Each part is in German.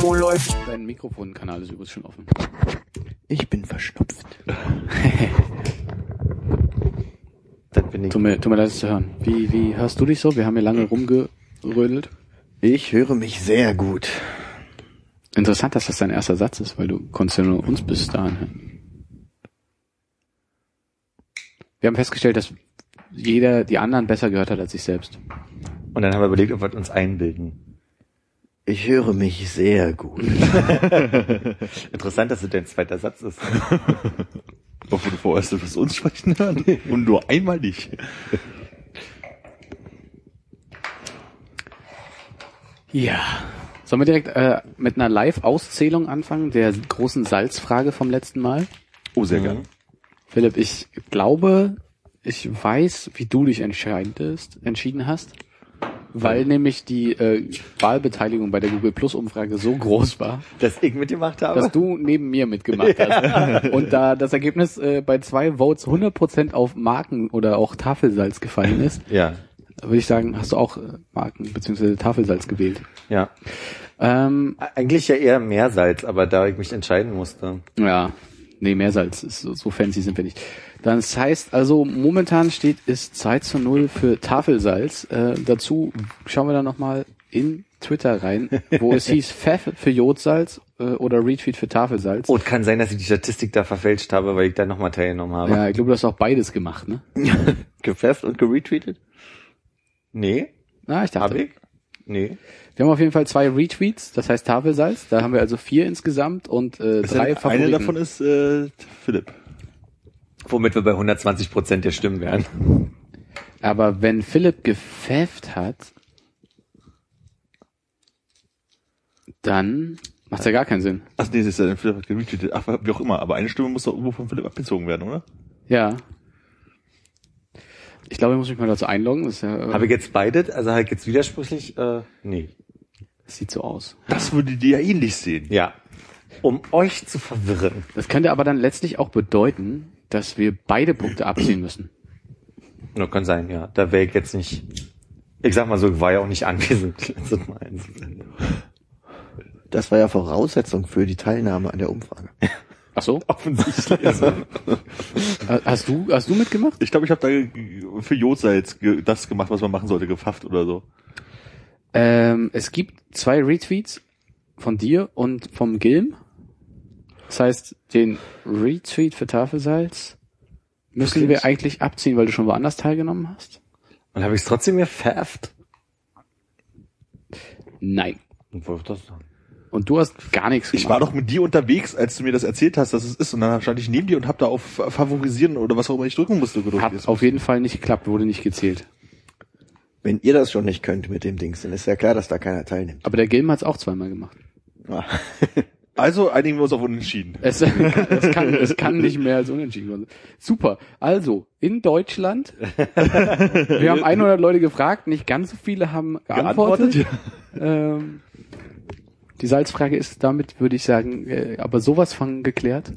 Wo läuft? Dein Mikrofonkanal ist übrigens schon offen. Ich bin verstopft. Das bin ich. Tut mir, tut mir leid, das zu hören. Wie, wie hörst du dich so? Wir haben hier lange rumgerödelt. Ich höre mich sehr gut. Interessant, dass das dein erster Satz ist, weil du konntest ja nur uns bis dahin hören. Wir haben festgestellt, dass jeder die anderen besser gehört hat als sich selbst. Und dann haben wir überlegt, ob wir uns einbilden. Ich höre mich sehr gut. Interessant, dass es dein zweiter Satz ist. Obwohl du vorerst für uns sprechen hören. Und nur einmal nicht. Ja. Sollen wir direkt äh, mit einer Live-Auszählung anfangen, der großen Salzfrage vom letzten Mal? Oh, sehr gerne. Philipp, ich glaube, ich weiß, wie du dich entscheidest, entschieden hast, weil nämlich die äh, Wahlbeteiligung bei der Google Plus Umfrage so groß war, Dass ich mitgemacht habe. dass du neben mir mitgemacht hast. Und da das Ergebnis äh, bei zwei Votes 100% auf Marken oder auch Tafelsalz gefallen ist, ja, würde ich sagen, hast du auch äh, Marken bzw. Tafelsalz gewählt. ja. Ähm, Eigentlich ja eher Meersalz, aber da ich mich entscheiden musste. Ja, nee, Meersalz, ist so, so fancy sind wir nicht. Dann, das heißt also, momentan steht es 2 zu 0 für Tafelsalz. Äh, dazu schauen wir dann nochmal in Twitter rein, wo es hieß Pfeff für Jodsalz äh, oder Retweet für Tafelsalz. Oh, kann sein, dass ich die Statistik da verfälscht habe, weil ich da nochmal teilgenommen habe. Ja, ich glaube, du hast auch beides gemacht, ne? Gepfefft und geretweetet? Nee, Na, ich hab dachte. ich? Nee. Wir haben auf jeden Fall zwei Retweets, das heißt Tafelsalz. Da haben wir also vier insgesamt und äh, drei Eine Favoriten. davon ist äh, Philipp. Womit wir bei 120 Prozent der Stimmen wären. Aber wenn Philipp gepfefft hat, dann macht's ja gar keinen Sinn. Ach nee, das ist ja der Philipp hat geretweetet. Ach, wie auch immer. Aber eine Stimme muss doch irgendwo von Philipp abgezogen werden, oder? Ja. Ich glaube, ich muss mich mal dazu einloggen. Das, ist ja, Habe ich jetzt beide? Also ich jetzt widersprüchlich? Äh, nee. Das sieht so aus. Das würde dir ja ähnlich sehen. Ja. Um euch zu verwirren. Das könnte aber dann letztlich auch bedeuten, dass wir beide Punkte abziehen müssen. Nur kann sein, ja. Da wäre ich jetzt nicht. Ich sag mal so, ich war ja auch nicht anwesend. letztes Mal. Das war ja Voraussetzung für die Teilnahme an der Umfrage. Ach so? Offensichtlich. Äh, Hast du, hast du mitgemacht? Ich glaube, ich habe da für Jodsalz das gemacht, was man machen sollte, gefafft oder so. Ähm, es gibt zwei Retweets von dir und vom Gilm. Das heißt, den Retweet für Tafelsalz müssen wir eigentlich abziehen, weil du schon woanders teilgenommen hast? Und habe ich es trotzdem gefärbt? Nein. Und wo das dann? Und du hast gar nichts gemacht. Ich war doch mit dir unterwegs, als du mir das erzählt hast, dass es ist. Und dann stand ich neben dir und habe da auf Favorisieren oder was auch immer ich drücken musste gedrückt. Hat auf jeden Fall nicht geklappt, wurde nicht gezählt. Wenn ihr das schon nicht könnt mit dem Dings, dann ist ja klar, dass da keiner teilnimmt. Aber der Gilm hat es auch zweimal gemacht. Ah. Also einigen wir uns auf Unentschieden. Es, es, kann, es kann nicht mehr als unentschieden werden. Super. Also, in Deutschland, wir haben 100 Leute gefragt, nicht ganz so viele haben geantwortet. Ähm, die Salzfrage ist damit, würde ich sagen, äh, aber sowas von geklärt.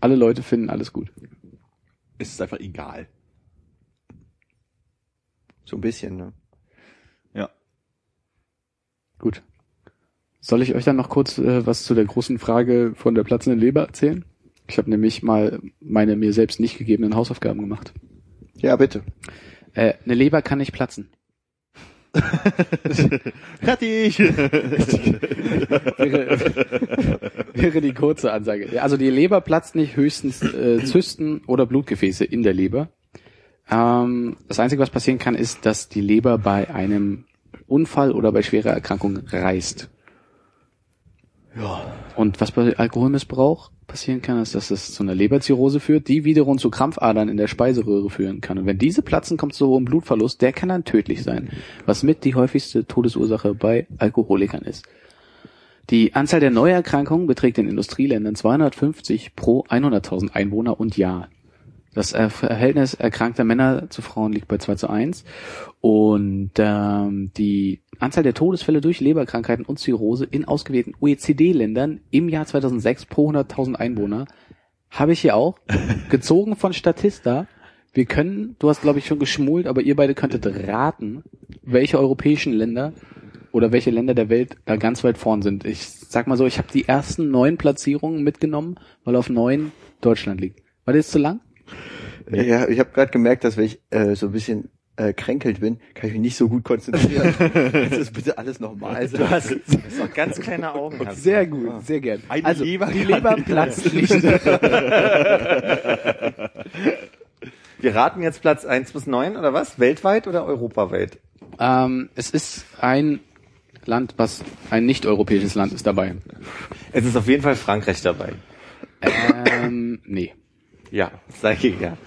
Alle Leute finden alles gut. Es ist einfach egal. So ein bisschen, ne? Ja. Gut. Soll ich euch dann noch kurz äh, was zu der großen Frage von der platzenden Leber erzählen? Ich habe nämlich mal meine mir selbst nicht gegebenen Hausaufgaben gemacht. Ja, bitte. Äh, eine Leber kann nicht platzen. Fertig! wäre, wäre die kurze Ansage. Ja, Also die Leber platzt nicht, höchstens äh, Zysten oder Blutgefäße in der Leber. Ähm, das Einzige, was passieren kann, ist, dass die Leber bei einem Unfall oder bei schwerer Erkrankung reißt. Und was bei Alkoholmissbrauch passieren kann, ist, dass es zu einer Leberzirrhose führt, die wiederum zu Krampfadern in der Speiseröhre führen kann. Und wenn diese platzen, kommt es so um Blutverlust, der kann dann tödlich sein, was mit die häufigste Todesursache bei Alkoholikern ist. Die Anzahl der Neuerkrankungen beträgt in Industrieländern 250 pro 100.000 Einwohner und Jahr. Das Verhältnis erkrankter Männer zu Frauen liegt bei 2 zu 1. Und ähm, die Anzahl der Todesfälle durch Leberkrankheiten und Zirrhose in ausgewählten OECD-Ländern im Jahr 2006 pro 100.000 Einwohner habe ich hier auch, gezogen von Statista. Wir können, du hast glaube ich schon geschmult, aber ihr beide könntet raten, welche europäischen Länder oder welche Länder der Welt da ganz weit vorn sind. Ich sag mal so, ich habe die ersten neun Platzierungen mitgenommen, weil auf neun Deutschland liegt. War das zu lang? Ja, ich habe gerade gemerkt, dass wenn ich äh, so ein bisschen äh, kränkelt bin, kann ich mich nicht so gut konzentrieren. Jetzt ist bitte alles normal. Du hast, du hast auch ganz kleine Augen. Hast du. Sehr gut, sehr gern. Eine also, Leber die Leber nicht. platzt nicht. Wir raten jetzt Platz 1 bis 9 oder was? Weltweit oder europaweit? ähm, es ist ein Land, was ein nicht-europäisches Land ist dabei. Es ist auf jeden Fall Frankreich dabei. Ähm, nee. Ja, sag ich ja.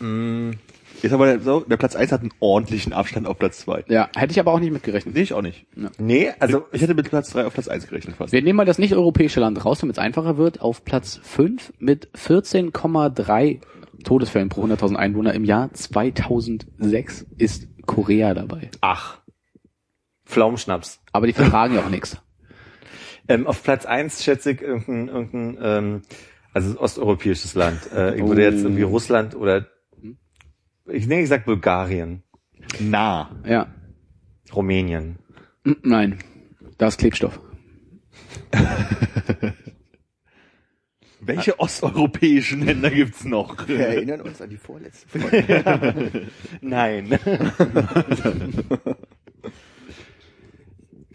Jetzt aber der, so, der Platz 1 hat einen ordentlichen Abstand auf Platz 2. Ja, hätte ich aber auch nicht mitgerechnet. Nee, ich auch nicht. Nee, also Ich hätte mit Platz 3 auf Platz 1 gerechnet fast. Wir nehmen mal das nicht-europäische Land raus, damit es einfacher wird. Auf Platz 5 mit 14,3 Todesfällen pro 100.000 Einwohner im Jahr 2006 ist Korea dabei. ach. Pflaumenschnaps. Aber die vertragen ja auch nichts. Ähm, auf Platz 1 schätze ich irgendein, irgendein ähm, also osteuropäisches Land. Äh, ich würde Oh. jetzt irgendwie Russland oder ich nee, ich sag Bulgarien, Nah. Ja. Rumänien. Mm, Nein. Da ist Klebstoff. Welche osteuropäischen Länder gibt's noch? Wir erinnern uns an die vorletzte Folge. Nein.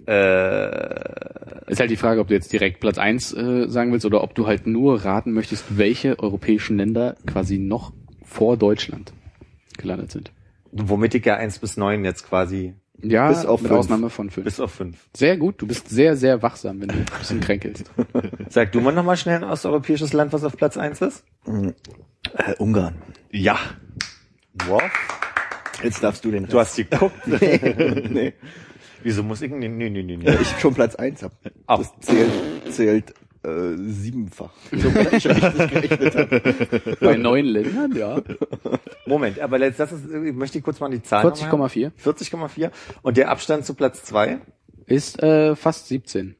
äh, Ist halt die Frage, ob du jetzt direkt Platz 1 äh, sagen willst oder ob du halt nur raten möchtest, welche europäischen Länder quasi noch vor Deutschland gelandet sind. womit ich ja 1 bis 9 jetzt quasi Ja, Bis auf mit fünf. Ausnahme von 5. bis auf 5. Sehr gut, du bist sehr, sehr wachsam, wenn du ein bisschen kränkelst. Sag du mal nochmal schnell ein osteuropäisches Land, was auf Platz 1 ist? Äh, Ungarn. Ja. Wow. Jetzt darfst du den Du hast geguckt. nee, Wieso muss ich? Nee, nee, nee, nee. ja, ich schon Platz eins hab. Au. Das zählt, zählt äh, siebenfach. So, wenn ich richtig gerechnet habe. Bei neun Ländern, ja. Moment, aber jetzt, das ist, ich möchte kurz mal die Zahlen 40,4 40,4. Und der Abstand zu Platz 2? ist äh, fast 17.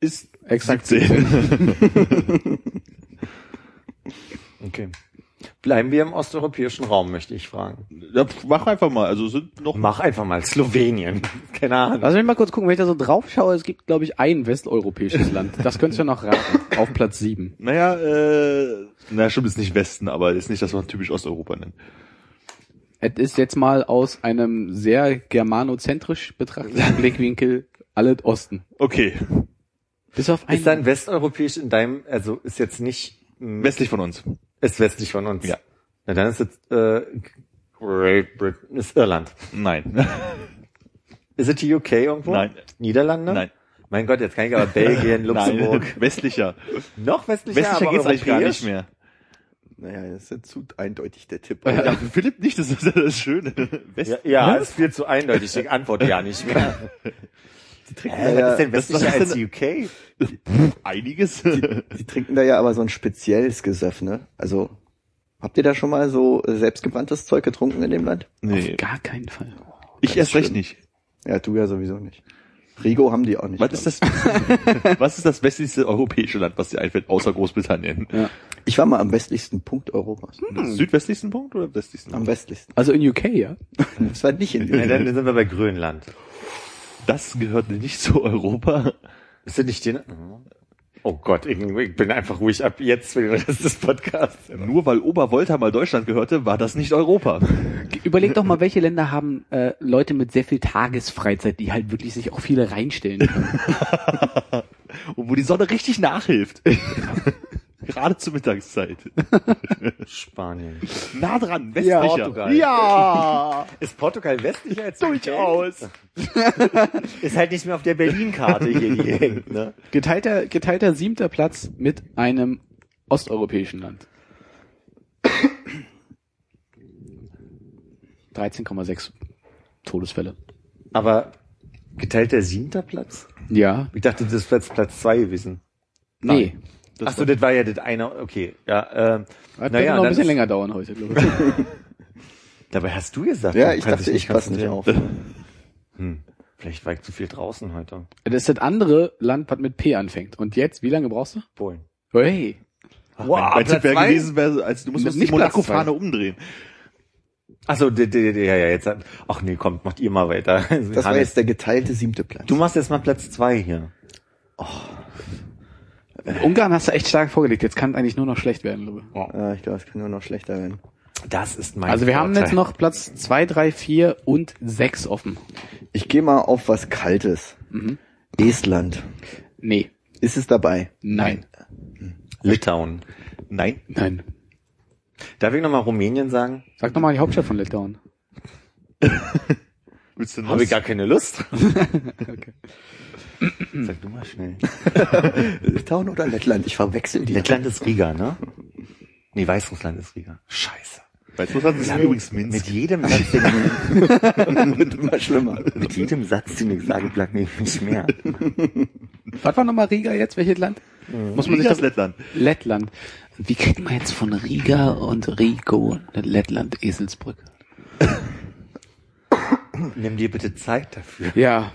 Ist Exakt 17. Okay. Bleiben wir im osteuropäischen Raum, möchte ich fragen. Ja, mach einfach mal. Also sind noch Mach einfach mal Slowenien. Keine Ahnung. Lass mich mal kurz gucken, wenn ich da so drauf schaue, es gibt, glaube ich, ein westeuropäisches Land. Das könntest du ja noch raten. Auf Platz 7. Naja, äh, naja, stimmt, ist nicht Westen, aber ist nicht das, was man typisch Osteuropa nennt. Es ist jetzt mal aus einem sehr germanozentrisch betrachteten Blickwinkel alle Osten. Okay. Bis auf ist dann einen. westeuropäisch in deinem, also ist jetzt nicht, Westlich von uns. Ist westlich von uns. Ja. Na dann ist jetzt, äh, Great Britain, ist Irland. Nein. Ist es die UK irgendwo? Nein. Niederlande? Nein. Mein Gott, jetzt kann ich aber Belgien, Luxemburg. Nein. Westlicher. Noch westlicher, Westlicher aber geht's eigentlich gar nicht mehr. Naja, das ist ja zu eindeutig der Tipp. Ja, Philipp nicht, das ist ja das Schöne. West Ja, ja ist viel zu eindeutig. Ich antworte ja nicht mehr. Die trinken, Hä, da was ist denn ja, westlicher ist als denn- die UK? Einiges. die trinken da ja aber so ein spezielles Gesöff, ne? Also, habt ihr da schon mal so äh, selbstgebranntes Zeug getrunken in dem Land? nee, Gar keinen Fall. ich erst recht nicht. Ja, du ja sowieso nicht. Rigo haben die auch nicht. Was ist das, was ist das westlichste europäische Land, was dir einfällt, außer Großbritannien? Ja. Ich war mal am westlichsten Punkt Europas. Südwestlichsten Punkt oder westlichsten? Am westlichsten. Also in UK, ja? Das war nicht in Na, dann sind wir bei Grönland. Das gehört nicht zu Europa. Ist das nicht die... Oh Gott, ich, ich bin einfach ruhig ab jetzt für den Rest des Podcasts. Nur weil Obervolta mal Deutschland gehörte, war das nicht Europa. Überleg doch mal, welche Länder haben äh, Leute mit sehr viel Tagesfreizeit, die halt wirklich sich auch viele reinstellen können. Und wo die Sonne richtig nachhilft. gerade zur Mittagszeit. Spanien. Nah dran, Ja. westlicher. Portugal. Ja, Ist Portugal westlicher als durchaus. Ist halt nicht mehr auf der Berlin-Karte hier, die hier hängt, ne? Geteilter, geteilter siebter Platz mit einem osteuropäischen Land. 13,6 Todesfälle. Aber geteilt der siebter Platz? Ja. Ich dachte, das ist Platz, Platz zwei gewesen. Nee. Ach so, das war ja das eine, okay, ja, ähm, Das naja, wird noch ein bisschen länger dauern heute, glaube ich. dabei hast du gesagt, Ja, ich dachte, ich passe nicht auf. Hm, vielleicht war ich zu viel draußen heute. Das ist das andere Land, was mit P anfängt. Und jetzt, wie lange brauchst du? Polen. Hey. Wow, mein Tipp wäre gewesen, wäre, als du musst Nicht die Platz Monaco-Fahne umdrehen. Ach so, d- d- d- ja, ja, jetzt, hat- ach nee, kommt, macht ihr mal weiter. Das war jetzt der geteilte siebte Platz. du machst jetzt mal Platz zwei hier. Ungarn hast du echt stark vorgelegt. Jetzt kann es eigentlich nur noch schlecht werden, glaube ich. Ja, ich glaube, es kann nur noch schlechter werden. Das ist mein Also wir haben Vorteil. jetzt noch Platz zwei, drei, vier und sechs offen. Ich gehe mal auf was Kaltes. Mhm. Estland. Nee. Ist es dabei? Nein. Litauen. Nein. Nein. Darf ich nochmal Rumänien sagen? Sag doch mal die Hauptstadt von Litauen. Willst du Habe ich gar keine Lust. Okay. Sag du mal schnell. Litauen oder Lettland? Ich verwechsel die. Lettland ist Riga, ne? Nee, Weißrussland ist Riga. Scheiße. Das ist übrigens Minsk. Mit jedem Satz, den wird immer schlimmer. ich, mit jedem Satz, den ich sage, bleibt mir nicht mehr. Was war nochmal Riga jetzt? Welches Land? Muss man Riga sich ist Lettland. Lettland. Wie kriegt man jetzt von Riga und Rigo eine Lettland-Eselsbrücke? Nimm dir bitte Zeit dafür. Ja.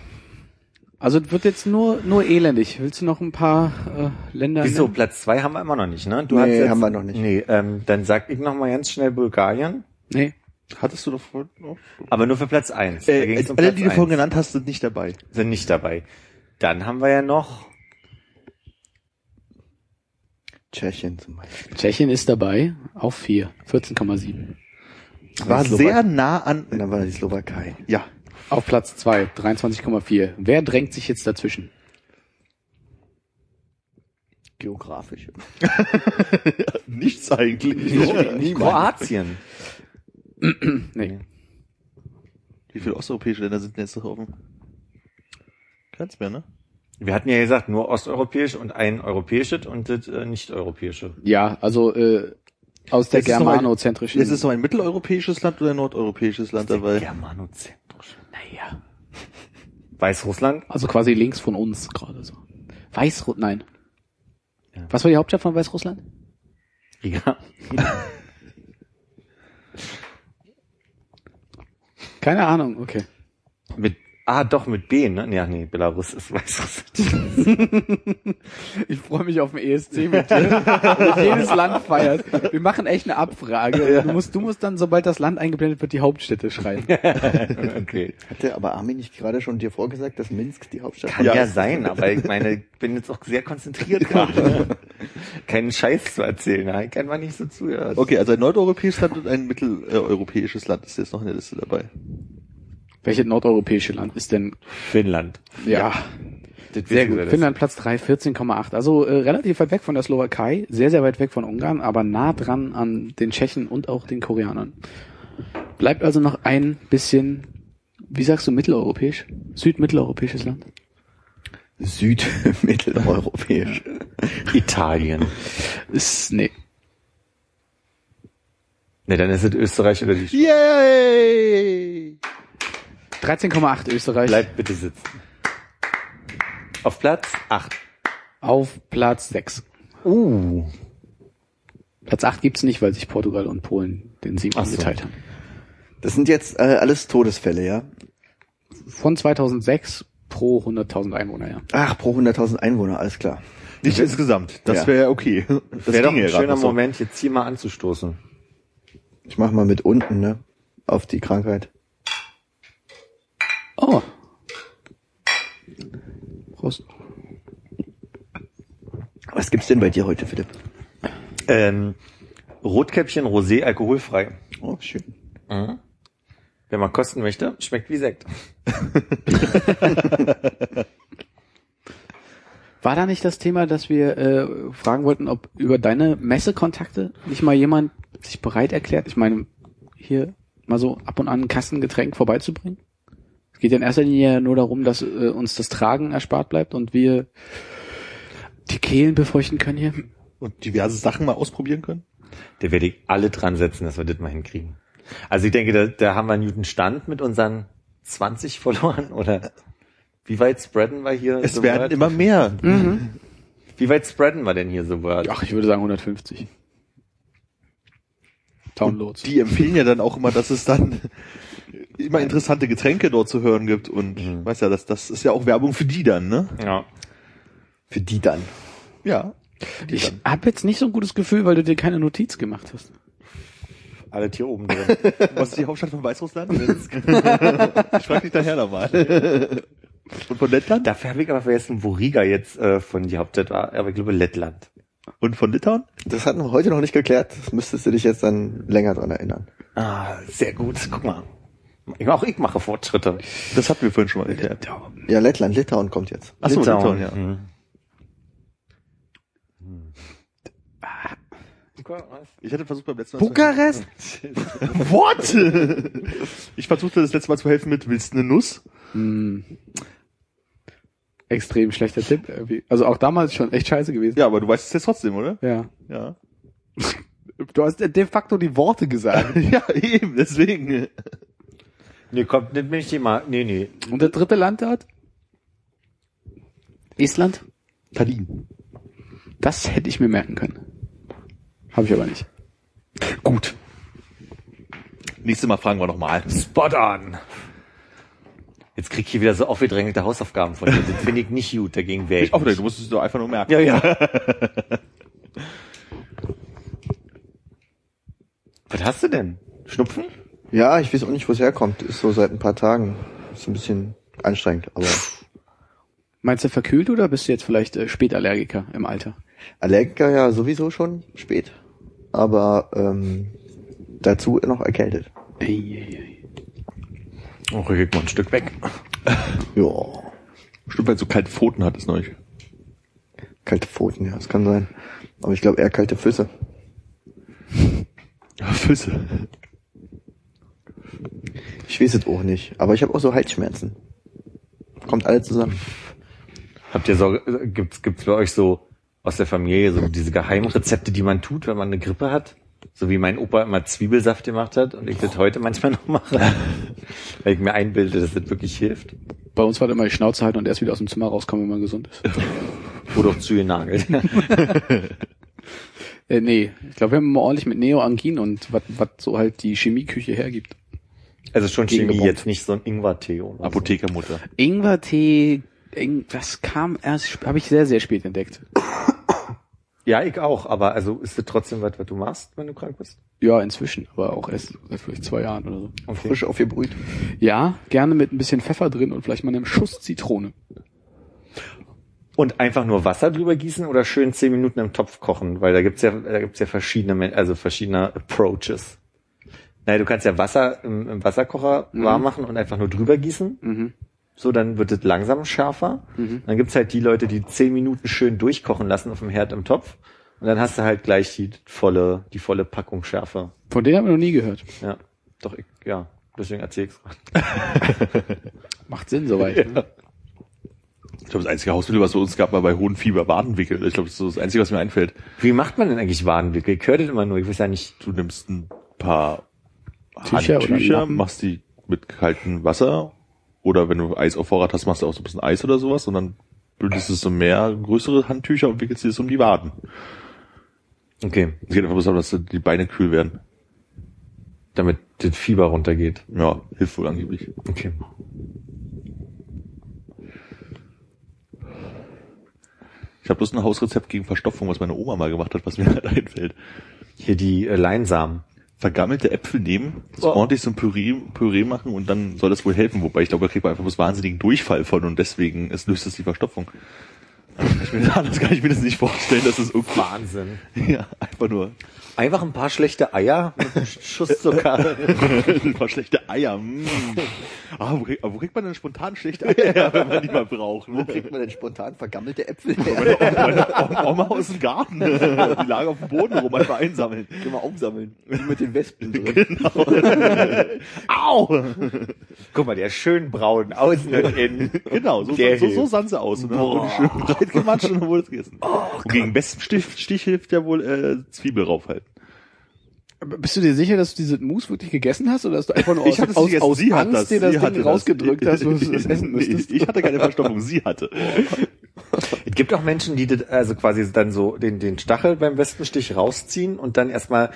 Also es wird jetzt nur nur elendig. Willst du noch ein paar äh, Länder? Wieso? nennen? Platz zwei haben wir immer noch nicht, ne? Du Nee, hast jetzt, haben wir noch nicht. Nee, ähm, dann sag ich noch mal ganz schnell Bulgarien, Nee. Hattest du doch vorhin noch? aber nur für Platz eins. Äh, ging's um alle, Platz die du vorhin genannt hast, sind nicht dabei. sind nicht dabei. Dann haben wir ja noch Tschechien zum Beispiel. Tschechien ist dabei auf 4, 14,7. War sehr nah an, dann war die Slowakei. ja. Auf Platz 2, 23,4. Wer drängt sich jetzt dazwischen? Geografisch. Nichts eigentlich. Kroatien. Nee. Wie viele osteuropäische Länder sind denn jetzt noch offen? Keins mehr, ne? Wir hatten ja gesagt, nur osteuropäisch und ein europäisches und das äh, nicht-europäische. Ja, also äh, aus der ist germanozentrischen. Ist noch ein mitteleuropäisches Land oder ein nordeuropäisches Land dabei. Germanozentrisch. Naja. Weißrussland? Also quasi links von uns gerade so. Weißrussland, nein. Ja. Was war die Hauptstadt von Weißrussland? Riga. Keine Ahnung, okay. Mit, ah, doch, mit B, ne? Ja, nee, Belarus ist Weißrussland. Ich freue mich auf den ESC mit dir. Wenn jedes Land feiert. Wir machen echt eine Abfrage. Du musst, du musst dann, sobald das Land eingeblendet wird, die Hauptstädte schreiben. okay. Hatte aber Armin nicht gerade schon dir vorgesagt, dass Minsk die Hauptstadt Kann ja, Ja. sein, aber ich meine, ich bin jetzt auch sehr konzentriert gerade. Keinen Scheiß zu erzählen, ich einfach nicht so zugehört. Okay, also ein nordeuropäisches Land und ein mitteleuropäisches Land ist jetzt noch in der Liste dabei. Welches nordeuropäische Land ist denn, Finnland. ja, Das sehr gut. Finnland Platz 3, 14,8. Also äh, relativ weit weg von der Slowakei, sehr, sehr weit weg von Ungarn, aber nah dran an den Tschechen und auch den Koreanern. Bleibt also noch ein bisschen, wie sagst du, mitteleuropäisch? Südmitteleuropäisches Land? Südmitteleuropäisch. Italien. Ist, nee. Ne, dann ist es Österreich oder die Schweiz. Yay! 13,8 Österreich. Bleibt bitte sitzen. Auf Platz 8. Auf Platz 6. Uh. Platz 8 gibt's nicht, weil sich Portugal und Polen den Sieg Ach so. geteilt haben. Das sind jetzt äh, alles Todesfälle, ja? Von 2006 pro 100.000 Einwohner, ja. Ach, pro 100.000 Einwohner, alles klar. Nicht insgesamt. Das Ja. wäre okay. Das Wäre doch ein schöner so. Moment, jetzt hier mal anzustoßen. Ich mach mal mit unten, ne? Auf die Krankheit. Oh. Prost. Was gibt's denn bei dir heute, Philipp? Ähm, Rotkäppchen Rosé alkoholfrei. Oh, schön. Mhm. Wer mal kosten möchte, schmeckt wie Sekt. War da nicht das Thema, dass wir äh, fragen wollten, ob über deine Messekontakte nicht mal jemand sich bereit erklärt? Ich meine, hier mal so ab und an ein Kassengetränk vorbeizubringen? Es geht ja in erster Linie nur darum, dass äh, uns das Tragen erspart bleibt und wir die Kehlen befeuchten können hier. Und diverse Sachen mal ausprobieren können? Da werde ich alle dran setzen, dass wir das mal hinkriegen. Also ich denke, da, da haben wir einen guten Stand mit unseren 20 Followern oder wie weit spreaden wir hier? Es so werden Word? immer mehr. Wie weit spreaden wir denn hier so Word? Ach, ich würde sagen 150. Downloads. Die empfehlen ja dann auch immer, dass es dann immer interessante Getränke dort zu hören gibt und Mhm. weißt ja, das, das ist ja auch Werbung für die dann, ne? Ja. Für die dann. Ja. die Ich dann. habe jetzt nicht so ein gutes Gefühl, weil du dir keine Notiz gemacht hast. Alle hier oben drin. Was ist die Hauptstadt von Weißrussland? ich frag dich daher nochmal. Und von Lettland? Dafür habe ich aber vergessen, wo Riga jetzt äh, von die Hauptstadt war, aber ich glaube Lettland. Und von Litauen? Das hatten wir heute noch nicht geklärt. Das müsstest du dich jetzt dann länger dran erinnern. Ah, sehr gut. Guck mal. Ich, auch ich mache Fortschritte. Das hatten wir vorhin schon mal erklärt. Ja, Lettland, Litauen kommt jetzt. Achso, Litauen. Litauen, ja. Mhm. Ich hatte versucht beim letzten Mal. Bukarest? What? ich versuchte das letzte Mal zu helfen mit, willst du eine Nuss? Hm. Extrem schlechter Tipp. irgendwie. Also auch damals schon echt scheiße gewesen. Ja, aber du weißt es jetzt trotzdem, oder? Ja. Ja. Du hast de facto die Worte gesagt. ja, eben, deswegen. Nee, komm, das bin ich dir mal. Nee, nee. Und der dritte Land dort? Estland? Tallinn. Das hätte ich mir merken können. Habe ich aber nicht. Gut. Nächstes Mal fragen wir nochmal. Spot on. Jetzt krieg ich hier wieder so aufgedrängelte Hausaufgaben von dir. Das finde ich nicht gut, dagegen wäre ich. Ich auch nicht, du musst es doch einfach nur merken. Ja, ja. Was hast du denn? Schnupfen? Ja, ich weiß auch nicht, wo es herkommt. Ist so seit ein paar Tagen. Ist ein bisschen anstrengend, aber Meinst du verkühlt oder bist du jetzt vielleicht äh, Spätallergiker im Alter? Allergiker ja sowieso schon spät. Aber ähm, dazu noch erkältet. Ei, ei, ei. Oh, rück mal ein Stück weg. Ja, Stimmt, weil es so kalte Pfoten hat, ist neulich. kalte Pfoten, ja, das kann sein. Aber ich glaube eher kalte Füße. Füße. Ich weiß es auch nicht. Aber ich habe auch so Halsschmerzen. Kommt alle zusammen. Habt ihr so, gibt's, gibt's bei euch so aus der Familie so diese Geheimrezepte, die man tut, wenn man eine Grippe hat? So wie mein Opa immer Zwiebelsaft gemacht hat und ich das heute manchmal noch mache. Weil ich mir einbilde, dass das wirklich hilft. Bei uns war das immer die Schnauze halten und erst wieder aus dem Zimmer rauskommen, wenn man gesund ist. Oder auch zugenagelt. äh, nee, ich glaube, wir haben immer ordentlich mit Neoangin und was was so halt die Chemieküche hergibt. Also schon Chemie, jetzt nicht so ein Ingwertee oder so. Apothekermutter. Ingwertee, Ing, das kam erst, habe ich sehr, sehr spät entdeckt. Ja, ich auch, aber also ist das trotzdem was, was du machst, wenn du krank bist? Ja, inzwischen, aber auch erst seit vielleicht zwei Jahren oder so. Okay. Frisch aufgebrüht. Ja, gerne mit ein bisschen Pfeffer drin und vielleicht mal einem Schuss Zitrone. Und einfach nur Wasser drüber gießen oder schön zehn Minuten im Topf kochen, weil da gibt's ja, da gibt's ja verschiedene, also verschiedene Approaches. Naja, du kannst ja Wasser im, im Wasserkocher warm machen und einfach nur drüber gießen. Mhm. So, dann wird es langsam schärfer. Dann gibt's halt die Leute, die zehn Minuten schön durchkochen lassen auf dem Herd im Topf. Und dann hast du halt gleich die volle, die volle Packung Schärfe. Von denen haben wir noch nie gehört. Ja. Doch, ich, ja. Deswegen erzähl ich's gerade. Macht Sinn soweit. Ne? Ich glaube, das einzige Hausmittel, was es bei uns gab, war bei hohen Fieber Wadenwickel. Ich glaube, das ist so das Einzige, was mir einfällt. Wie macht man denn eigentlich Wadenwickel? Ich höre das immer nur, ich weiß ja nicht. Du nimmst ein paar Tücher Handtücher, machst die mit kaltem Wasser oder wenn du Eis auf Vorrat hast, machst du auch so ein bisschen Eis oder sowas und dann bündest du so mehr größere Handtücher und wickelst dir das um die Waden. Okay. Es geht einfach bloß darum, dass die Beine kühl werden. Damit das Fieber runtergeht. Ja, hilft wohl angeblich. Okay. Ich habe bloß ein Hausrezept gegen Verstopfung, was meine Oma mal gemacht hat, was mir halt einfällt. Hier die äh, Leinsamen. Vergammelte Äpfel nehmen, das Oh. ordentlich so ein Püree, Püree machen und dann soll das wohl helfen. Wobei ich glaube, da kriegt man einfach bloß wahnsinnigen Durchfall von und deswegen es löst es die Verstopfung. Kann ich mir, anders kann ich mir das nicht vorstellen, dass es irgendwie, Wahnsinn. ja, einfach nur Einfach ein paar schlechte Eier mit einem Schuss Zucker. ein paar schlechte Eier. Mm. Ah, wo, krieg, wo kriegt man denn spontan schlechte Eier her, wenn man die mal braucht? Wo kriegt man denn spontan vergammelte Äpfel her? Meine Oma aus dem Garten. Die lagen auf dem Boden rum, einfach einsammeln. Können wir aufsammeln. Die mit den Wespen drin. Au! Guck mal, der ist schön braun, außen und innen. Genau, so, Der so, so hilft. sahen sie aus. Und dann wurde schön breit gematscht und dann wurde es gegessen. und gegen Wespenstich Stich hilft ja wohl äh, Zwiebel raufhalten. Bist du dir sicher, dass du diese Mousse wirklich gegessen hast oder dass du einfach nur aus, aus, gegessen, aus sie Angst das. dir das sie Ding rausgedrückt hast, dass du es essen müsstest? Ich hatte keine Verstopfung, sie hatte. Es gibt auch Menschen, die das, also quasi dann so den, den Stachel beim Wespenstich rausziehen und dann erstmal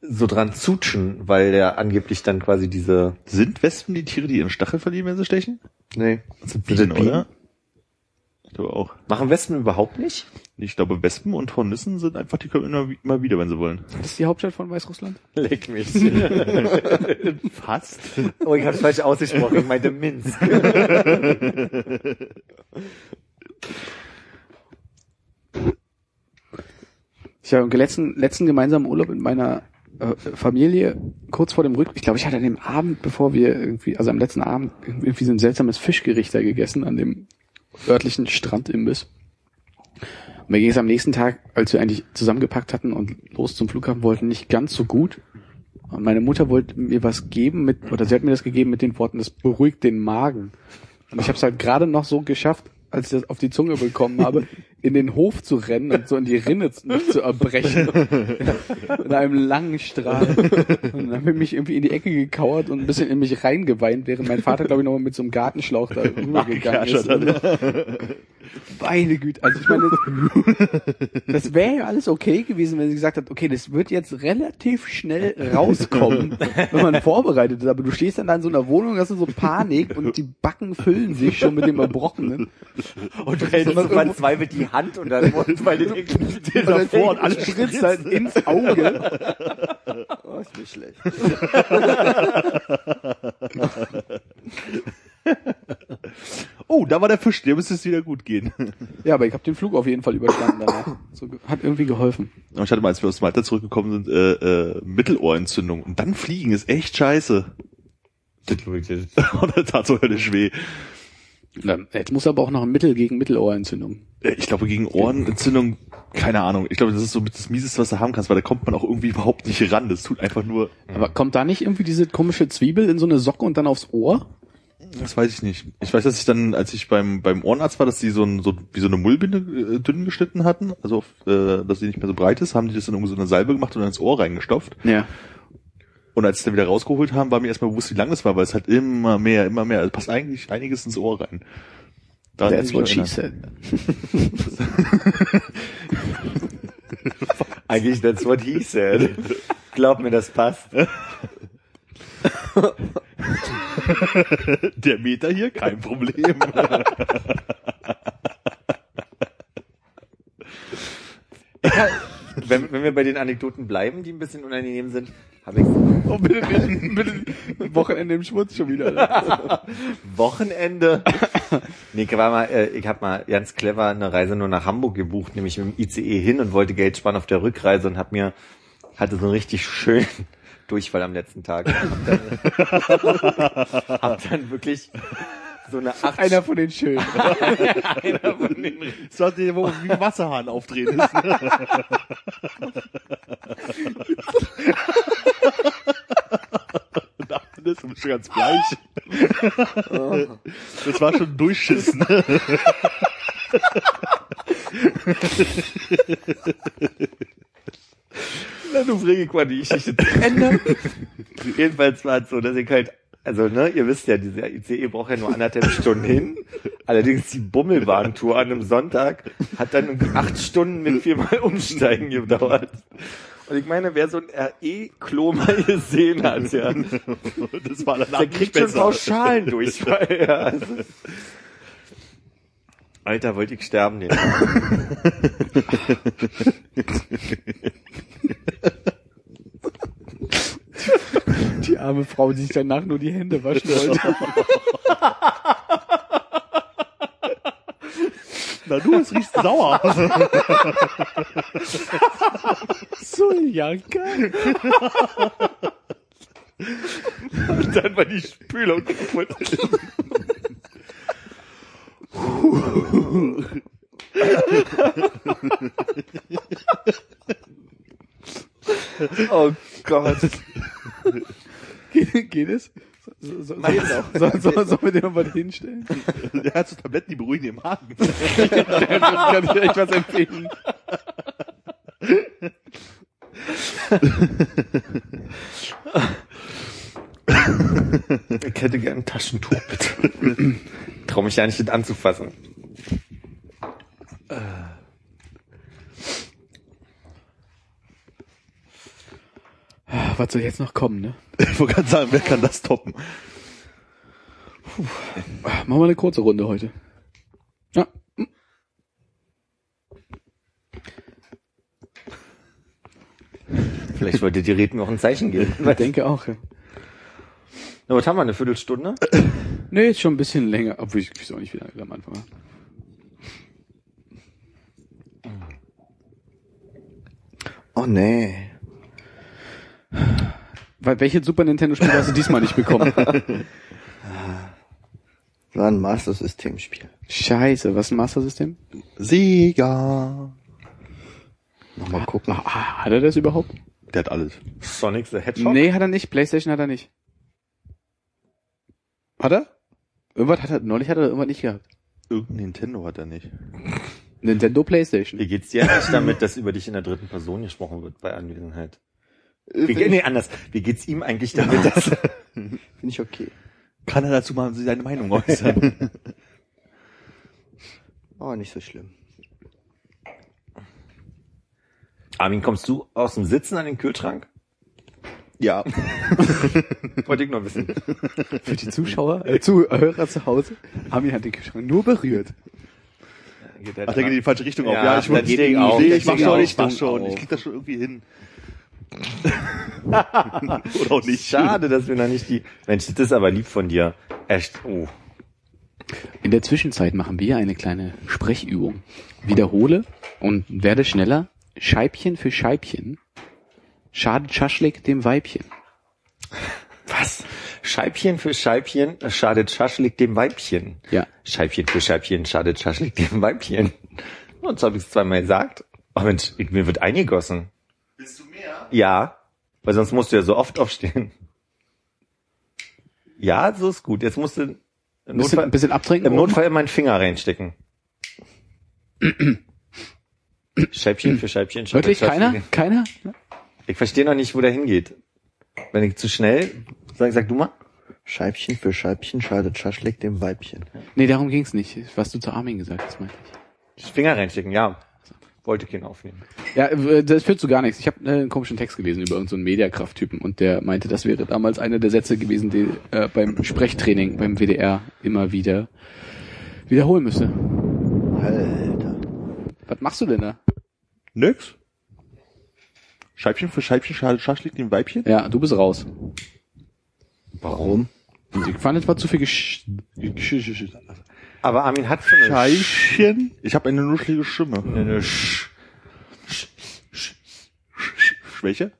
so dran zutschen, weil der angeblich dann quasi diese Sind Wespen die Tiere, die ihren Stachel verlieren, wenn sie stechen? Nee. Das sind Bienen, oder? Ich glaube auch. machen Wespen überhaupt nicht? Ich glaube, Wespen und Hornissen sind einfach, die kommen immer, immer wieder, wenn sie wollen. Das ist die Hauptstadt von Weißrussland? Leck mich. Fast. oh, ich hab's falsch ausgesprochen, ich meinte Minsk. Ich habe im letzten, letzten gemeinsamen Urlaub mit meiner äh, Familie kurz vor dem Rück, ich glaube, ich hatte an dem Abend, bevor wir irgendwie, also am letzten Abend irgendwie so ein seltsames Fischgericht da gegessen an dem örtlichen Strandimbiss. Und mir ging es am nächsten Tag, als wir eigentlich zusammengepackt hatten und los zum Flughafen wollten, nicht ganz so gut. Und meine Mutter wollte mir was geben mit, oder sie hat mir das gegeben mit den Worten, das beruhigt den Magen. Und ich habe es halt gerade noch so geschafft, als ich das auf die Zunge bekommen habe, in den Hof zu rennen und so in die Rinne zu, erbrechen. in einem langen Strahl. Und dann habe ich mich irgendwie in die Ecke gekauert und ein bisschen in mich reingeweint, während mein Vater, glaube ich, nochmal mit so einem Gartenschlauch da rübergegangen ist. Meine Güte, also ich meine, das wäre ja alles okay gewesen, wenn sie gesagt hat, okay, das wird jetzt relativ schnell rauskommen, wenn man vorbereitet ist. Aber du stehst dann da in so einer Wohnung, hast du so Panik und die Backen füllen sich schon mit dem Erbrochenen. Und du hältst so verzweifelt die Hand und dann weil du den Und dann davor und alles spritzt halt ins Auge. Oh, ist nicht schlecht. Oh, da war der Fisch, der müsste es wieder gut gehen. Ja, aber ich habe den Flug auf jeden Fall überstanden danach. So, hat irgendwie geholfen. Aber Ich hatte mal, als wir aus Malta zurückgekommen sind, äh, äh, Mittelohrentzündung. Und dann fliegen ist echt scheiße. Das tat so höllisch weh. Jetzt muss aber auch noch ein Mittel gegen Mittelohrentzündung. Äh, Ich glaube, gegen Ohrenentzündung, keine Ahnung. Ich glaube, das ist so mit das Mieseste, was du haben kannst, weil da kommt man auch irgendwie überhaupt nicht ran. Das tut einfach nur, Aber kommt da nicht irgendwie diese komische Zwiebel in so eine Socke und dann aufs Ohr? das weiß ich nicht. Ich weiß, dass ich dann, als ich beim, beim Ohrenarzt war, dass die so, ein, so wie so eine Mullbinde äh, dünn geschnitten hatten, also auf, äh, dass sie nicht mehr so breit ist, haben die das dann irgendwie so eine Salbe gemacht und dann ins Ohr reingestopft. Ja. Und als sie dann wieder rausgeholt haben, war mir erstmal bewusst, wie lang das war, weil es halt immer mehr, immer mehr, also passt eigentlich einiges ins Ohr rein. Daran That's what she said. Eigentlich that's what he said. Glaub mir, das passt. Der Meter hier, kein Problem. Wenn, wenn wir bei den Anekdoten bleiben, die ein bisschen unangenehm sind, habe ich Oh, bitte, bitte. Wochenende im Schmutz schon wieder. Wochenende. nee, ich war mal, äh, ich habe mal ganz clever eine Reise nur nach Hamburg gebucht, nämlich mit dem ICE hin und wollte Geld sparen auf der Rückreise und hab mir hatte so einen richtig schönen Durchfall am letzten Tag. Hab dann, hab dann wirklich so eine acht Einer von den schönen. einer von den So hat der, wo wie ein Wasserhahn aufdrehen ist. Und dann ist schon ganz bleich. Das war schon durchschissen. Na, du bringst mal die Geschichte zu Ende. Jedenfalls war es so, dass ich halt, also ne, ihr wisst ja, dieser ICE braucht ja nur anderthalb Stunden hin. Allerdings die Bummelbahntour an einem Sonntag hat dann irgendwie acht Stunden mit viermal Umsteigen gedauert. Und ich meine, wer so ein RE-Klo mal gesehen hat, ja, Das war danach der kriegt schon. Pauschalen durch. Ja, also. Alter, wollte ich sterben den arme Frau, die sich danach nur die Hände waschen wollte. Na du, es riecht sauer. Suljanka. dann war die Spülung kaputt. Oh Gott. Geht, geht es? So, so, so, so, so, sollen wir den noch mal hinstellen? Der hat so Tabletten, die beruhigen den Magen. kann ich echt was empfehlen. Ich hätte gern ein Taschentuch, bitte. Trau mich ja nicht mit anzufassen. Was soll jetzt noch kommen, ne? Ich wollte gerade sagen, wer kann das toppen? Machen wir eine kurze Runde heute. Ja. Vielleicht wollte die Reden noch ein Zeichen geben. Ich denke auch, ja. Na, was haben wir, eine Viertelstunde? Nee, ist schon ein bisschen länger, obwohl ich weiß auch nicht, wie lange wir am Anfang war. Oh nee. Weil welche Super Nintendo Spiele hast du diesmal nicht bekommen? War ein Master System Spiel. Scheiße, was ist ein Master System? Sega. Nochmal gucken. Hat er das überhaupt? Der hat alles. Sonic the Hedgehog? Nee, hat er nicht. Playstation hat er nicht. Hat er? Irgendwas hat er, neulich hat er irgendwas nicht gehabt. Irgendein Nintendo hat er nicht. Nintendo Playstation. Wie geht's dir eigentlich damit, dass über dich in der dritten Person gesprochen wird bei Anwesenheit? Äh, Wie, Finde nee, anders. Wie geht's ihm eigentlich damit, dass... find ich okay. Kann er dazu mal seine Meinung äußern? Oh, nicht so schlimm. Armin, kommst du aus dem Sitzen an den Kühlschrank? ja. Wollte ich nur wissen. Für die Zuschauer, äh, Zuhörer zu Hause, Armin hat den Kühlschrank nur berührt. Ach, der geht in die falsche Richtung auf. Ja, Ja, ich, der ich, auf, ich, der ich mach schon, ich mach schon. auf. Ich krieg das schon irgendwie hin. Oder auch nicht. Schade, dass wir noch nicht die... Mensch, das ist aber lieb von dir. Echt, oh. In der Zwischenzeit machen wir eine kleine Sprechübung. Wiederhole und werde schneller. Scheibchen für Scheibchen. Schadet Schaschlik dem Weibchen. Was? Scheibchen für Scheibchen schadet Schaschlik dem Weibchen. Ja. Scheibchen für Scheibchen schadet Schaschlik dem Weibchen. Und so habe ich es zweimal gesagt. Oh Mensch, mir wird eingegossen. Bist du mehr? Ja, weil sonst musst du ja so oft aufstehen. Ja, so ist gut. Jetzt musst du im Ein bisschen, Notfall, ein bisschen abtrinken. im Notfall in meinen Finger reinstecken. Scheibchen für Scheibchen schadet Wirklich? Keiner? Keiner? Ich verstehe noch nicht, wo der hingeht. Wenn ich zu schnell, sag, sag du mal. Scheibchen für Scheibchen schadet Schaschlik dem Weibchen. Nee, darum ging's nicht. Was du zu Armin gesagt hast, meinte ich. Finger reinstecken, ja. Wollte keinen aufnehmen. Ja, das führt zu gar nichts. Ich habe äh, einen komischen Text gelesen über irgendeinen so Mediakraft-Typen und der meinte, das wäre damals einer der Sätze gewesen, die äh, beim Sprechtraining beim WDR immer wieder wiederholen müsse. Alter. Was machst du denn da? Nix. Scheibchen für Scheibchen schadet Schaschlik dem Weibchen? Ja, du bist raus. Warum? Ich fand, es war zu viel Gesch... Gesch Aber Armin hat so eine Scheibchen? Ich habe eine nuschelige Stimme. eine Sch Schwäche?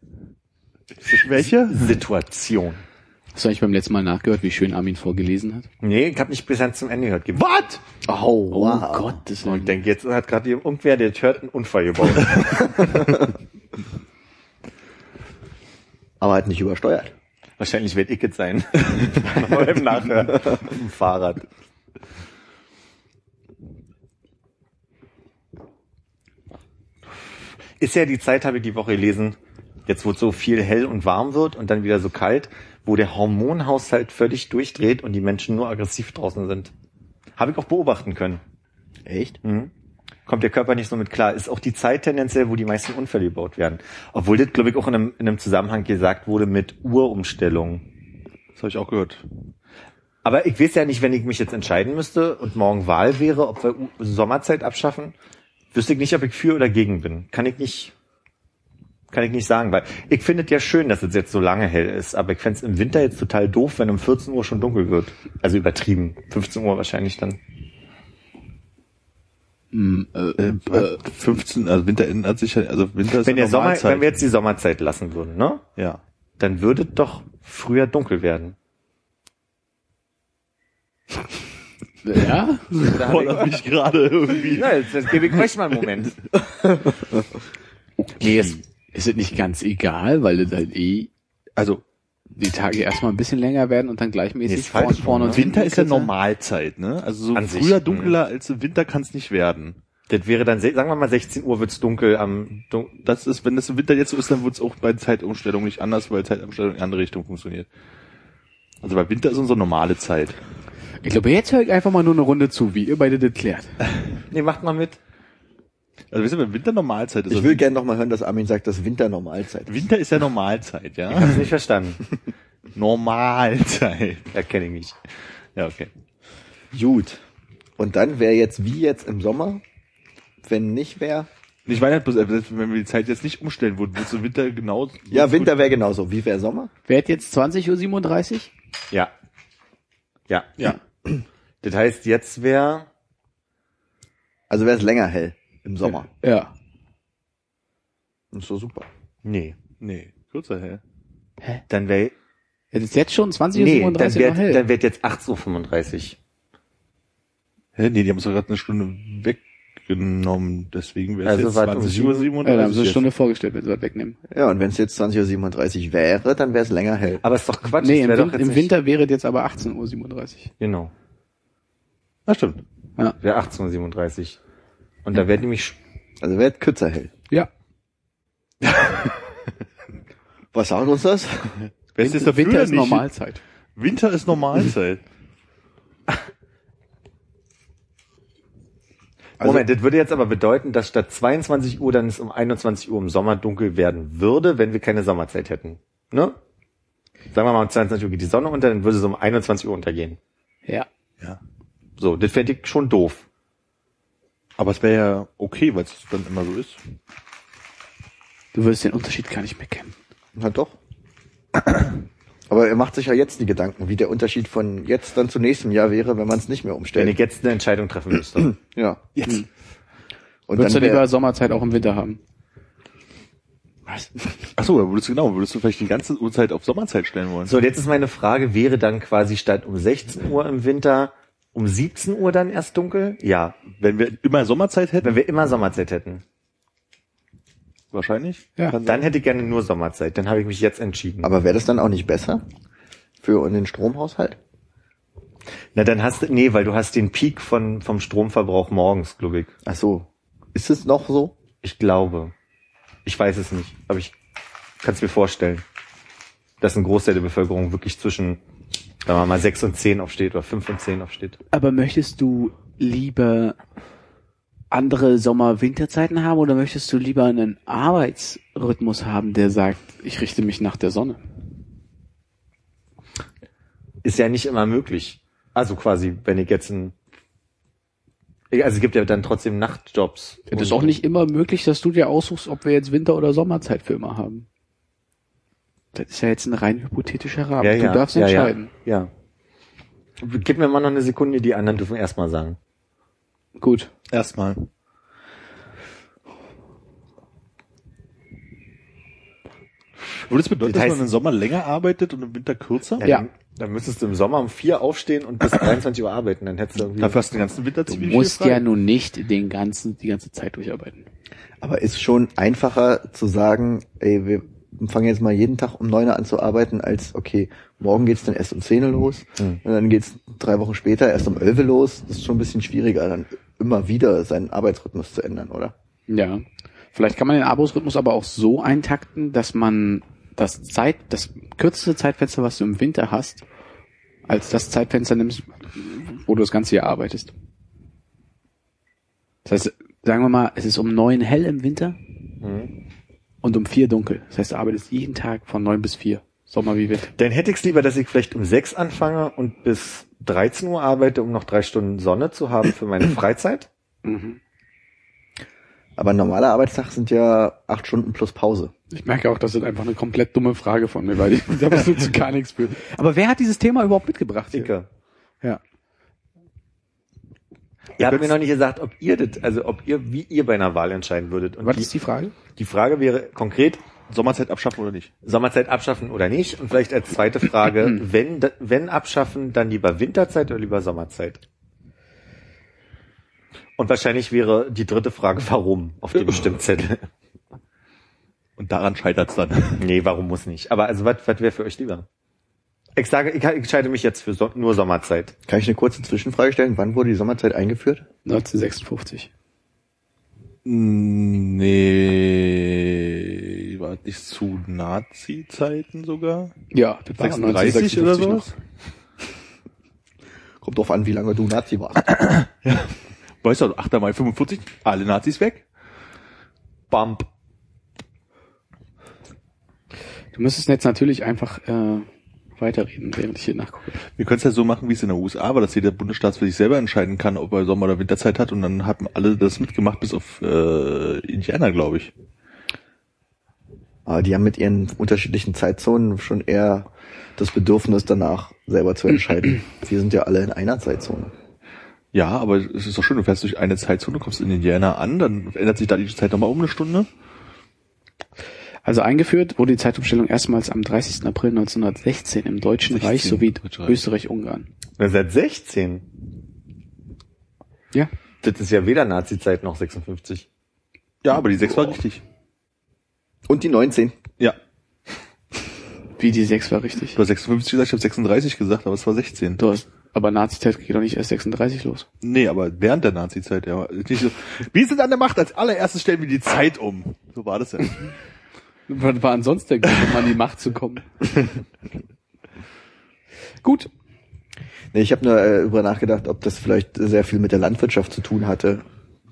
Schwäche? Situation. Hast du eigentlich beim letzten Mal nachgehört, wie schön Armin vorgelesen hat? Nee, ich habe nicht bis ans zum Ende gehört. Ge- Was? Oh, Oh wow. Gott, das Und ich denke, jetzt hat gerade irgendwer, der hört, einen Unfall gebaut. Aber halt nicht übersteuert. Wahrscheinlich wird ich es sein. beim Nachhören. Fahrrad. Ist ja die Zeit, habe ich die Woche gelesen, jetzt wo es so viel hell und warm wird und dann wieder so kalt, wo der Hormonhaushalt völlig durchdreht und die Menschen nur aggressiv draußen sind. Habe ich auch beobachten können. Echt? Mhm. Kommt der Körper nicht so mit klar. Ist auch die Zeit tendenziell, wo die meisten Unfälle gebaut werden. Obwohl das, glaube ich, auch in einem, in einem Zusammenhang gesagt wurde mit Uhrumstellung. Das habe ich auch gehört. Aber ich weiß ja nicht, wenn ich mich jetzt entscheiden müsste und morgen Wahl wäre, ob wir Sommerzeit abschaffen, wüsste ich nicht, ob ich für oder gegen bin. Kann ich nicht, kann ich nicht sagen, weil ich finde es ja schön, dass es jetzt so lange hell ist, aber ich fände es im Winter jetzt total doof, wenn um 14 Uhr schon dunkel wird. Also übertrieben. 15 Uhr wahrscheinlich dann. Äh, 15, also Winter ändert sich ja, also Winter ist Wenn, der Sommer, wenn wir jetzt die Sommerzeit lassen würden, ne? ja. Dann würde doch früher dunkel werden. Ja? Da Fordert ich, mich gerade irgendwie. na, jetzt, jetzt gebe ich euch mal einen Moment. Nee, es ist es nicht ganz egal, weil das halt eh Also die Tage erstmal ein bisschen länger werden und dann Nee, gleichmäßig ist falsch, vorne ne? und Winter ist ja. Normalzeit, ne? Also so An sich, früher mhm. dunkler als im Winter kann es nicht werden. Das wäre dann, sagen wir mal, 16 Uhr wird's dunkel am, dun Das ist, wenn das im Winter jetzt so ist, dann wird es auch bei Zeitumstellung nicht anders, weil Zeitumstellung in andere Richtung funktioniert. Also bei Winter ist unsere normale Zeit. Ich glaube, jetzt höre ich einfach mal nur eine Runde zu, wie ihr beide das klärt. Nee, macht mal mit. Also wisst ihr, wenn Winter Normalzeit ist, Ich also will gerne noch mal hören, dass Armin sagt, dass Winter Normalzeit ist. Winter ist ja Normalzeit, ja? Hab's nicht verstanden. Normalzeit. Erkenne ich nicht. Ja, okay. Gut. Und dann wäre jetzt wie jetzt im Sommer? Wenn nicht wäre? Ich meine halt bloß, äh, wenn wir die Zeit jetzt nicht umstellen würden, würdest du Winter genau... Ja, Winter wäre genauso. Wie wäre Sommer? Hat jetzt 20.37 Uhr? Ja. Ja. Ja. Das heißt, jetzt wäre, Also wäre es länger hell im Sommer. Ja. Das ist so super. nee. Nee, kürzer hell. Dann wäre, Es ist jetzt schon 20.37 nee, Uhr dann noch wird, hell. dann wird jetzt 18.35 Uhr. Hä? Nee, die haben es doch gerade eine Stunde weggenommen, deswegen wäre es Also jetzt war es 20 um Uhr sieben- 37. ja, da haben sie eine. Stunde vorgestellt, wenn sie was wegnehmen. Ja, und wenn es jetzt 20.37 Uhr wäre, dann wäre es länger hell. Aber ist doch Quatsch. nee, im, Win im nicht- Winter wäre es jetzt aber 18.37 Uhr. Genau. Ah, stimmt. Ja. Wäre 18.37 Uhr. Und da wäre nämlich, Also wäre es kürzer hell. Ja. Was sagt uns das? Dafür Winter ist? Normalzeit. Winter ist Normalzeit. Also- Moment, das würde jetzt aber bedeuten, dass statt 22 Uhr dann es um 21 Uhr im Sommer dunkel werden würde, wenn wir keine Sommerzeit hätten. Ne? Sagen wir mal, um 22 Uhr geht die Sonne unter, dann würde es um 21 Uhr untergehen. Ja. ja. So, das fände ich schon doof. Aber es wäre ja okay, weil es dann immer so ist. Du wirst den Unterschied gar nicht mehr kennen. Na doch. Aber er macht sich ja jetzt die Gedanken, wie der Unterschied von jetzt dann zu nächstem Jahr wäre, wenn man es nicht mehr Wenn umstellt. ich jetzt eine Entscheidung treffen müsste. ja. Jetzt. Und Würdest du dann lieber wär, Sommerzeit auch im Winter haben? Ach so, da würdest du genau, würdest du vielleicht die ganze Uhrzeit auf Sommerzeit stellen wollen. so, und jetzt ist meine Frage, wäre dann quasi statt um 16 Uhr im Winter um 17 Uhr dann erst dunkel? Ja, Wenn wir immer Sommerzeit hätten, wenn wir immer Sommerzeit hätten. Wahrscheinlich. Ja. Dann sein. hätte ich gerne nur Sommerzeit. Dann habe ich mich jetzt entschieden. aber wäre das dann auch nicht besser? Für den Stromhaushalt? Na, dann hast du, nee, weil du hast den Peak von, vom Stromverbrauch morgens, glaube ich. Ach so. Ist es noch so? Ich glaube. Ich weiß es nicht, aber ich kann es mir vorstellen, dass ein Großteil der Bevölkerung wirklich zwischen, sagen wir mal, 6 und 10 aufsteht oder 5 und 10 aufsteht. Aber möchtest du lieber andere Sommer-Winterzeiten haben oder möchtest du lieber einen Arbeitsrhythmus haben, der sagt, ich richte mich nach der Sonne? Ist ja nicht immer möglich. Also quasi, wenn ich jetzt ein, also es gibt ja dann trotzdem Nachtjobs. Es ist auch nicht immer möglich, dass du dir aussuchst, ob wir jetzt Winter- oder Sommerzeit für immer haben. Das ist ja jetzt ein rein hypothetischer Rahmen. ja, du ja, darfst ja, entscheiden. Ja, ja. Gib mir mal noch eine Sekunde, die anderen dürfen erstmal sagen. Gut. Erstmal. Würde es bedeuten, Das dass heißt- man im Sommer länger arbeitet und im Winter kürzer? Ja. Dann, dann müsstest du im Sommer um vier aufstehen und bis 23 Uhr arbeiten. Dann hättest du irgendwie. Dafür hast du den ganzen Winter Du ziemlich musst viel frei. ja nun nicht den ganzen, die ganze Zeit durcharbeiten. Aber ist schon einfacher zu sagen, ey, wir fangen jetzt mal jeden Tag um neun Uhr an zu arbeiten, als, okay, morgen geht's dann erst um zehn Uhr los Hm. und dann geht's drei Wochen später erst um elf Uhr los. Das ist schon ein bisschen schwieriger, dann immer wieder seinen Arbeitsrhythmus zu ändern, oder? Ja. Vielleicht kann man den Arbeitsrhythmus aber auch so eintakten, dass man das Zeit, das kürzeste Zeitfenster, was du im Winter hast, als das Zeitfenster nimmst, wo du das ganze Jahr arbeitest. Das heißt, sagen wir mal, es ist um neun hell im Winter Mhm. und um vier dunkel. Das heißt, du arbeitest jeden Tag von neun bis vier. Sommer wie Winter. Dann hätte ich es lieber, dass ich vielleicht um sechs anfange und bis 13 Uhr arbeite, um noch drei Stunden Sonne zu haben für meine Freizeit. Mhm. Aber ein normaler Arbeitstag sind ja acht Stunden plus Pause. Ich merke auch, das ist einfach eine komplett dumme Frage von mir, weil ich da absolut zu gar nichts für. Aber wer hat dieses Thema überhaupt mitgebracht? hier? Ja. Ihr habt mir noch nicht gesagt, ob ihr das, also ob ihr, wie ihr bei einer Wahl entscheiden würdet. Und Was die, ist die Frage? die Frage wäre konkret, Sommerzeit abschaffen oder nicht? Sommerzeit abschaffen oder nicht? Und vielleicht als zweite Frage, wenn, wenn abschaffen, dann lieber Winterzeit oder lieber Sommerzeit? Und wahrscheinlich wäre die dritte Frage, warum auf dem Stimmzettel? Und daran scheitert's dann. Nee, warum muss nicht? Aber also was, was wäre für euch lieber? Ich sage, ich entscheide mich jetzt für so, nur Sommerzeit. Kann ich eine kurze Zwischenfrage stellen? Wann wurde die Sommerzeit eingeführt? 1956. Nee, war nicht zu Nazi-Zeiten sogar? Ja, das war 36 oder 1956 so? Kommt drauf an, wie lange du Nazi warst. Weißt du, 8. Mai 45, alle Nazis weg. Bump. Du müsstest jetzt natürlich einfach äh, weiterreden, während ich hier nachgucke. Wir können es ja so machen, wie es in der USA war, dass jeder Bundesstaat für sich selber entscheiden kann, ob er Sommer- oder Winterzeit hat und dann haben alle das mitgemacht, bis auf äh, Indiana, glaube ich. Aber die haben mit ihren unterschiedlichen Zeitzonen schon eher das Bedürfnis danach selber zu entscheiden. Wir sind ja alle in einer Zeitzone. Ja, aber es ist doch schön, du fährst durch eine Zeitzone, kommst in Indiana an, dann ändert sich da die Zeit nochmal um eine Stunde. Also eingeführt wurde die Zeitumstellung erstmals am 30. April 1916 im Deutschen 16, Reich sowie. Österreich-Ungarn. Seit 16. Ja. Das ist ja weder Nazi-Zeit noch 56. Ja, aber die 6 war richtig. Und die 19. Ja, Wie die 6 war richtig. du hast 56 gesagt, ich habe 36 gesagt, aber es war 16. Du hast, aber Nazi-Zeit geht doch nicht erst 36 los. Nee, aber während der Nazi-Zeit, ja. Nicht so, wir sind an der Macht, als allererstes stellen wir die Zeit um. So war das ja. Was war ansonsten der Grund, um an die Macht zu kommen? Gut. Nee, ich habe nur äh, über nachgedacht, ob das vielleicht sehr viel mit der Landwirtschaft zu tun hatte,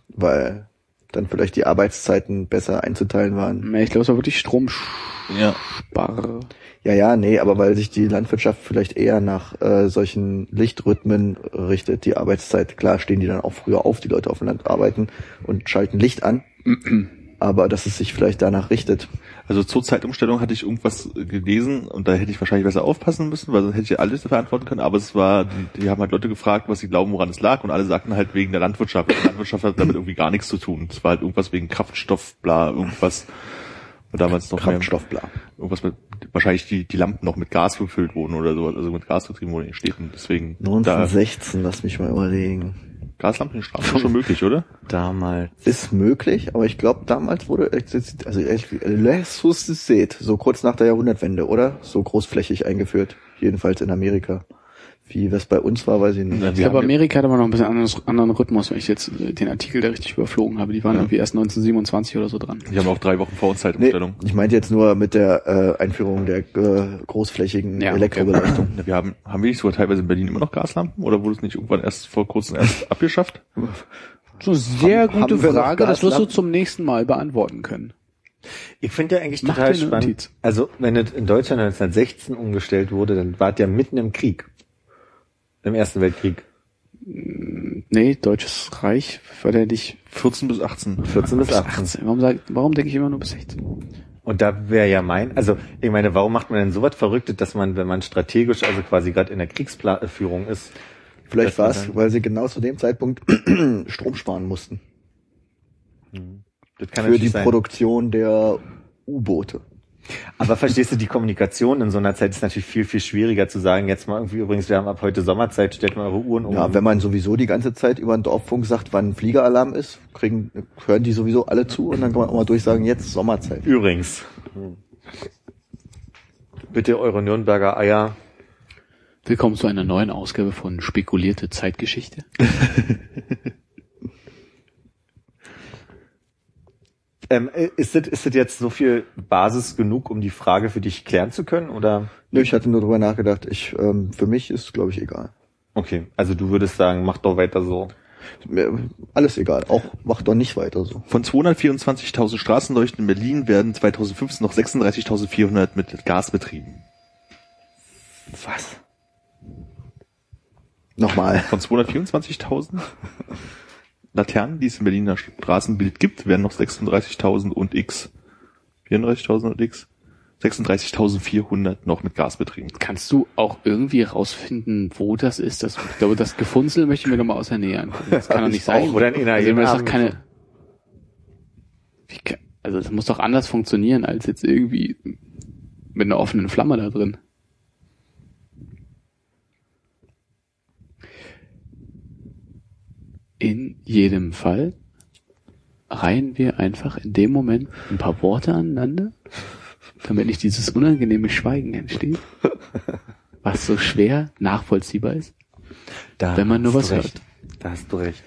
weil dann vielleicht die Arbeitszeiten besser einzuteilen waren. Nee, Ich glaube, es war wirklich ja. Stromspar. Ja, ja, nee, aber weil sich die Landwirtschaft vielleicht eher nach äh, solchen Lichtrhythmen richtet, die Arbeitszeit. Klar stehen die dann auch früher auf, die Leute auf dem Land arbeiten und schalten Licht an. aber dass es sich vielleicht danach richtet. Also zur Zeitumstellung hatte ich irgendwas gelesen und da hätte ich wahrscheinlich besser aufpassen müssen, weil sonst hätte ich alles verantworten können. Aber es war, die, die haben halt Leute gefragt, was sie glauben, woran es lag und alle sagten halt wegen der Landwirtschaft. Die Landwirtschaft hat damit irgendwie gar nichts zu tun. Es war halt irgendwas wegen Kraftstoff, bla, irgendwas. Und damals noch mehr, Kraftstoff, bla. irgendwas mit, wahrscheinlich die, die Lampen noch mit Gas befüllt wurden oder so, also mit Gas getrieben wurden in den Städten. Deswegen, da, 1916, lass mich mal überlegen. Gaslampen in den Straßen ist schon möglich, oder? Damals. Ist möglich, aber ich glaube, damals wurde, also seht, so kurz nach der Jahrhundertwende, oder? So großflächig eingeführt. Jedenfalls in Amerika. Wie das bei uns war, weiß ich nicht. Ja, Ich glaube, Amerika hat aber noch ein bisschen anderes, anderen Rhythmus, wenn ich jetzt äh, den Artikel da richtig überflogen habe. Die waren irgendwie erst 1927 oder so dran. Die haben auch drei Wochen vor uns Nee, Zeitumstellung. ich meinte jetzt nur mit der äh, Einführung der äh, großflächigen Ja, okay. Elektrobeleuchtung. Na, Wir haben, haben wir nicht sogar teilweise in Berlin immer noch Gaslampen oder wurde es nicht irgendwann erst vor kurzem erst abgeschafft? So, sehr Haben- gute haben Frage. Das wirst du zum nächsten Mal beantworten können. Ich finde ja eigentlich Mach total spannend. Notiz. Also, wenn es in Deutschland 1916 umgestellt wurde, dann war es ja mitten im Krieg. Im Ersten Weltkrieg. Nee, Deutsches Reich war der nicht 14 bis 18. 14 bis bis 18. 18. Warum, sag, warum denke ich immer nur bis 16? Und da wäre ja mein, also ich meine, warum macht man denn so was Verrücktes, dass man, wenn man strategisch, also quasi gerade in der Kriegsführung ist, Vielleicht war es, weil sie genau zu dem Zeitpunkt Strom sparen mussten. das kann Für die sein. Produktion der U-Boote. Aber verstehst du, die Kommunikation in so einer Zeit ist natürlich viel, viel schwieriger zu sagen, jetzt mal irgendwie übrigens, wir haben ab heute Sommerzeit, stellt mal eure Uhren um. Ja, wenn man sowieso die ganze Zeit über den Dorffunk sagt, wann ein Fliegeralarm ist, kriegen, hören die sowieso alle zu und dann kann man auch mal durchsagen, jetzt Sommerzeit. Übrigens. Bitte eure Nürnberger Eier. Willkommen zu einer neuen Ausgabe von Spekulierte Zeitgeschichte. Ähm, ist das, ist das jetzt so viel Basis genug, um die Frage für dich klären zu können? Oder? Nö, ich hatte nur drüber nachgedacht. Ich, ähm, für mich ist, glaube ich, egal. Okay, also du würdest sagen, mach doch weiter so. Mir, alles egal. Auch macht doch nicht weiter so. Von 224.000 Straßenleuchten in Berlin werden 2015 noch 36.400 mit Gas betrieben. Was? Nochmal. Von 224.000 Laternen, die es im Berliner Straßenbild gibt, werden noch 36.000 und X. 34.000 und X. 36.400 noch mit Gas betrieben. Kannst du auch irgendwie rausfinden, wo das ist? Das, ich glaube, das Gefunzel möchte ich mir nochmal aus der Nähe angucken. Das kann doch nicht sein. Oder in einer also, das keine... Wie kann, Also es muss doch anders funktionieren als jetzt irgendwie mit einer offenen Flamme da drin. In jedem Fall reihen wir einfach in dem Moment ein paar Worte aneinander, damit nicht dieses unangenehme Schweigen entsteht, was so schwer nachvollziehbar ist, Da wenn man nur was hört. recht. Da hast du recht.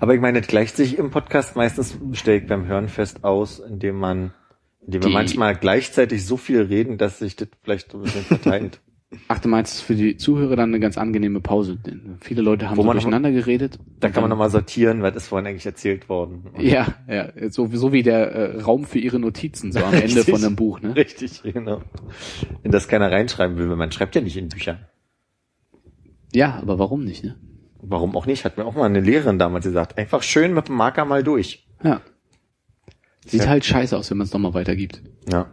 Aber ich meine, das gleicht sich im Podcast meistens, stelle ich beim Hören fest aus, indem man, indem wir Die- manchmal gleichzeitig so viel reden, dass sich das vielleicht so ein bisschen verteilt. Ach, du meinst es ist für die Zuhörer dann eine ganz angenehme Pause. Denn viele Leute haben Wo so man noch- durcheinander geredet. Da kann man nochmal sortieren, was ist vorhin eigentlich erzählt worden. Und- Ja, ja, so, so wie der äh, Raum für ihre Notizen, so am Ende Richtig. von einem Buch, ne? Richtig, genau. In das keiner reinschreiben will, weil man schreibt ja nicht in Büchern. Ja, aber warum nicht, ne? Warum auch nicht? Hat mir auch mal eine Lehrerin damals gesagt. Einfach schön mit dem Marker mal durch. Ja. Sieht Ja. halt scheiße aus, wenn man es nochmal weitergibt. Ja.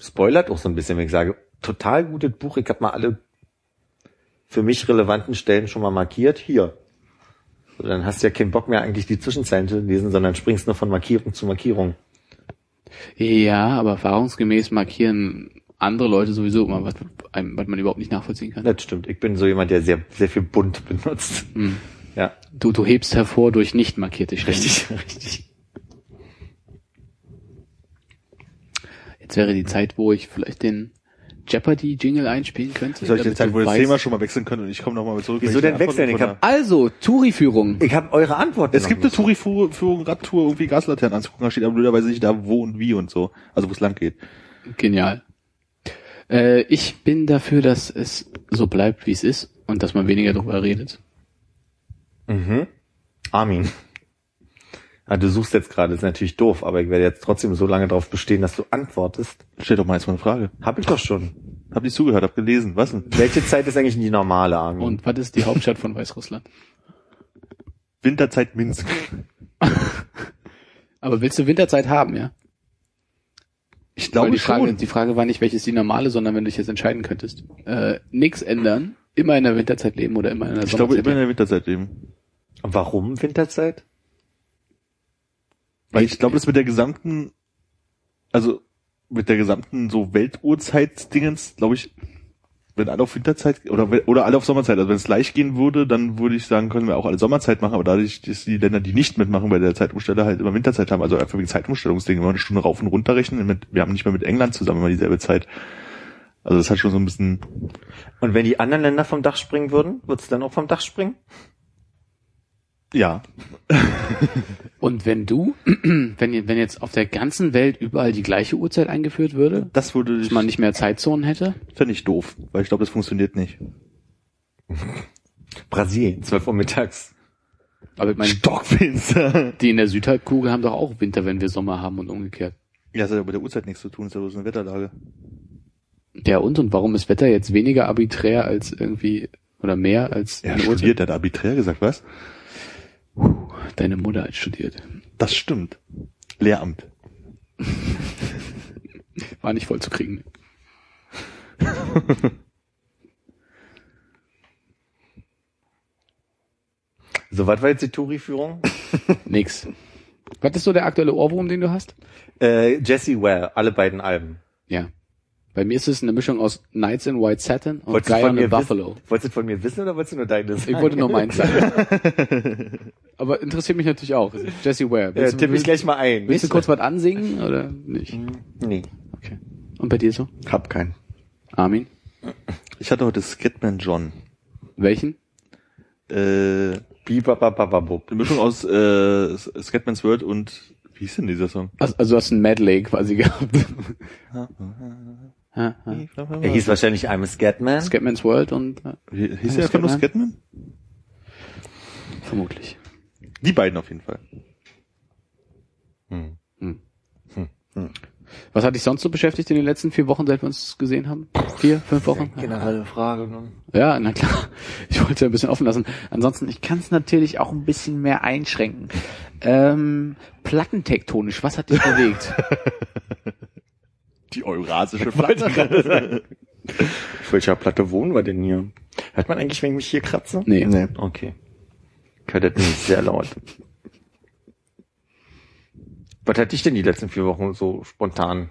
Spoilert auch so ein bisschen, wenn ich sage, total gutes Buch. Ich habe mal alle für mich relevanten Stellen schon mal markiert. Hier. So, dann hast du ja keinen Bock mehr eigentlich die Zwischenzeilen zu lesen, sondern springst nur von Markierung zu Markierung. Ja, aber erfahrungsgemäß markieren andere Leute sowieso immer was, was man überhaupt nicht nachvollziehen kann. Das stimmt. Ich bin so jemand, der sehr, sehr viel bunt benutzt. Hm. Ja. Du, du hebst hervor durch nicht markierte Stellen. Richtig, richtig. Jetzt wäre die Zeit, wo ich vielleicht den Jeopardy-Jingle einspielen könnte. Soll ich jetzt Zeit, wo wir das Thema schon mal wechseln können und ich komme nochmal zurück. Wieso denn Antwort wechseln? Ich hab- Also, Touri-Führung. Ich habe eure Antworten. Es gibt eine. Touri-Führung, Radtour, irgendwie Gaslaternen anzugucken, da steht aber blöderweise nicht da, wo und wie und so. Also wo es lang geht. Genial. Äh, ich bin dafür, dass es so bleibt, wie es ist und dass man weniger darüber redet. Mhm. Armin. Ja, du suchst jetzt gerade, ist natürlich doof, aber ich werde jetzt trotzdem so lange darauf bestehen, dass du antwortest. Stell doch mal jetzt mal eine Frage. Hab ich doch schon. Hab nicht zugehört, hab gelesen. Was denn? Welche Zeit ist eigentlich die normale, Armin? Und was ist die Hauptstadt von Weißrussland? Winterzeit Minsk. Aber willst du Winterzeit haben, ja? Ich Weil glaube die Frage, schon. die Frage war nicht, welches die normale, sondern wenn du dich jetzt entscheiden könntest. Äh, nix ändern, immer in der Winterzeit leben oder immer in der Ich glaube Sommerzeit immer in der Winterzeit leben. Warum Winterzeit? Weil ich glaube, das mit der gesamten, also mit der gesamten so Weltuhrzeitsdingens, glaube ich, wenn alle auf Winterzeit oder oder alle auf Sommerzeit, also wenn es leicht gehen würde, dann würde ich sagen, können wir auch alle Sommerzeit machen, aber dadurch, dass die Länder, die nicht mitmachen bei der Zeitumstellung, halt immer Winterzeit haben, also einfach wegen Zeitumstellungsdingen, immer eine Stunde rauf und runter rechnen, mit, wir haben nicht mehr mit England zusammen immer dieselbe Zeit. Also das hat schon so ein bisschen, Und wenn die anderen Länder vom Dach springen würden, würdest du dann auch vom Dach springen? Ja, Und wenn du, wenn, wenn jetzt auf der ganzen Welt überall die gleiche Uhrzeit eingeführt würde, das würde dass man nicht mehr Zeitzonen hätte, fände ich doof, weil ich glaube, das funktioniert nicht. Brasilien, 12 Uhr mittags. aber ich meine, Stockfinster. die in der Südhalbkugel haben doch auch Winter, wenn wir Sommer haben und umgekehrt. Ja, das hat ja mit der Uhrzeit nichts zu tun, das ist ja bloß eine Wetterlage. Ja, und? Und warum ist Wetter jetzt weniger arbiträr als irgendwie, oder mehr als hat studiert, der hat arbiträr gesagt, was? Deine Mutter hat studiert. Das stimmt. Lehramt. War nicht voll zu kriegen. So, was war jetzt die Touri-Führung? Nix. Was ist so der aktuelle Ohrwurm, den du hast? äh, Jesse Ware, alle beiden Alben. Ja. Bei mir ist es eine Mischung aus Knights in White Satin und Wolltest a mir Buffalo. Wissen, wolltest du von mir wissen oder wolltest du nur deines? Ich wollte nur meins sagen. Aber interessiert mich natürlich auch. Jesse Ware. Ja, Willst, du- tippe ich gleich mal ein. willst du kurz was ansingen oder nicht? Nee. Okay. Und bei dir so? Hab keinen. Armin? Ich hatte heute Scatman John. Welchen? Äh, Bibababababub. eine Mischung aus äh, Scatman's World und wie hieß denn dieser Song? Also, also du hast ein Medley quasi gehabt. Ha, ha. Er hieß wahrscheinlich I'm a Scatman. Scatman's World und äh, Hieß der einfach nur Scatman? Vermutlich. Die beiden auf jeden Fall. Was hat dich sonst so beschäftigt in den letzten vier Wochen, seit wir uns gesehen haben? Vier, fünf Wochen? Generelle Frage. Ne? Ja, na klar. Ich wollte ein bisschen offen lassen. Ansonsten, ich kann es natürlich auch ein bisschen mehr einschränken. Ähm, plattentektonisch, was hat dich bewegt? Die eurasische Platte. Auf welcher Platte wohnen wir denn hier? Hört man eigentlich, wenn ich mich hier kratze? Nee. Nee. Okay. Das nicht sehr laut. Was hatte ich denn die letzten vier Wochen so spontan?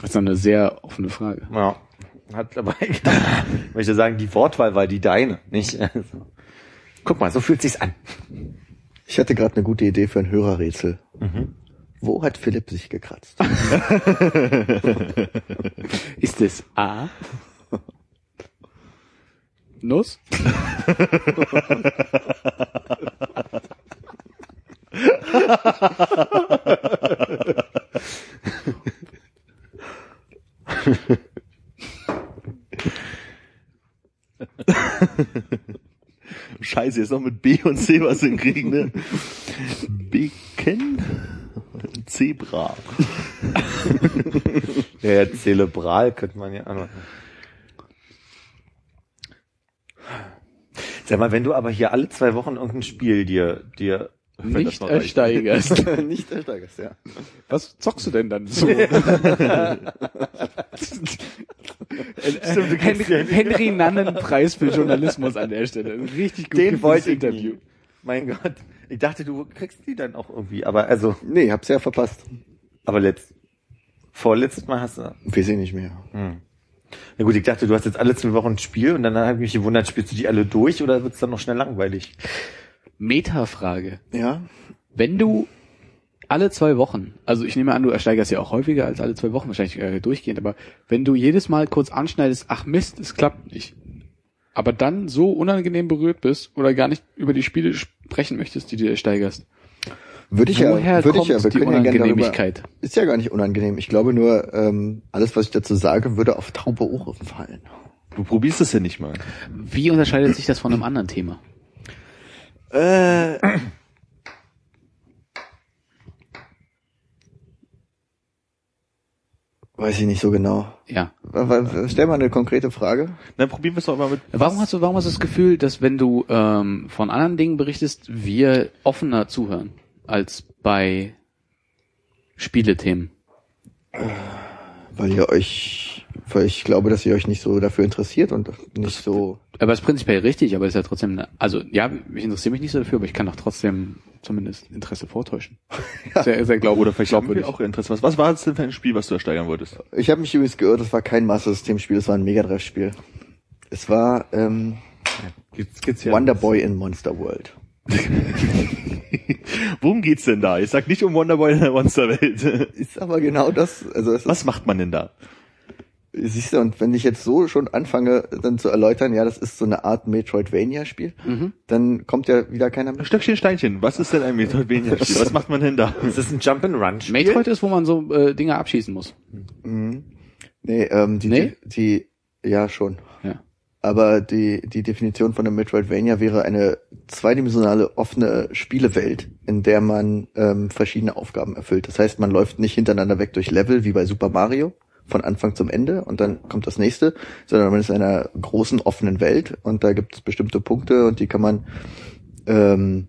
Das ist eine sehr offene Frage. Ja, hat dabei. ich möchte sagen, die Wortwahl war die deine, nicht? Also. Guck mal, so fühlt sich's an. Ich hatte gerade eine gute Idee für ein Hörerrätsel. Wo hat Philipp sich gekratzt? Ist es A? Nuss? Scheiße, jetzt noch mit B und C was hinkriegen, ne? Becken? Zebra. Ja, ja, zelebral könnte man ja anmachen. Sag mal, wenn du aber hier alle zwei Wochen irgendein Spiel dir, dir Nicht ersteigerst. Nicht der Steigerst, ja. Was zockst du denn dann so? Henry, Henry Nannen Preis für Journalismus an der Stelle. Ein Richtig gut Den geführtes wollte ich Interview. Mein Gott. Ich dachte, du kriegst die dann auch irgendwie, aber also, Nee, hab's ja verpasst. aber letzt, vorletztes Mal hast du, Weiß ich nicht mehr. na gut, ich dachte, du hast jetzt alle zwei Wochen ein Spiel und dann habe ich mich gewundert, spielst du die alle durch oder wird's dann noch schnell langweilig? Metafrage. Ja? Wenn du alle zwei Wochen, also ich nehme an, du ersteigerst ja auch häufiger als alle zwei Wochen, wahrscheinlich äh, durchgehend, aber wenn du jedes Mal kurz anschneidest, ach Mist, es klappt nicht, aber dann so unangenehm berührt bist oder gar nicht über die Spiele sprechen möchtest, die du ersteigerst, Würde ich woher ja, würde kommt ich ja, wir die können ja gerne darüber, Unangenehmigkeit? ist ja gar nicht unangenehm. Ich glaube nur, ähm, alles, was ich dazu sage, würde auf taube Ohren fallen. Du probierst es ja nicht mal. Wie unterscheidet sich das von einem anderen Thema? Äh, weiß ich nicht so genau. Ja. Stell mal eine konkrete Frage. Dann probieren wir es doch mal mit. Warum hast du, warum hast du das Gefühl, dass wenn du ähm, von anderen Dingen berichtest, wir offener zuhören als bei Spielethemen? Weil ihr euch, weil ich glaube, dass ihr euch nicht so dafür interessiert und nicht so. Aber ist prinzipiell richtig, aber ist ja trotzdem, eine, also ja, ich interessiere mich nicht so dafür, aber ich kann doch trotzdem zumindest Interesse vortäuschen. Sehr, sehr glaub, Oder vielleicht haben wir glaubwürdig. auch Interesse. Was, was war das denn für ein Spiel, was du ersteigern wolltest? Ich habe mich übrigens geirrt, es war kein Master System Spiel, es war ein Mega Drive Spiel. Es war ähm, Gibt's, gibt's ja. Wonder Boy in Monster World. Worum geht's denn da? Ich sag nicht um Wonderboy in der Monsterwelt. Ist aber genau das, also es ist, Was macht man denn da? siehst du, und wenn ich jetzt so schon anfange, dann zu erläutern, ja, das ist so eine Art Metroidvania-Spiel, dann kommt ja wieder keiner mehr. Stöckchen, Steinchen. Was ist denn ein Metroidvania-Spiel? Was macht man denn da? Ist das ein Jump'n'Run-Spiel? Metroid ist, wo man so äh, Dinge abschießen muss. Nee, ähm, die, Nee? die, ja, schon. Aber die, die Definition von einem Metroidvania wäre eine zweidimensionale offene Spielewelt, in der man ähm, verschiedene Aufgaben erfüllt. Das heißt, man läuft nicht hintereinander weg durch Level wie bei Super Mario von Anfang zum Ende und dann kommt das nächste, sondern man ist in einer großen offenen Welt und da gibt es bestimmte Punkte und die kann man ähm,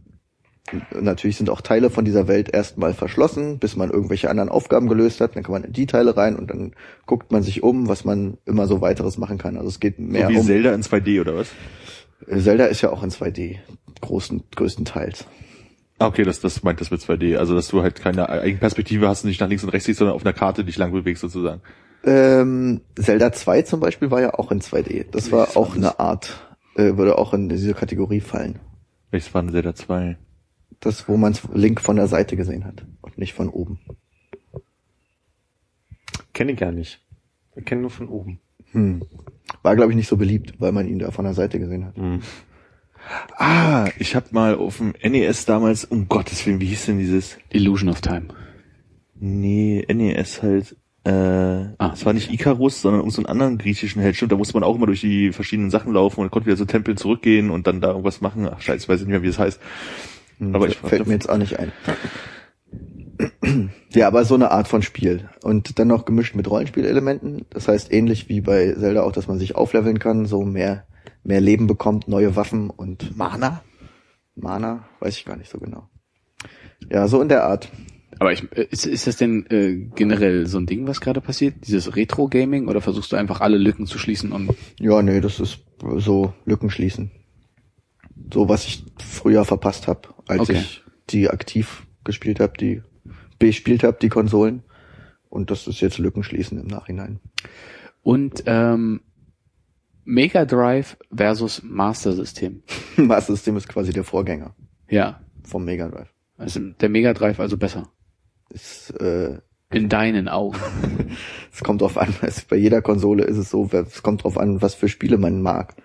Natürlich sind auch Teile von dieser Welt erstmal verschlossen, bis man irgendwelche anderen Aufgaben gelöst hat. Dann kann man in die Teile rein und dann guckt man sich um, was man immer so weiteres machen kann. Also es geht mehr so wie um. Zelda in 2D oder was? Zelda ist ja auch in 2D, großen, größtenteils. Ah, okay, das, das meint das mit 2D. Also, dass du halt keine Eigenperspektive hast und nicht nach links und rechts siehst, sondern auf einer Karte dich lang bewegst sozusagen. Ähm, Zelda 2 zum Beispiel war ja auch in 2D. Das war auch eine Art, äh, würde auch in diese Kategorie fallen. Welches war denn Zelda 2? Das, wo man Link von der Seite gesehen hat und nicht von oben. Kenne ich gar nicht. Ich kenne nur von oben. Hm. War, glaube ich, nicht so beliebt, weil man ihn da von der Seite gesehen hat. Ah, ich habe mal auf dem NES damals, um Gottes Willen, wie hieß denn dieses? Illusion of Time. Nee, NES halt. Äh, es war nicht Icarus, sondern irgendeinen so einen anderen griechischen Held. Stimmt, da musste man auch immer durch die verschiedenen Sachen laufen und konnte wieder so Tempeln zurückgehen und dann da irgendwas machen. Ach scheiße, ich weiß nicht mehr, wie es heißt. Aber ich Fällt mir jetzt auch nicht ein. Ja, aber so eine Art von Spiel. Und dann noch gemischt mit Rollenspielelementen. Das heißt, ähnlich wie bei Zelda auch, dass man sich aufleveln kann, so mehr, mehr Leben bekommt, neue Waffen und Mana? Mana, weiß ich gar nicht so genau. Ja, so in der Art. Aber ich, äh, ist, ist das denn äh, generell so ein Ding, was gerade passiert? Dieses Retro-Gaming? Oder versuchst du einfach alle Lücken zu schließen und Ja, nee, das ist so Lücken schließen. So, was ich früher verpasst habe, als Okay. ich die aktiv gespielt habe, die bespielt habe, die Konsolen. Und das ist jetzt Lücken schließen im Nachhinein. Und ähm, Mega Drive versus Master System. Master System ist quasi der Vorgänger Ja. vom Mega Drive. Also der Mega Drive also besser. Ist, äh, In deinen Augen. es kommt drauf an, es, bei jeder Konsole ist es so, es kommt drauf an, was für Spiele man mag.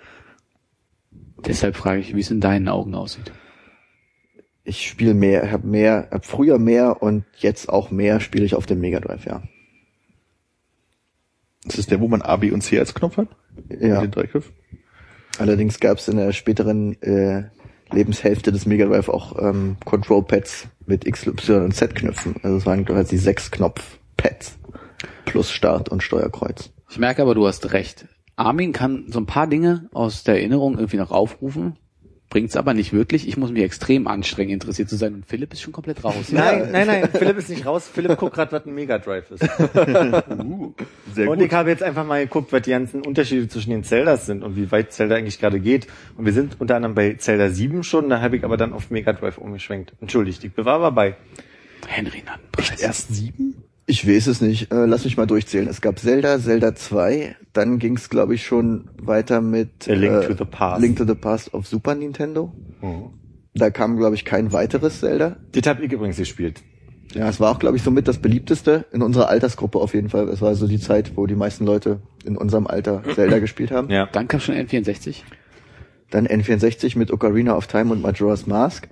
Deshalb frage ich, wie es in deinen Augen aussieht. Ich spiele mehr, habe mehr, hab früher mehr und jetzt auch mehr spiele ich auf dem Mega Drive, ja. Das ist der, wo man A, B und C als Knopf hat? Ja. Den Dreigriff? Allerdings gab es in der späteren äh, Lebenshälfte des Mega Drive auch ähm, Control Pads mit X, Y und Z Knöpfen. Also es waren quasi sechs Knopf Pads plus Start und Steuerkreuz. Ich merke aber, du hast recht. Armin kann so ein paar Dinge aus der Erinnerung irgendwie noch aufrufen, bringt's aber nicht wirklich. Ich muss mich extrem anstrengen, interessiert zu sein und Philipp ist schon komplett raus. Nein, nein, nein, Philipp ist nicht raus. Philipp guckt gerade, was ein Mega Drive ist. Sehr und gut. ich habe jetzt einfach mal geguckt, was die ganzen Unterschiede zwischen den Zeldas sind und wie weit Zelda eigentlich gerade geht. Und wir sind unter anderem bei Zelda 7 schon, da habe ich aber dann auf Mega Drive umgeschwenkt. Entschuldigt, ich war aber bei. Henry Nattenpreis. Erst sieben? Ich weiß es nicht. Äh, lass mich mal durchzählen. Es gab Zelda, Zelda 2, dann ging es, glaube ich, schon weiter mit A Link äh, to the Past. Link to the Past auf Super Nintendo. Da kam, glaube ich, kein weiteres Zelda. Das habe ich übrigens gespielt. Ja, es war auch, glaube ich, somit das beliebteste in unserer Altersgruppe auf jeden Fall. Es war so die Zeit, wo die meisten Leute in unserem Alter Zelda gespielt haben. Ja. Dann kam schon N64. Dann N64 mit Ocarina of Time und Majora's Mask.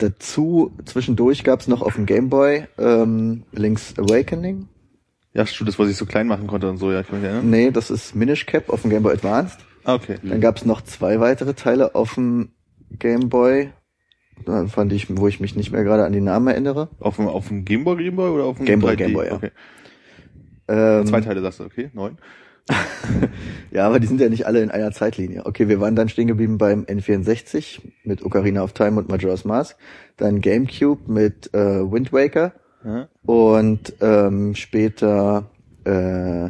Dazu, zwischendurch gab's noch auf dem Game Boy ähm, Link's Awakening. Ja, stimmt, das, was ich so klein machen konnte und so, ja, ich mich erinnern. Nee, das ist Minish Cap auf dem Game Boy Advanced. Ah, okay. Dann gab's noch zwei weitere Teile auf dem Game Boy, äh, fand ich, wo ich mich nicht mehr gerade an die Namen erinnere. Auf dem, auf dem Gameboy, Gameboy oder auf dem Game Boy, 3D? Game Boy, ja. Okay. Ähm, Zwei Teile sagst du, okay, neun. Ja, aber die sind ja nicht alle in einer Zeitlinie. Okay, wir waren dann stehen geblieben beim N64 mit Ocarina of Time und Majora's Mask, dann GameCube mit äh, Wind Waker Ja. und ähm, später äh,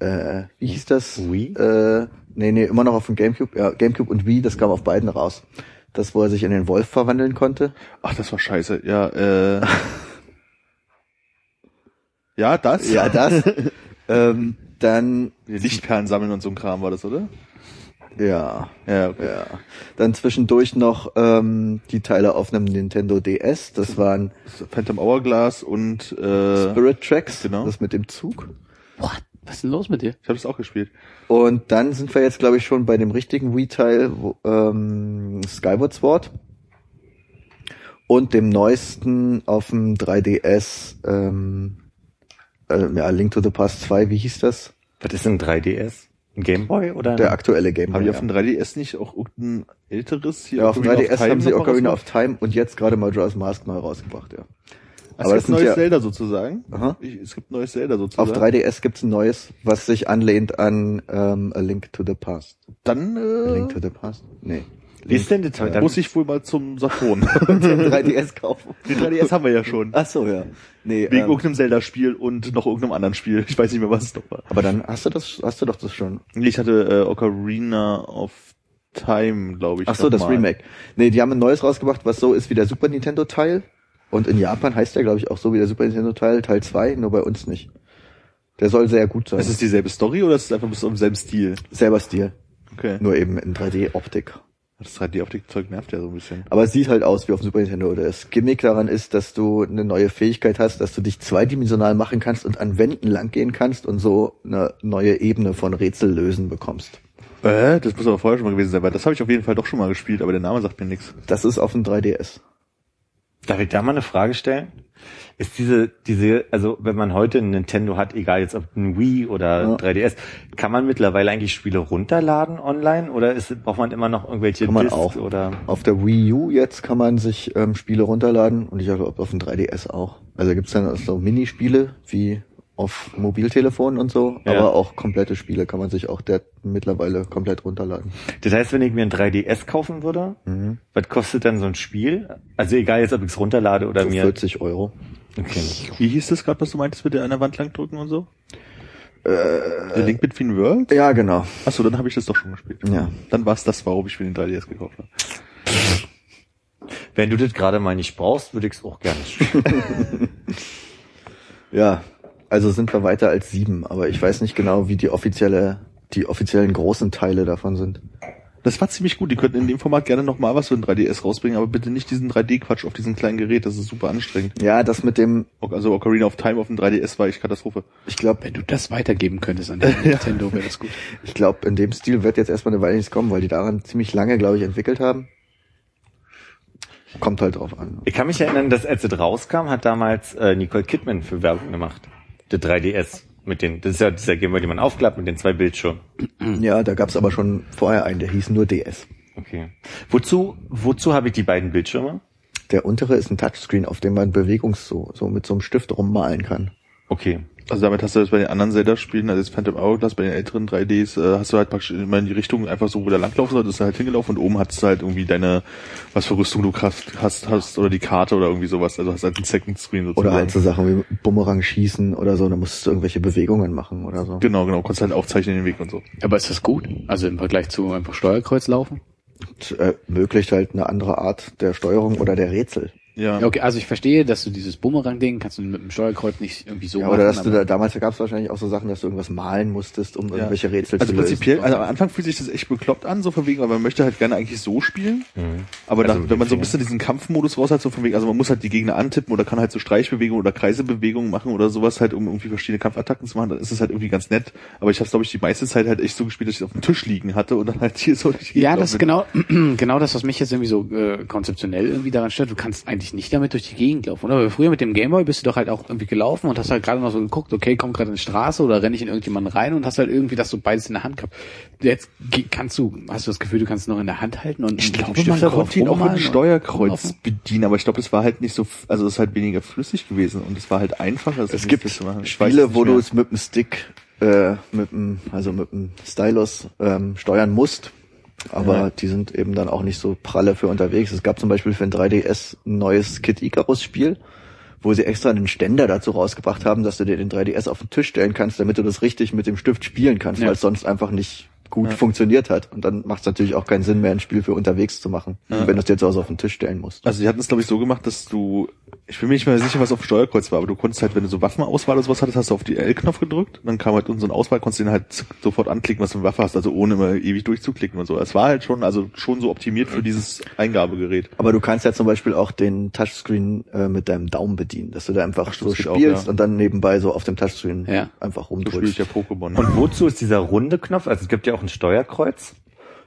äh, wie hieß das? Wii? Äh, nee, nee, immer noch auf dem GameCube. Ja, GameCube und Wii, das kam auf beiden raus. Das, wo er sich in den Wolf verwandeln konnte. Ach, das war scheiße. Ja, äh. ja, das? Ja, das. ähm, dann, Die Lichtperlen sammeln und so ein Kram war das, oder? ja, Ja, okay. Ja. Dann zwischendurch noch ähm, die Teile auf einem Nintendo DS. Das waren Phantom Hourglass und äh, Spirit Tracks, genau. das mit dem Zug. What? Was ist denn los mit dir? ich habe das auch gespielt. Und dann sind wir jetzt, glaube ich, schon bei dem richtigen Wii-Teil, ähm, Skyward Sword. Und dem neuesten auf dem 3DS, ähm, äh, ja, Link to the Past 2, wie hieß das? Was ist ein 3DS? Ein Gameboy oder? Der aktuelle Game Haben die auf dem 3DS nicht auch irgendein älteres hier? ja, auf dem Ocarina 3DS of Time haben sie mal Ocarina of Time und jetzt gerade Majora's Mask neu rausgebracht, ja. Es Aber gibt das sind neues ja- Zelda sozusagen. Aha. Es gibt neues Zelda sozusagen. Auf 3DS gibt's ein neues, was sich anlehnt an ähm, A Link to the Past. Dann A äh, Link to the Past? Nee. Ist denn das? Dann, muss ich wohl mal zum Saturn. Den 3DS kaufen. Den 3DS haben wir ja schon. Ach so, ja. Nee, Wegen ähm, irgendeinem Zelda-Spiel und noch irgendeinem anderen Spiel. Ich weiß nicht mehr, was es noch war. aber dann hast du das, hast du doch das schon. Nee, Ich hatte äh, Ocarina of Time, glaube ich. Ach so, das mal. Remake. Nee, die haben ein neues rausgebracht, was so ist wie der Super Nintendo Teil. Und in Japan heißt der, glaube ich, auch so wie der Super Nintendo Teil, Teil 2, nur bei uns nicht. Der soll sehr gut sein. Ist es dieselbe Story oder ist es einfach bis im selben Stil? selber Stil. Okay. Nur eben in 3D-Optik. Das 3D-Optik-Zeug nervt ja so ein bisschen. Aber es sieht halt aus wie auf dem Super Nintendo. Das Gimmick daran ist, dass du eine neue Fähigkeit hast, dass du dich zweidimensional machen kannst und an Wänden langgehen kannst und so eine neue Ebene von Rätsellösen bekommst. Äh, das muss aber vorher schon mal gewesen sein, weil das habe ich auf jeden Fall doch schon mal gespielt, aber der Name sagt mir nichts. Das ist auf dem 3DS. Darf ich da mal eine Frage stellen? Ist diese, diese, also wenn man heute ein Nintendo hat, egal jetzt ob ein Wii oder Ja. 3DS, kann man mittlerweile eigentlich Spiele runterladen online oder ist, braucht man immer noch irgendwelche Kann man Discs auch. oder? Auf der Wii U jetzt kann man sich ähm, Spiele runterladen und ich glaube auf dem 3DS auch. Also gibt's dann auch so Minispiele wie auf Mobiltelefonen und so, Ja. aber auch komplette Spiele kann man sich auch der mittlerweile komplett runterladen. Das heißt, wenn ich mir ein 3DS kaufen würde, Mhm. was kostet dann so ein Spiel? Also egal jetzt, ob ich es runterlade oder mir. 40 Euro. Okay. Wie hieß das gerade, was du meintest, mit der an der Wand lang drücken und so? Äh, The Link Between Worlds? Ja, genau. Achso, dann habe ich das doch schon gespielt. Ja. Dann war es das, warum ich mir den 3DS gekauft habe. Wenn du das gerade mal nicht brauchst, würde ich es auch gerne spielen. Ja, also sind wir weiter als sieben, aber ich weiß nicht genau, wie die offizielle, die offiziellen großen Teile davon sind. Das war ziemlich gut. Die könnten in dem Format gerne noch mal was für ein 3DS rausbringen, aber bitte nicht diesen 3D-Quatsch auf diesem kleinen Gerät. Das ist super anstrengend. Ja, das mit dem, Also Ocarina of Time auf dem 3DS war echt Katastrophe. ich glaube, Wenn du das weitergeben könntest an den Nintendo, wäre das gut. ich glaube, in dem Stil wird jetzt erstmal eine Weile nichts kommen, weil die daran ziemlich lange, glaube ich, entwickelt haben. Kommt halt drauf an. Ich kann mich erinnern, dass als es rauskam, hat damals äh, Nicole Kidman für Werbung gemacht. Der 3DS. Mit den, das ist ja dieser Gameboy, den man aufklappt mit den zwei Bildschirmen. Ja, da gab's aber schon vorher einen, der hieß nur DS. Okay. Wozu, wozu habe ich die beiden Bildschirme? Der untere ist ein Touchscreen, auf dem man Bewegungs so, so mit so einem Stift rummalen kann. Okay. Also damit hast du das bei den anderen Zelda-Spielen, also das Phantom Hourglass, bei den älteren 3Ds, äh, hast du halt praktisch immer in die Richtung einfach so, wo der langlaufen soll, ist du halt hingelaufen und oben hast du halt irgendwie deine, was für Rüstung du hast, hast, hast oder die Karte oder irgendwie sowas. Also hast halt einen Second Screen sozusagen. Oder halt so Sachen wie Bumerang schießen oder so, da musstest du irgendwelche Bewegungen machen oder so. Genau, genau. Konntest halt aufzeichnen den Weg und so. Aber ist das gut? Also im Vergleich zu einfach Steuerkreuz laufen? Und, äh, ermöglicht halt eine andere Art der Steuerung oder der Rätsel. Ja. Ja, okay, also ich verstehe, dass du dieses Bumerang-Ding kannst du mit dem Steuerkreuz nicht irgendwie so Ja, machen. oder dass du da, damals gab es wahrscheinlich auch so Sachen, dass du irgendwas malen musstest, um irgendwelche Rätsel Also zu lösen. prinzipiell, also am Anfang fühlt sich das echt bekloppt an, so von wegen, weil man möchte halt gerne eigentlich so spielen. Aber Also mit wenn man so ein bisschen diesen Kampfmodus raus hat, so von wegen, also man muss halt die Gegner antippen oder kann halt so Streichbewegungen oder Kreisebewegungen machen oder sowas halt, um irgendwie verschiedene Kampfattacken zu machen, dann ist es halt irgendwie ganz nett. Aber ich habe glaube ich, die meiste Zeit halt echt so gespielt, dass ich es auf dem Tisch liegen hatte und dann halt hier so Ja, das ist genau, genau das, was mich jetzt irgendwie so äh, konzeptionell irgendwie daran stört. Du kannst eigentlich nicht damit durch die Gegend laufen, oder? Weil früher mit dem Gameboy bist du doch halt auch irgendwie gelaufen und hast halt gerade noch so geguckt, okay, kommt gerade in die Straße oder renne ich in irgendjemanden rein und hast halt irgendwie das so beides in der Hand gehabt. Jetzt kannst du, hast du das Gefühl, du kannst es noch in der Hand halten und Ich glaube, man konnte ihn auch mit dem Steuerkreuz bedienen, aber ich glaube, das war halt nicht so, also es ist halt weniger flüssig gewesen und es war halt einfacher. es gibt. Ich Spiele, wo du es mit dem Stick, äh, mit dem, also mit dem Stylus ähm, steuern musst. Aber Ja. die sind eben dann auch nicht so pralle für unterwegs. Es gab zum Beispiel für ein 3DS ein neues Kid Icarus Spiel, wo sie extra einen Ständer dazu rausgebracht haben, dass du dir den 3DS auf den Tisch stellen kannst, damit du das richtig mit dem Stift spielen kannst, Ja. weil es sonst einfach nicht gut funktioniert hat. Und dann macht es natürlich auch keinen Sinn mehr, ein Spiel für unterwegs zu machen, wenn du es dir zu Hause auf den Tisch stellen musst. Also die hatten es glaube ich so gemacht, dass du, ich bin mir nicht mehr sicher, was auf dem Steuerkreuz war, aber du konntest halt, wenn du so Waffenauswahl oder sowas hattest, hast du auf die L-Knopf gedrückt, und dann kam halt so eine Auswahl, konntest du den halt sofort anklicken, was du eine Waffe hast, also ohne immer ewig durchzuklicken und so. Es war halt schon, also schon so optimiert für dieses Eingabegerät. Aber du kannst ja zum Beispiel auch den Touchscreen äh, mit deinem Daumen bedienen, dass du da einfach so das geht auch, spielst ja. und dann nebenbei so auf dem Touchscreen Ja. einfach So spiele ich rumdrückst. ja Pokémon. Und wozu ist dieser runde Knopf? Also es gibt ja auch ein Steuerkreuz.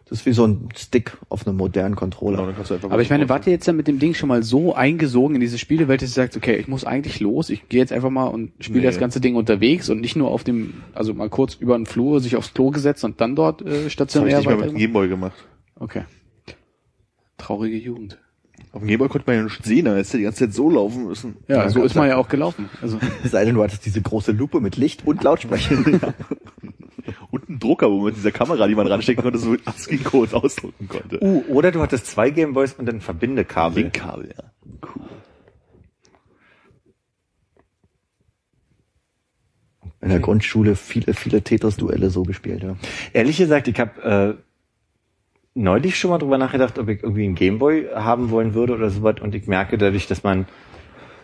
Das ist wie so ein Stick auf einem modernen Controller. Genau, Aber ich meine, wart ihr jetzt ja mit dem Ding schon mal so eingesogen in diese Spielewelt, dass ihr sagt, okay, ich muss eigentlich los, ich gehe jetzt einfach mal und spiele Nee. das ganze Ding unterwegs und nicht nur auf dem, also mal kurz über den Flur, sich aufs Klo gesetzt und dann dort äh, das habe ich stationär nicht mal mit dem Gameboy gemacht. Okay. Traurige Jugend. Auf dem Gameboy konnte man ja nicht sehen, dann hättest du die ganze Zeit so laufen müssen. Ja, so ist man ja auch gelaufen. Also Es sei denn, du hattest diese große Lupe mit Licht und Lautsprecher. Und ein Drucker, wo man mit dieser Kamera, die man ranstecken konnte, so mit ASCII-Code ausdrucken konnte. Uh, oder du hattest zwei Gameboys und ein Verbindekabel. Linkkabel, ja. In der Grundschule viele, viele Tetris-Duelle so gespielt, ja. Ehrlich gesagt, ich habe äh, neulich schon mal drüber nachgedacht, ob ich irgendwie einen Gameboy haben wollen würde oder sowas. Und ich merke dadurch, dass man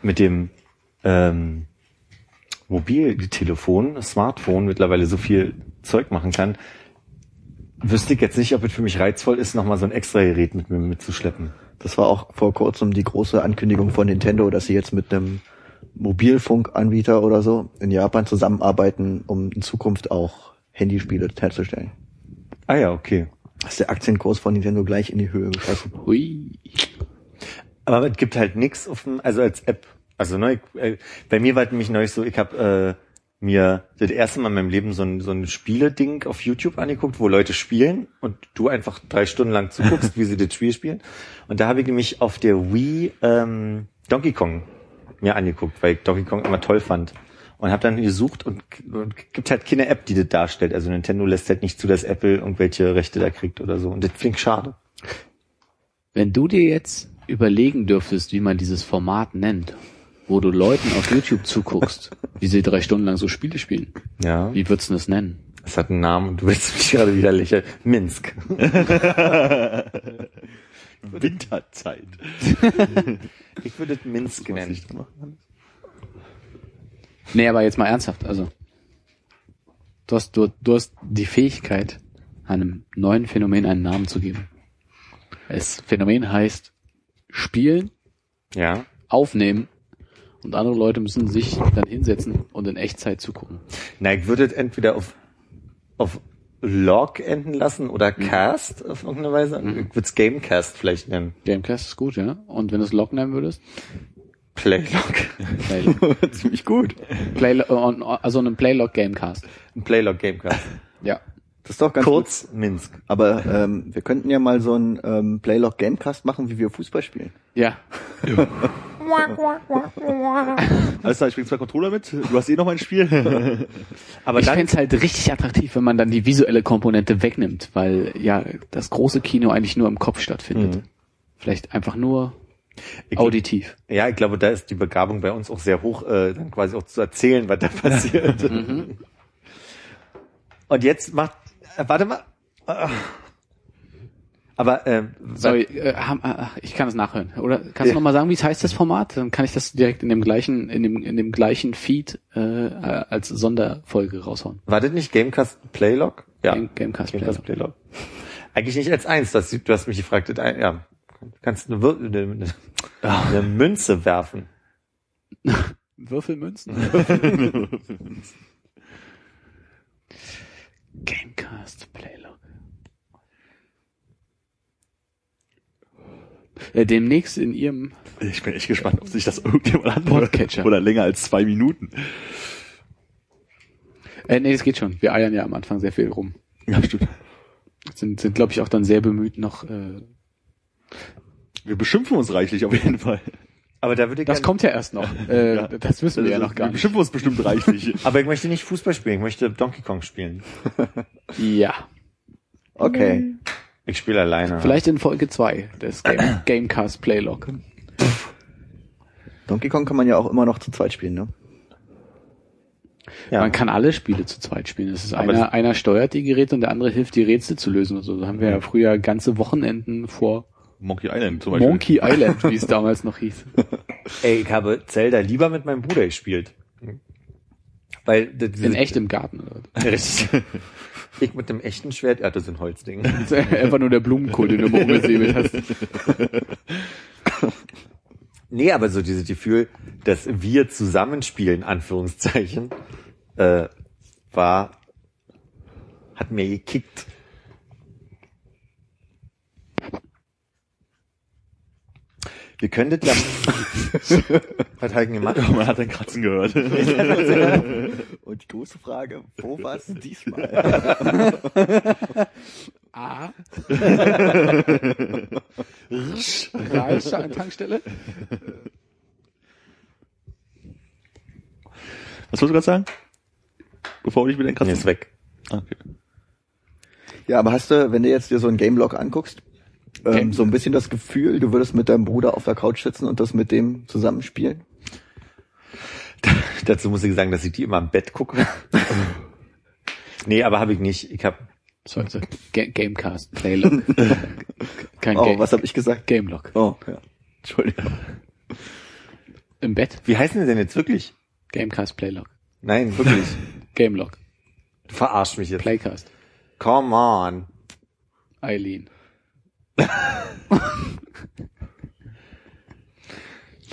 mit dem ähm, Mobiltelefon, Smartphone mittlerweile so viel Zeug machen kann, wüsste ich jetzt nicht, ob es für mich reizvoll ist, nochmal so ein extra Gerät mit mir mitzuschleppen. Das war auch vor kurzem die große Ankündigung von Nintendo, dass sie jetzt mit einem Mobilfunkanbieter oder so in Japan zusammenarbeiten, um in Zukunft auch Handyspiele herzustellen. Ah ja, okay. Ist der Aktienkurs von Nintendo gleich in die Höhe geschossen. hui. Aber es gibt halt nix auf dem, also als App. Also ne, ich, äh, bei mir war es nämlich neulich so, ich habe äh, mir das erste Mal in meinem Leben so ein, so ein Spiele-Ding auf YouTube angeguckt, wo Leute spielen und du einfach drei Stunden lang zuguckst, wie sie das Spiel spielen. Und da habe ich nämlich auf der Wii ähm, Donkey Kong mir angeguckt, weil ich Donkey Kong immer toll fand. Und habe dann gesucht und, und gibt halt keine App, die das darstellt. Also Nintendo lässt halt nicht zu, dass Apple irgendwelche Rechte da kriegt oder so. Und das finde ich schade. Wenn du dir jetzt überlegen dürftest, wie man dieses Format nennt, wo du Leuten auf YouTube zuguckst, wie sie drei Stunden lang so Spiele spielen, Ja. wie würdest du das nennen? Es hat einen Namen und du willst mich gerade wieder lächeln. Minsk. Winterzeit. Ich würde es Minsk nennen. ich da machen kann. Nee, aber jetzt mal ernsthaft, also. Du hast, du, du hast die Fähigkeit, einem neuen Phänomen einen Namen zu geben. Das Phänomen heißt spielen, Ja. aufnehmen und andere Leute müssen sich dann hinsetzen und in Echtzeit zugucken. Na, ich würde es entweder auf, auf Log enden lassen oder Cast auf irgendeine Weise. Ich würde es Gamecast vielleicht nennen. Gamecast ist gut, ja. Und wenn du es Log nennen würdest? Playlog. Playlog. Ziemlich gut. Play, also einen Playlog Gamecast. Ein Playlog Gamecast. Ja. Das ist doch ganz gut. Kurz Minsk. Aber ähm, wir könnten ja mal so einen ähm, Playlog Gamecast machen, wie wir Fußball spielen. Ja. Alles klar, ich bring zwei Controller mit. Du hast eh noch mein Spiel. Aber ich dann, fänd's halt richtig attraktiv, wenn man dann die visuelle Komponente wegnimmt, weil ja das große Kino eigentlich nur im Kopf stattfindet. Mhm. Vielleicht einfach nur ich, auditiv. ja, ich glaube, da ist die Begabung bei uns auch sehr hoch, äh, dann quasi auch zu erzählen, was da passiert. Und jetzt macht, äh, warte mal. Ah. Aber äh, Sorry, äh, ham- ach, ich kann es nachhören. Oder kannst du noch mal sagen, wie es heißt das Format? Dann kann ich das direkt in dem gleichen, in dem, in dem gleichen Feed äh, als Sonderfolge raushauen. war das nicht Gamecast Playlog? Ja. Game- Gamecast Gamecast Playlog. Eigentlich nicht als eins. Das, du hast mich gefragt, das ein- ja, kannst eine, Wir- eine, eine, eine Münze werfen. Würfelmünzen? Gamecast Playlog. Äh, demnächst in ihrem Ich bin echt gespannt, ob sich das irgendjemand anhört. Podcatcher. Oder länger als zwei Minuten. äh, nee, es geht schon. Wir eiern ja am Anfang sehr viel rum. Ja, stimmt. Sind, sind glaube ich, auch dann sehr bemüht, noch äh, Wir beschimpfen uns reichlich auf jeden Fall. Aber da würde ich Das kommt ja erst noch. Äh, Ja. Das wissen wir ja noch gar wir nicht. beschimpfen uns bestimmt reichlich. Aber ich möchte nicht Fußball spielen, ich möchte Donkey Kong spielen. Ja. Okay. Ich spiele alleine. Vielleicht in Folge 2 des Game, Gamecast Playlog. Donkey Kong kann man ja auch immer noch zu zweit spielen, ne? ja. Man kann alle Spiele zu zweit spielen. Es ist Aber einer, einer steuert die Geräte und der andere hilft, die Rätsel zu lösen. Also so haben wir ja früher ganze Wochenenden vor Monkey Island zum Beispiel. Monkey Island, wie es damals noch hieß. Ey, ich habe Zelda lieber mit meinem Bruder gespielt. Weil das In echt im Garten. Richtig. Ich mit dem echten Schwert, ja, das ein Holzding. Das ist einfach nur der Blumenkohl, den du immer umgesäbelt hast. Nee, aber so dieses Gefühl, dass wir zusammenspielen, Anführungszeichen, äh, war, hat mir gekickt. Wir könnten ja, was hat denn gemacht? Man hat ein Kratzen gehört. Und die große Frage, wo war es diesmal? A. Reis an Tankstelle. Was wolltest du gerade sagen? Bevor ich wieder den Nee, Kratzen... ist weg. Ah, okay. ja, aber hast du, wenn du jetzt dir so einen Game-Log anguckst, ähm, so ein bisschen das Gefühl, du würdest mit deinem Bruder auf der Couch sitzen und das mit dem zusammenspielen? Dazu muss ich sagen, dass ich die immer im Bett gucke. nee, aber habe ich nicht. Ich habe So, Ga Gamecast Playlog. Kein Oh, Game, was habe ich gesagt? Gamelog. Oh, ja. Entschuldigung. Im Bett. Wie heißen die denn jetzt wirklich? Gamecast Playlog. Nein, wirklich. Gamelog. Du verarsch mich jetzt. Playcast. Come on. Eileen.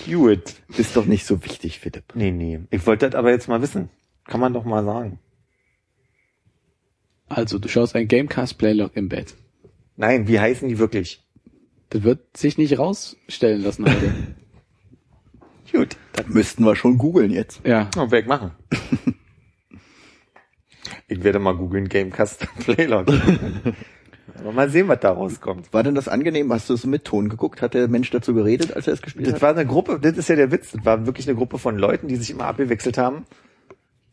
Hewitt. Ist doch nicht so wichtig, Philipp. Nee, nee. Ich wollte das aber jetzt mal wissen. Kann man doch mal sagen. Also, du schaust ein Gamecast Playlog im Bett. Nein, wie heißen die wirklich? Das wird sich nicht rausstellen lassen heute. Gut. Das müssten wir schon googeln jetzt. ja. Oh, weg machen. ich werde mal googeln Gamecast Playlog. aber mal sehen, was da rauskommt. War denn das angenehm? Hast du es mit Ton geguckt? Hat der Mensch dazu geredet, als er es gespielt Das hat? war eine Gruppe, das ist ja der Witz, das war wirklich eine Gruppe von Leuten, die sich immer abgewechselt haben.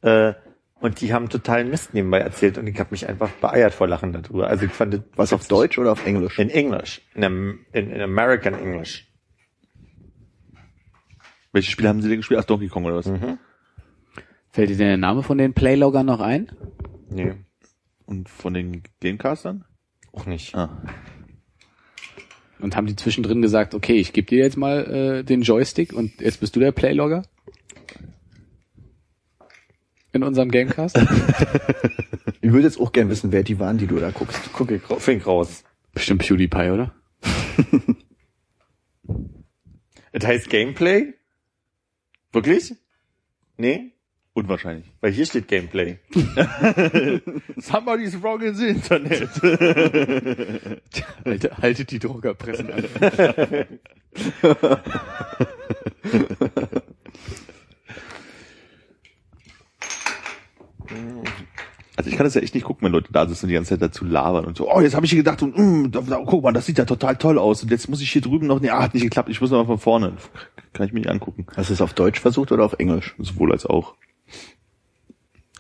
Äh, und die haben totalen Mist nebenbei erzählt und ich habe mich einfach beeiert vor Lachen darüber. Also ich fand das Was auf Deutsch oder auf Englisch? In English. In, in, in American English. Welche Spiele haben sie denn gespielt? Ach, Donkey Kong oder was? Fällt dir denn der Name von den Playloggern noch ein? Nee, Und von den Gamecastern? Auch nicht. Ah. Und haben die zwischendrin gesagt, okay, ich gebe dir jetzt mal äh, den Joystick und jetzt bist du der Playlogger? in unserem Gamecast? Ich würde jetzt auch gern wissen, wer die waren, die du da guckst. Guck ich, ra- fink raus. Bestimmt PewDiePie, oder? Es heißt Gameplay? Wirklich? Nee? Unwahrscheinlich. Weil hier steht Gameplay. Somebody's wrong in the Internet. Halte, haltet die Druckerpressen an. Also ich kann das ja echt nicht gucken, wenn Leute da sitzen und die ganze Zeit dazu labern und so, oh, jetzt habe ich hier gedacht und mm, da, da, guck mal, das sieht ja total toll aus und jetzt muss ich hier drüben noch, nee, ah, hat nicht geklappt, ich muss noch mal von vorne. Kann ich mir nicht angucken. Hast du es auf Deutsch versucht oder auf Englisch? Sowohl als auch.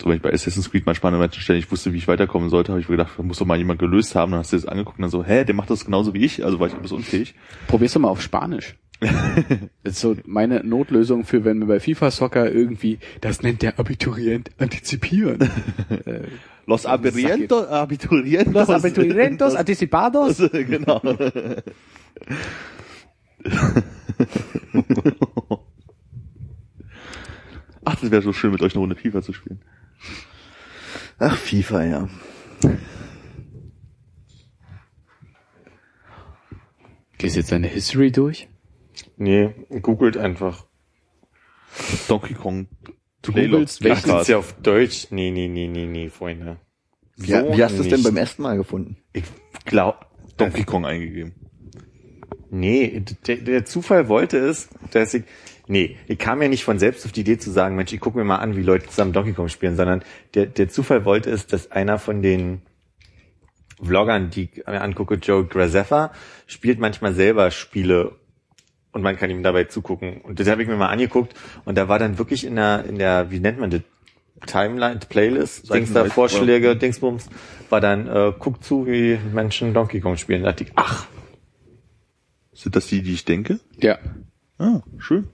So, wenn ich bei Assassin's Creed manchmal an manchen Stellen nicht wusste, wie ich weiterkommen sollte, habe ich mir gedacht, da muss doch mal jemand gelöst haben. Dann hast du das angeguckt und dann so, hä, der macht das genauso wie ich, also war ich etwas unfähig. Probier's doch mal auf Spanisch. Das ist so meine Notlösung für, wenn wir bei FIFA Soccer irgendwie, das nennt der Abiturient antizipieren. Äh, Los Abiturientos, Abiturientos. Los Abiturientos anticipados. genau. Ach, das wäre so schön, mit euch eine Runde FIFA zu spielen. Ach, FIFA, ja. Gehst jetzt deine History durch? Nee, googelt einfach. Donkey Kong. Du googelst, Ach, welchen, das ist ja auf Deutsch. Nee, nee, nee, nee, nee, Freunde. Wie, wie hast du es denn beim ersten Mal gefunden? Ich glaub, Donkey Kong eingegeben. Nee, der, der Zufall wollte es, dass ich, nee, ich kam ja nicht von selbst auf die Idee zu sagen, Mensch, ich gucke mir mal an, wie Leute zusammen Donkey Kong spielen, sondern der, der Zufall wollte es, dass einer von den Vloggern, die ich mir angucke, Joe Graceffa, spielt manchmal selber Spiele und man kann ihm dabei zugucken. Und das habe ich mir mal angeguckt und da war dann wirklich in der, in der, wie nennt man das? Timeline, Playlist, Seiten- Dings da, Vorschläge, Dingsbums, war dann, äh, guckt zu, wie Menschen Donkey Kong spielen. Da dachte ich, ach, Sind das die, die ich denke? ja. Ah, schön.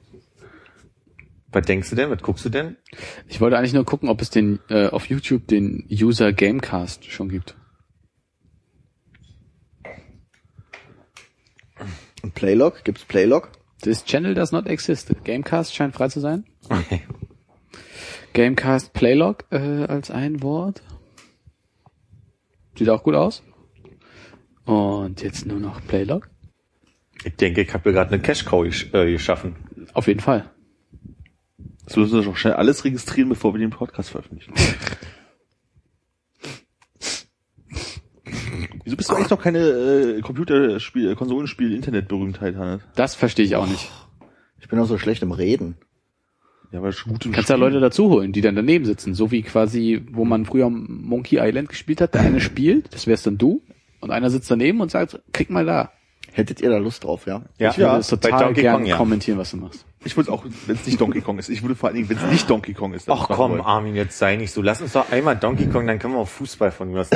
Was denkst du denn? Was guckst du denn? Ich wollte eigentlich nur gucken, ob es den äh, auf YouTube den User Gamecast schon gibt. Und Playlog? Gibt's Playlog? This channel does not exist. Gamecast scheint frei zu sein. Gamecast Playlog äh, als ein Wort. Sieht auch gut aus. Und jetzt nur noch Playlog. Ich denke, ich habe mir gerade eine Cash-Cow gesch- äh, geschaffen. Auf jeden Fall. Das müssen wir doch schnell alles registrieren, bevor wir den Podcast veröffentlichen. Wieso bist du eigentlich noch keine äh, Computerspiel, Konsolenspiel, Internetberühmtheit, Hannes? Das verstehe ich auch nicht. Ich bin auch so schlecht im Reden. Ja, weil schon gut im Kannst da Spiel. Leute dazu holen, die dann daneben sitzen, so wie quasi, wo man früher Monkey Island gespielt hat, der eine spielt, das wärst dann du, und einer sitzt daneben und sagt, klick mal da. Hättet ihr da Lust drauf, ja? Ja, Ich würde es bei total Donkey gern Kong, ja. kommentieren, was du machst. Ich würde auch, wenn es nicht Donkey Kong ist. Ich würde vor allen Dingen, wenn es nicht Donkey Kong ist. dann Ach komm, wollen. Armin, jetzt sei nicht so. Lass uns doch einmal Donkey Kong, dann können wir auch Fußball von mir aus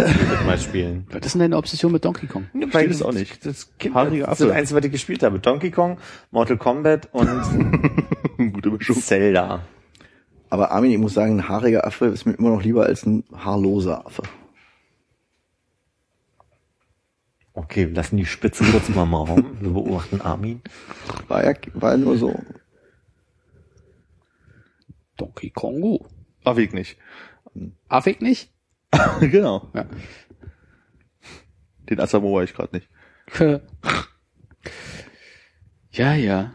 Mal spielen. Was ist denn deine Obsession mit Donkey Kong? Ich verstehe das auch nicht. Das, Kind, das ist das. Einzige, was ich gespielt habe. Donkey Kong, Mortal Kombat und Gute Mischung. Zelda. Aber Armin, ich muss sagen, ein haariger Affe ist mir immer noch lieber als ein haarloser Affe. Okay, wir lassen die Spitze kurz mal im Raum. Wir beobachten Armin. War ja, war nur so. Donkey Kongo. Ach, Weg nicht. Affig nicht? genau. Ja. Den Asamoah ich gerade nicht. Ja, ja.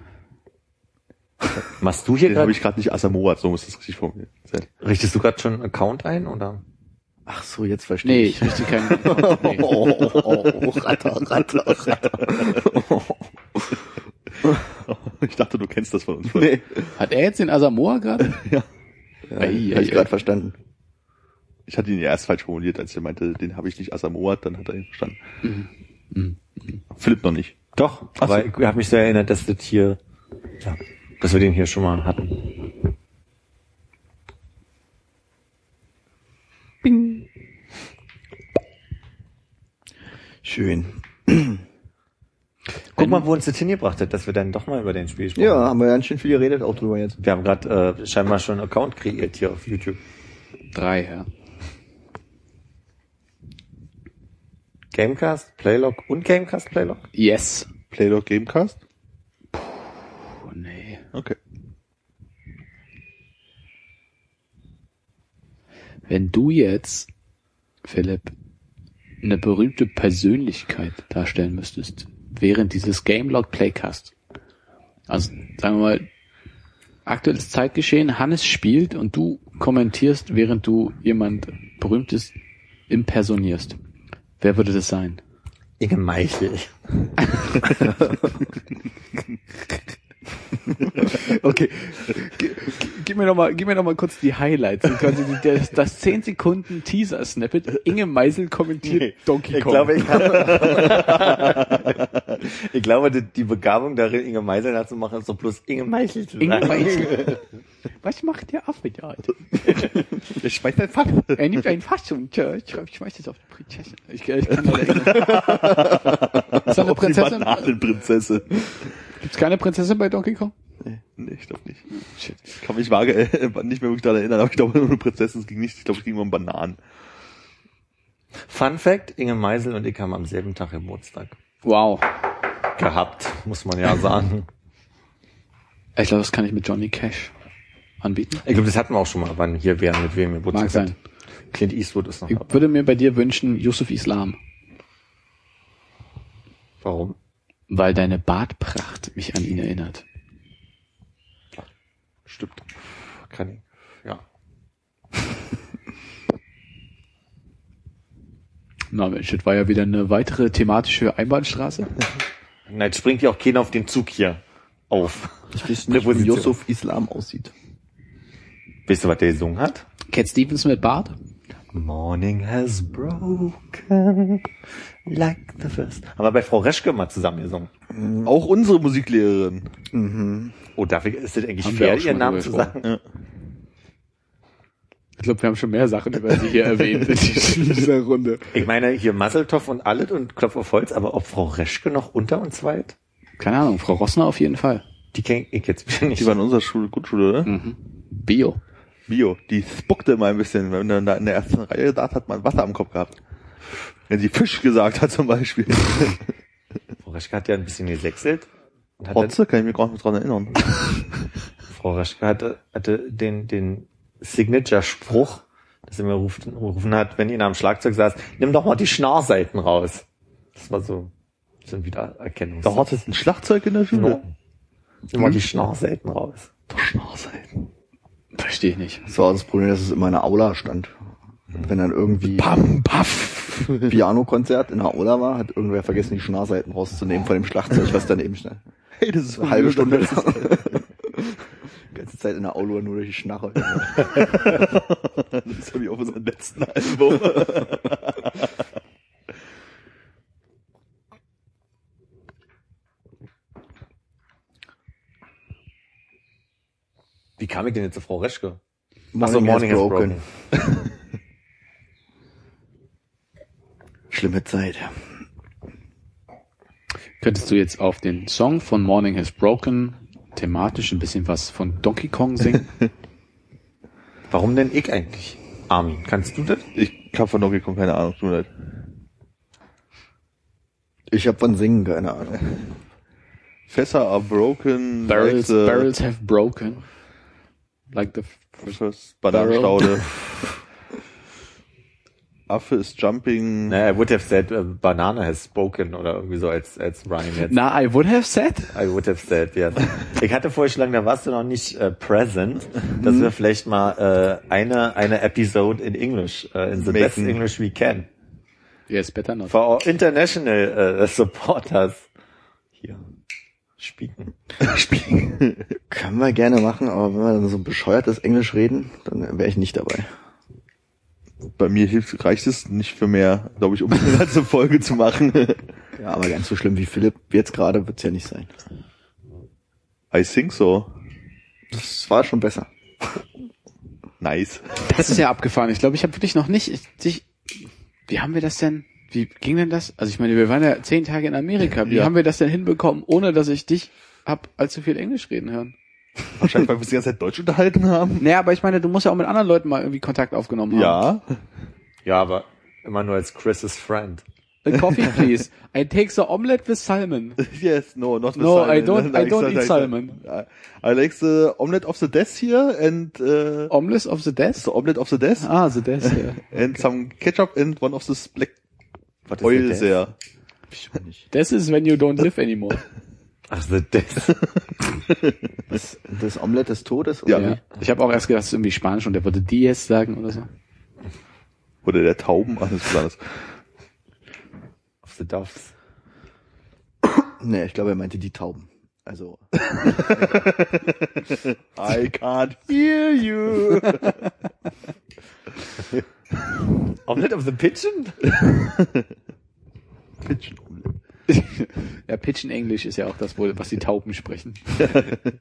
Machst du hier Den habe gerade, ich gerade nicht Asamoah, so muss das richtig formuliert sein. richtest du gerade schon einen Account ein, oder? Ach so, jetzt verstehe Nee, ich. ich richte keinen. Nee. Oh, oh, oh, Ratter, Ratter, Ratter. Ich dachte, du kennst das von uns. Nee, Hat er jetzt den Asamoah gerade? ja, Ei, ei, hab ich ei. gerade verstanden. Ich hatte ihn ja erst falsch formuliert, als er meinte, den habe ich nicht Asamoah, dann hat er ihn verstanden. Philipp noch nicht. Doch, Ach aber so. ich habe mich so erinnert, dass das hier, ja, dass wir den hier schon mal hatten. Schön. Guck mal, wo uns das hingebracht hat, dass wir dann doch mal über den Spiel sprechen. Ja, haben wir ganz schön viel geredet auch drüber jetzt. Wir haben gerade äh, scheinbar schon einen Account kreiert hier auf YouTube. Drei, ja. Gamecast, Playlog und Gamecast, Playlog? Yes. Playlog Gamecast? Oh, nee. Okay. Wenn du jetzt, Philipp, eine berühmte Persönlichkeit darstellen müsstest, während dieses Gamelog Playcast. Also, sagen wir mal, aktuelles Zeitgeschehen, Hannes spielt und du kommentierst, während du jemand Berühmtes impersonierst. Wer würde das sein? Inge Meichel. Okay, G gib mir noch mal, gib mir noch mal kurz die Highlights. Die, das, das 10 Sekunden Teaser Snippet. Inge Meisel kommentiert Nee, Donkey Ich Kong. glaube, ich, habe, ich glaube, die, die Begabung darin, Inge Meisel nachzumachen, ist doch bloß Inge Meichel zu Inge sagen. Meisel. Was macht der Affe da? Der schmeißt ein Fach. Er nimmt ein Fass und äh, ich schmeißt es auf die Prinzessin. Ich, ich kann leider nicht. Ist da eine Prinzessin? Gibt's keine Prinzessin bei Donkey Kong? Nee, ich glaube nicht. Shit. Ich kann mich vage äh, nicht mehr wirklich daran erinnern, aber ich glaube nur eine Prinzessin, es ging nicht, ich glaube, es ging um Bananen. Fun Fact, Inge Meisel und ich haben am selben Tag Geburtstag Wow. gehabt, muss man ja sagen. Ich glaube, das kann ich mit Johnny Cash anbieten. Ich glaube, das hatten wir auch schon mal, wann hier wer mit wem Geburtstag Mag sein. hat. Clint Eastwood ist noch Ich dabei. würde mir bei dir wünschen, Yusuf Islam. Warum? Weil deine Bartpracht mich an ihn erinnert. Stimmt. Kann ich. Ja. Na Mensch, das war ja wieder eine weitere thematische Einbahnstraße. Na, jetzt springt ja auch keiner auf den Zug hier auf. Ich weiß nicht, wie. Yusuf Islam aussieht. Weißt du, was der gesungen hat? Cat Stevens mit Bart? Morning has broken like the first. Haben wir bei Frau Reschke mal zusammen gesungen. Auch unsere Musiklehrerin. Oh, darf ich, ist das eigentlich Haben fair, ihren mal Namen zu sagen? Ich glaube, wir haben schon mehr Sachen über sie hier erwähnt in dieser Runde. Ich meine, hier Masseltoff und alles und Klopf auf Holz, aber ob Frau Reschke noch unter uns weit? Keine Ahnung, Frau Rossner auf jeden Fall. Die kenn ich jetzt nicht. Die war in unserer Schule, Grundschule, oder? Mhm. Bio. Bio. Die spuckte immer ein bisschen, wenn man da in der ersten Reihe da hat man Wasser am Kopf gehabt. Wenn sie Fisch gesagt hat zum Beispiel. Frau Reschke hat ja ein bisschen gesächselt. Und hat Rotze, kann ich mich gar nicht dran erinnern. Frau Reschke hatte, hatte den, den Signature-Spruch, dass sie mir rufen, rufen hat, wenn ihr am Schlagzeug saß, nimm doch mal die Schnarrseiten raus. Das war so, so ein Wiedererkennungs. Da hattet ein Schlagzeug in der Schule. No. Nimm mal die Schnarrseiten raus. Doch Schnarrseiten. Verstehe ich nicht. Das war das Problem, dass es in der Aula stand. Wenn dann irgendwie Pam, paff. Pianokonzert in der Aula war, hat irgendwer vergessen, die Schnarrseiten rauszunehmen von dem Schlagzeug, was daneben stand. Hey, das ist Eine halbe Stunde lang. Die ganze Zeit in der Aula nur durch die Schnarre. Das habe ich auf unserem letzten Album. Wie kam ich denn jetzt zu Frau Reschke? Morning, Morning has has broken. Schlimme Zeit. Könntest du jetzt auf den Song von Morning Has Broken thematisch ein bisschen was von Donkey Kong singen? Warum denn ich eigentlich? Armin, kannst du das? Ich hab von Donkey Kong keine Ahnung, tut mir leid. Ich hab von Singen keine Ahnung. Fässer are broken, barrels, like the barrels have broken. Like the first Bananenstaude. Affe ist jumping. Naja, I would have said uh, banana has spoken oder irgendwie so als, als Ryan jetzt. Na, I would have said. I would have said, yes. Ich hatte vorgeschlagen, da warst du noch nicht äh, present, dass wir vielleicht mal äh, eine, eine Episode in English, äh, in the best Making. English we can. Yes, better not. For our international äh, supporters hier spielen. Können wir gerne machen, aber wenn wir dann so bescheuertes Englisch reden, dann wäre ich nicht dabei. Bei mir hilft, reicht es nicht für mehr, glaube ich, um eine ganze Folge zu machen. Ja, aber ganz so schlimm wie Philipp jetzt gerade wird's ja nicht sein. I think so. Das war schon besser. Nice. Das ist ja abgefahren. Ich glaube, ich habe wirklich noch nicht. Ich, ich, wie haben wir das denn? Wie ging denn das? Also ich meine, wir waren ja zehn Tage in Amerika. Wie Ja. haben wir das denn hinbekommen, ohne dass ich dich hab allzu viel Englisch reden hören? Wahrscheinlich, weil wir uns die ganze Zeit Deutsch unterhalten haben. Naja, aber ich meine, du musst ja auch mit anderen Leuten mal irgendwie Kontakt aufgenommen haben. Ja. Ja, aber immer nur als Chris's Friend. A coffee, please. I take the omelette with salmon. Yes, no, not the No, salmon. I don't- I don't eat like salmon. I, like the omelette of the death here and uh, Omelette of the death? the omelette of the death Ah, the death, ja. and some ketchup and one of this black Was oil there. Death? nicht. Death is when you don't live anymore. Ach, so das. Das, das Omelette des Todes? Oder Ja. Ich habe auch erst gedacht, das ist irgendwie Spanisch und der würde Diez sagen oder so. Oder der Tauben, was anderes. Of the Doves. Nee, ich glaube, er meinte die Tauben. Also, I can't hear you. Omelette of the Pigeon? Pigeon. Ja, Pigeon English ist ja auch das, was die Tauben sprechen.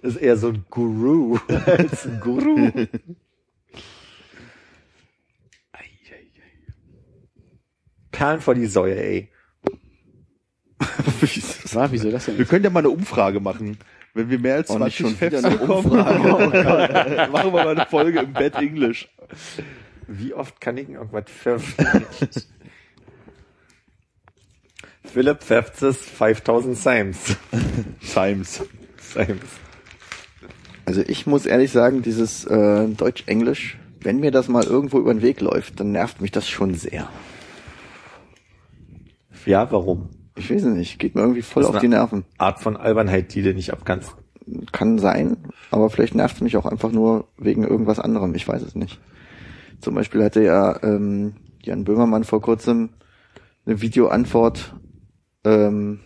Das ist eher so ein Guru als ein Guru. Perlen vor die Säue, ey. Was war, wieso das denn? Wir können ja mal eine Umfrage machen. Wenn wir mehr als Oh, nicht 20 schon wieder Fans eine bekommen, Umfrage. machen wir mal eine Folge im Bad English. Wie oft kann ich irgendwas pfeffern? Philipp pfefft es 5000 Times. Times. Times. also ich muss ehrlich sagen, dieses äh, Deutsch-Englisch, wenn mir das mal irgendwo über den Weg läuft, dann nervt mich das schon sehr. Ja, warum? Ich weiß es nicht, geht mir irgendwie voll Das ist auf die Nerven. Art von Albernheit, die du nicht abkannst. Kann sein, aber vielleicht nervt es mich auch einfach nur wegen irgendwas anderem, ich weiß es nicht. Zum Beispiel hatte ja ähm, Jan Böhmermann vor kurzem eine Videoantwort ähm,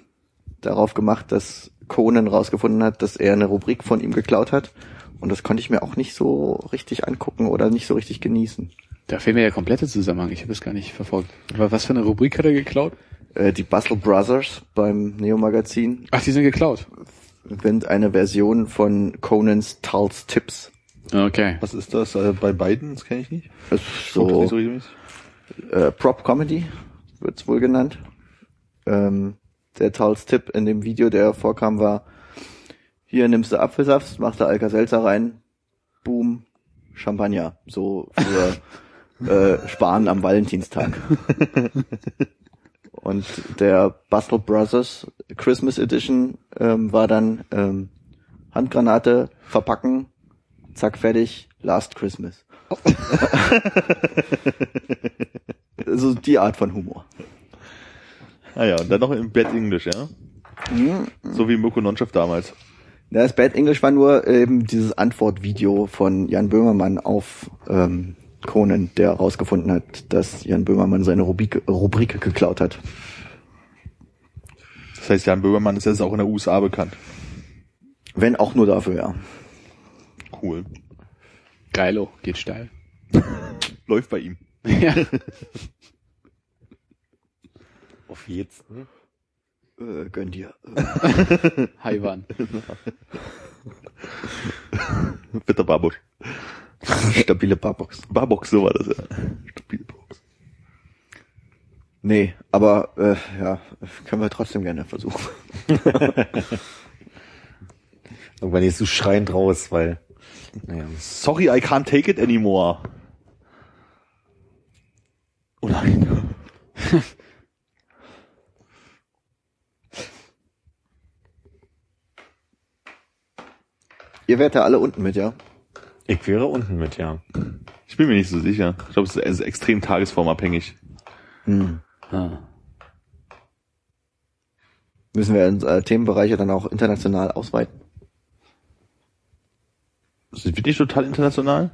darauf gemacht, dass Conan rausgefunden hat, dass er eine Rubrik von ihm geklaut hat. Und das konnte ich mir auch nicht so richtig angucken oder nicht so richtig genießen. Da fehlt mir der komplette Zusammenhang. Ich habe das gar nicht verfolgt. Aber was für eine Rubrik hat er geklaut? Äh, die Bustle Brothers beim Neo-Magazin Ach, die sind geklaut. sind eine Version von Conans Tulls Tips. Okay. Was ist das äh, bei beiden? Das kenne ich nicht. Das ist so äh, Prop Comedy wird's wohl genannt. Ähm, der Tulls Tipp in dem Video, der vorkam, war, hier nimmst du Apfelsaft, machst du Alka-Seltzer rein, boom, Champagner. So für äh, Sparen am Valentinstag. Und der Bustle Brothers Christmas Edition ähm, war dann ähm, Handgranate verpacken, zack fertig, Last Christmas. so die Art von Humor. Ah ja, und dann noch im Bad English, ja? So wie Mirko Nonchef damals. Das Bad English war nur eben dieses Antwortvideo von Jan Böhmermann auf ähm, Conan, der herausgefunden hat, dass Jan Böhmermann seine Rubrik, Rubrik geklaut hat. Das heißt, Jan Böhmermann ist jetzt auch in der USA bekannt. Wenn auch nur dafür, ja. Cool. Geilo, geht steil. Läuft bei ihm. ja. Auf jetzt. Hm? Äh, gönn dir. Haiwan. Bitter Barbusch. Stabile Barbox. Barbox, so war das ja. Stabile Barbox. Nee, aber äh, ja, können wir trotzdem gerne versuchen. Irgendwann gehst du schreiend raus, weil, naja. Sorry, I can't take it anymore. Oh nein. Ihr wärt ja alle unten mit, ja? Ich wäre unten mit, ja. Ich bin mir nicht so sicher. Ich glaube, es ist extrem tagesformabhängig. Ah. Müssen wir unsere Themenbereiche dann auch international ausweiten? Sind wir nicht total international?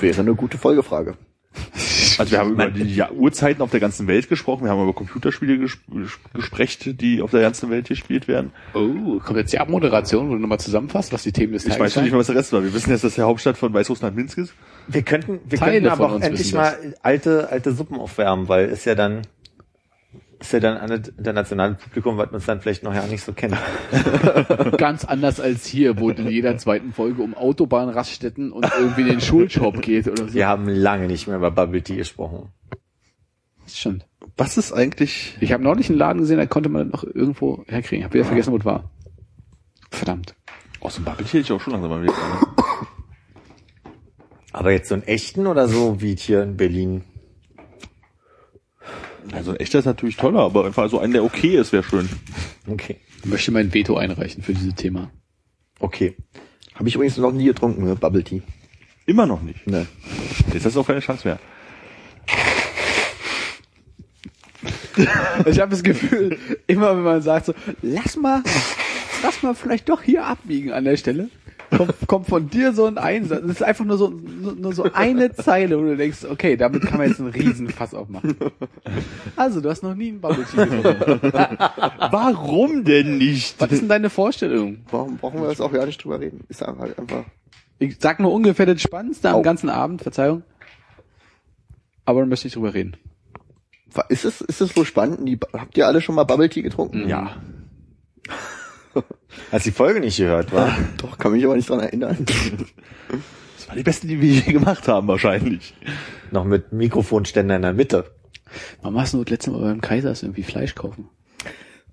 Wäre eine gute Folgefrage. Also wir haben über die ja, Uhrzeiten auf der ganzen Welt gesprochen, wir haben über Computerspiele ges gesprochen, die auf der ganzen Welt gespielt werden. Oh, kommt jetzt die Abmoderation, wo du nochmal zusammenfasst, was die Themen des Ich Tages weiß schon nicht mehr, sind? was der Rest war. Wir wissen jetzt, dass der Hauptstadt von Weißrussland Minsk ist. Wir könnten, wir Teile könnten aber auch endlich mal alte, alte Suppen aufwärmen, weil ist ja dann, ist ja dann ein internationales Publikum, was uns dann vielleicht noch ja nicht so kennt. Ganz anders als hier, wo in jeder zweiten Folge um Autobahnraststätten und irgendwie in den Schulshop geht oder so. Wir haben lange nicht mehr über Bubble Tea gesprochen. Das stimmt. Was ist eigentlich, Ich habe neulich einen Laden gesehen, da konnte man noch irgendwo herkriegen. Hab wieder vergessen, wo es war. Verdammt. aus dem Bubble hätte ich auch schon langsam mal wieder. Aber jetzt so einen echten oder so wie hier in Berlin? Also ein echter ist natürlich toller, aber einfach so ein, der okay ist, wäre schön. Okay. Ich möchte mein Veto einreichen für dieses Thema. Okay. Habe ich übrigens noch nie getrunken, ne? Bubble Tea. Immer noch nicht. Ne. Jetzt hast du auch keine Chance mehr. Ich habe das Gefühl, immer wenn man sagt so, lass mal, lass mal vielleicht doch hier abbiegen an der Stelle, kommt, kommt von dir so ein Einsatz. Das ist einfach nur so, nur, so eine Zeile, wo du denkst, okay, damit kann man jetzt einen Riesenfass aufmachen. Also, du hast noch nie einen Bubble Tea getrunken. Warum denn nicht? Was ist denn deine Vorstellung? Warum brauchen wir das auch gar nicht drüber reden? Ist halt einfach. Ich sag nur ungefähr das Spannendste am ganzen Abend, Verzeihung. Aber dann möchte ich drüber reden. Ist es, ist es wohl spannend? Habt ihr alle schon mal Bubble Tea getrunken? Ja. Hast die Folge nicht gehört, war? Doch, kann mich aber nicht dran erinnern. Das war die beste, die wir je gemacht haben, wahrscheinlich. Noch mit Mikrofonständer in der Mitte. Mama hast du das letzte Mal beim Kaisers irgendwie Fleisch kaufen?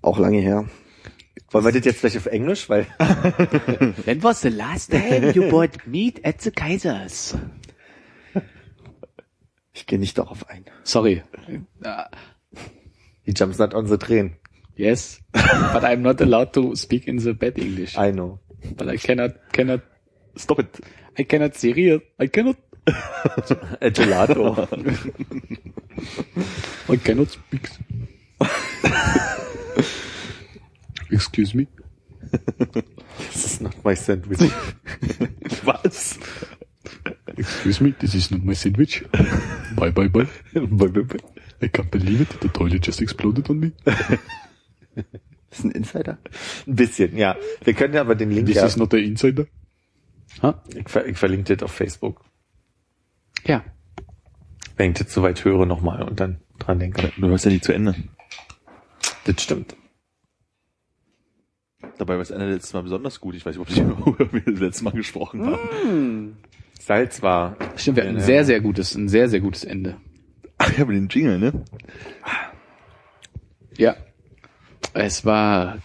Auch lange her. Wollen wir das jetzt vielleicht auf Englisch? Weil When was the last time you bought meat at the Kaisers? Ich gehe nicht darauf ein. Sorry. he jumps not on the train. Yes, but I'm not allowed to speak in the bad English. I know. But I cannot, cannot, Stop it. I cannot serious. I cannot, A gelato. I cannot speak. Excuse me. This is not my sandwich. Was? Excuse me, this is not my sandwich. Bye bye bye. Bye, bye, bye. I can't believe it. The toilet just exploded on me. Ist ein Insider? Ein bisschen, ja. Wir können ja aber den Link This ja, is not the insider. Ha? ich, ver ich verlinke das auf Facebook. Ja. Wenn ich das soweit höre nochmal und dann dran denke. Du hörst ja nie zu Ende. Das stimmt. Dabei war das Ende letztes Mal besonders gut. Ich weiß nicht, ob wir das letzte Mal gesprochen haben. Salz war. Stimmt, wir hatten ein sehr, sehr gutes, ein sehr, sehr gutes Ende. Ach ja, mit dem Jingle, ne? Ja. Es war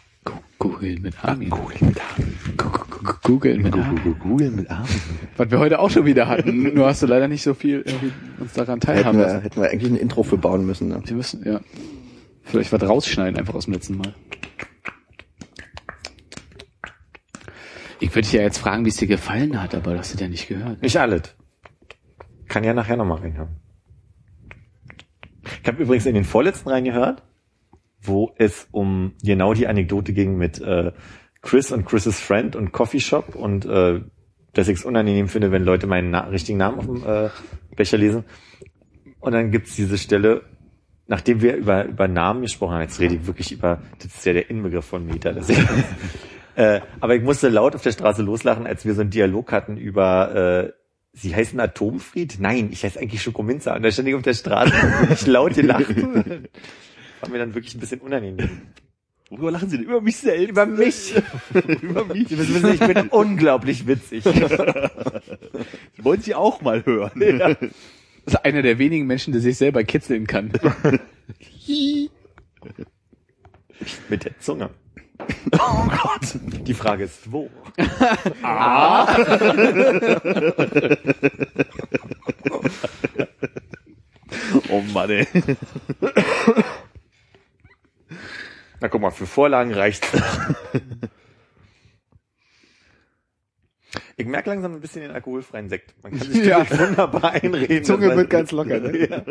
Google mit Armin. Google mit Armin. Google mit Armin. Google mit Armen. Was wir heute auch schon wieder hatten. Nur hast du leider nicht so viel irgendwie uns daran Hätten teilhaben wir, lassen. hätten wir eigentlich ein Intro für bauen müssen. Ne? Wir müssen, ja. Vielleicht was rausschneiden einfach aus dem letzten Mal. Ich würde dich ja jetzt fragen, wie es dir gefallen hat, aber das hast du ja nicht gehört. Nicht alles. Kann ja nachher nochmal reinhören. Ich habe übrigens in den vorletzten reingehört, wo es um genau die Anekdote ging mit äh, Chris und Chris's Friend und Coffee Shop und äh, dass ich es unangenehm finde, wenn Leute meinen Na richtigen Namen auf dem äh, Becher lesen. Und dann gibt's diese Stelle, nachdem wir über, über Namen gesprochen haben, jetzt rede ich wirklich über, das ist ja der Inbegriff von Meta. Das äh, aber ich musste laut auf der Straße loslachen, als wir so einen Dialog hatten über, äh, Sie heißen Atomfried? Nein, ich heiße eigentlich Schokominzer. Und da stand ich auf der Straße und ich laut gelacht. War mir dann wirklich ein bisschen unangenehm. Worüber lachen Sie denn? Über mich selbst? Über mich. Über mich. Sie müssen wissen, ich bin unglaublich witzig. Wollen Sie auch mal hören? Das ist einer der wenigen Menschen, der sich selber kitzeln kann. Mit der Zunge. Oh Gott. Die Frage ist, wo? Oh Mann, ey. Na guck mal, für Vorlagen reicht's. Ich merke langsam ein bisschen den alkoholfreien Sekt. Man kann sich Ja. wunderbar einreden. Die Zunge wird ganz locker, ne? Ja.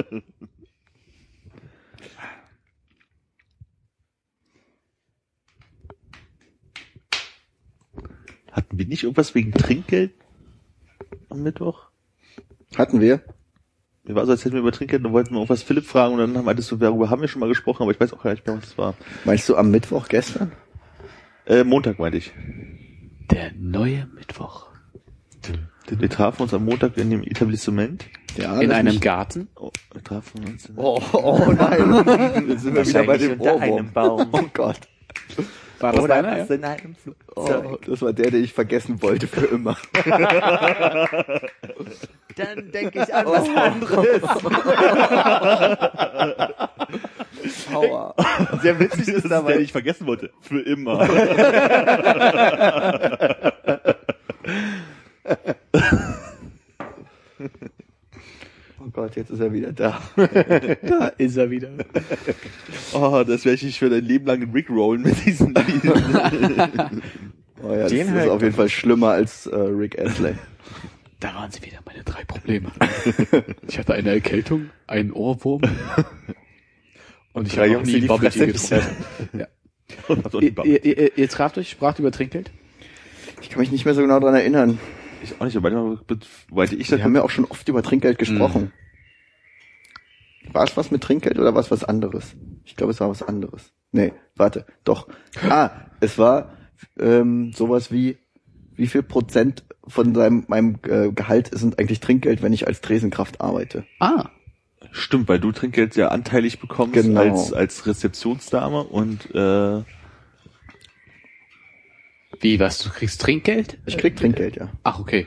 Hatten wir nicht irgendwas wegen Trinkgeld am Mittwoch? Hatten wir? Mir war so, als hätten wir über Trinkgeld und wollten wir irgendwas Philipp fragen und dann meintest du, darüber haben wir schon mal gesprochen, aber ich weiß auch gar nicht mehr, was das war. Meinst du am Mittwoch gestern? Äh, Montag meinte ich. Der neue Mittwoch. Wir trafen uns am Montag in dem Etablissement. Ja, In einem Garten. Oh, wir trafen uns in Oh, oh nein. Jetzt sind wir wieder bei dem unter Ohrwurm. einem Baum. Oh Gott. War das Oder deiner? Ja? in einem Oh, das war der, den ich vergessen wollte für immer. Dann denke ich an was anderes. Aua. Sehr witzig Das ist ist der, dabei. den ich vergessen wollte. Für immer. Oh Gott, Jetzt ist er wieder da. Da ist er wieder. Oh, das werde ich für dein Leben lang in Rick rollen mit diesem Lied. Oh ja, das Den ist halt- auf jeden Fall schlimmer als äh, Rick Astley. Da waren sie wieder, meine drei Probleme. Ich hatte eine Erkältung, einen Ohrwurm und ich habe noch nie die die Bubble Tea Fresse getrunken. Ihr, ihr, traft euch, spracht über Trinkgeld? Ich kann mich nicht mehr so genau dran erinnern. Ich auch nicht, aber manchmal, weil ich Wir das haben ja auch schon oft über Trinkgeld gesprochen. War es was mit Trinkgeld oder war es was anderes? Ich glaube, es war was anderes. Nee, warte, doch. Ah, es war ähm, sowas wie, wie viel Prozent von seinem, meinem äh, Gehalt sind eigentlich Trinkgeld, wenn ich als Tresenkraft arbeite? Ah, stimmt, weil du Trinkgeld ja anteilig bekommst Genau. als, als Rezeptionsdame und äh, wie, was, du kriegst Trinkgeld? Ich krieg Trinkgeld, ja. Ach, okay.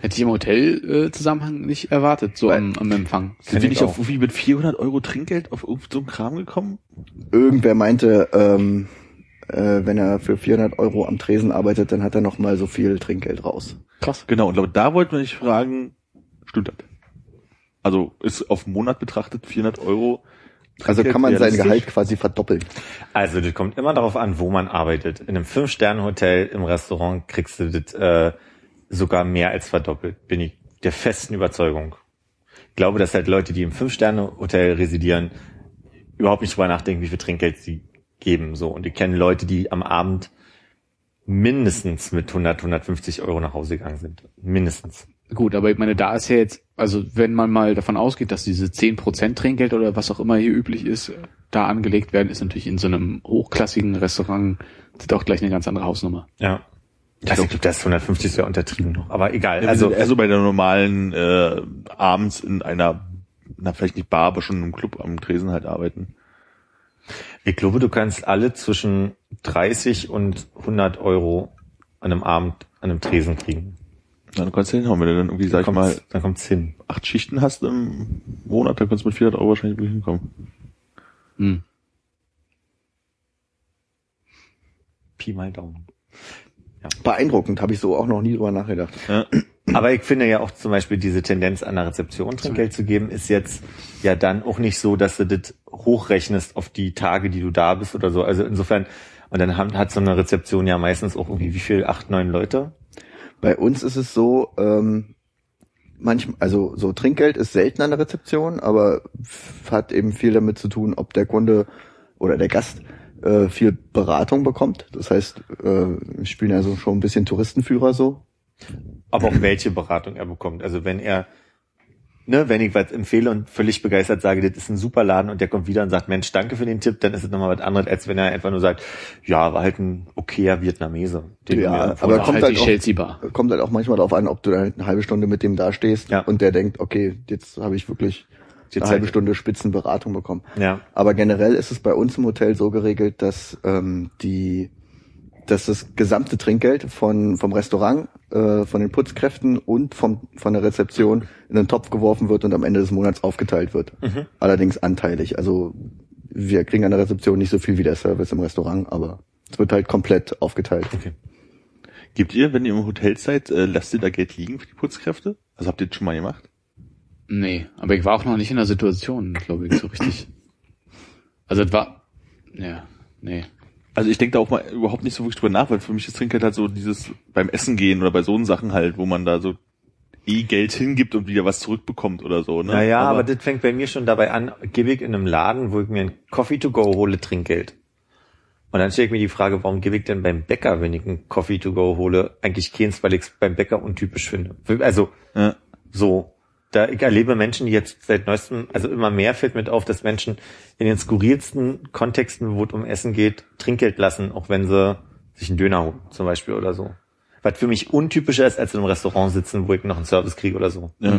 Hätte ich im Hotel-Zusammenhang nicht erwartet, so am, am Empfang. sind wir nicht auf wie mit 400 Euro Trinkgeld auf so einen Kram gekommen? Irgendwer meinte, ähm, äh, wenn er für 400 Euro am Tresen arbeitet, dann hat er noch mal so viel Trinkgeld raus. Krass. Genau, und da wollten wir nicht fragen, stimmt das? Also ist auf einen Monat betrachtet 400 Euro. Also kann man sein? Gehalt quasi verdoppeln. Also das kommt immer darauf an, wo man arbeitet. In einem Fünf-Sterne-Hotel, im Restaurant kriegst du das äh, sogar mehr als verdoppelt. Bin ich der festen Überzeugung. Ich glaube, dass halt Leute, die im Fünf-Sterne-Hotel residieren, überhaupt nicht drüber nachdenken, wie viel Trinkgeld sie geben. So Und ich kenne Leute, die am Abend mindestens mit 100, 150 Euro nach Hause gegangen sind. Mindestens. Gut, aber ich meine, da ist ja jetzt, also wenn man mal davon ausgeht, dass diese 10% Trinkgeld oder was auch immer hier üblich ist, da angelegt werden, ist natürlich in so einem hochklassigen Restaurant das ist auch gleich eine ganz andere Hausnummer. Ja. Also ich glaube, das 150 ist ja untertrieben noch. Aber egal. Ja, also also, also bei der normalen äh, abends in einer, na vielleicht nicht Bar, aber schon im Club am Tresen halt arbeiten. Ich glaube, du kannst alle zwischen 30 und 100 Euro an einem Abend an einem Tresen kriegen. Na, du kannst ja hinhauen, wenn du dann irgendwie, sag ich mal, dann kommt's hin. acht Schichten hast im Monat, dann kannst du mit 400 Euro wahrscheinlich wirklich hinkommen. Hm. Pi mal Daumen. Beeindruckend, habe ich so auch noch nie drüber nachgedacht. Ja. Aber ich finde ja auch zum Beispiel diese Tendenz an der Rezeption Trinkgeld zu geben, ist jetzt ja dann auch nicht so, dass du das hochrechnest auf die Tage, die du da bist oder so. Also insofern, und dann haben- hat so eine Rezeption ja meistens auch irgendwie wie viel? Acht, neun Leute? Bei uns ist es so, ähm, manchmal, also so Trinkgeld ist selten an der Rezeption, aber hat eben viel damit zu tun, ob der Kunde oder der Gast äh, viel Beratung bekommt. Das heißt, äh, wir spielen also schon ein bisschen Touristenführer so. Aber auch welche Beratung er bekommt. Also wenn er, ne, wenn ich was empfehle und völlig begeistert sage, das ist ein super Laden und der kommt wieder und sagt, Mensch, danke für den Tipp, dann ist es nochmal was anderes, als wenn er einfach nur sagt, ja, war halt ein okayer Vietnamese. Ja, mir aber kommt halt halt die auch- Chelsea Bar. Kommt halt auch manchmal darauf an, ob du dann eine halbe Stunde mit dem dastehst Ja. und der denkt, okay, jetzt habe ich wirklich eine halbe Stunde Spitzenberatung bekommen. Ja. Aber generell ist es bei uns im Hotel so geregelt, dass ähm, die dass das gesamte Trinkgeld von vom Restaurant, äh, von den Putzkräften und vom von der Rezeption in den Topf geworfen wird und am Ende des Monats aufgeteilt wird. Allerdings anteilig. Also wir kriegen an der Rezeption nicht so viel wie der Service im Restaurant, aber es wird halt komplett aufgeteilt. Gebt ihr, wenn ihr im Hotel seid, äh, lasst ihr da Geld liegen für die Putzkräfte? Also habt ihr das schon mal gemacht? Nee, aber ich war auch noch nicht in der Situation, glaube ich, so richtig. Also es war, ja, nee. Also ich denke da auch mal überhaupt nicht so wirklich drüber nach, weil für mich ist Trinkgeld halt so dieses beim Essen gehen oder bei so Sachen halt, wo man da so eh Geld hingibt und wieder was zurückbekommt oder so. Ne? Naja, aber, das fängt bei mir schon dabei an, gebe ich in einem Laden, wo ich mir ein Coffee to go hole, Trinkgeld. Und dann stelle ich mir die Frage, warum gebe ich denn beim Bäcker, wenn ich ein Coffee to go hole, eigentlich keins, weil ich es beim Bäcker untypisch finde. Also ja. so. Da ich erlebe Menschen, die jetzt seit neuestem, also immer mehr fällt mit auf, dass Menschen in den skurrilsten Kontexten, wo es um Essen geht, Trinkgeld lassen, auch wenn sie sich einen Döner holen, zum Beispiel oder so. Was für mich untypischer ist, als in einem Restaurant sitzen, wo ich noch einen Service kriege oder so. Ja.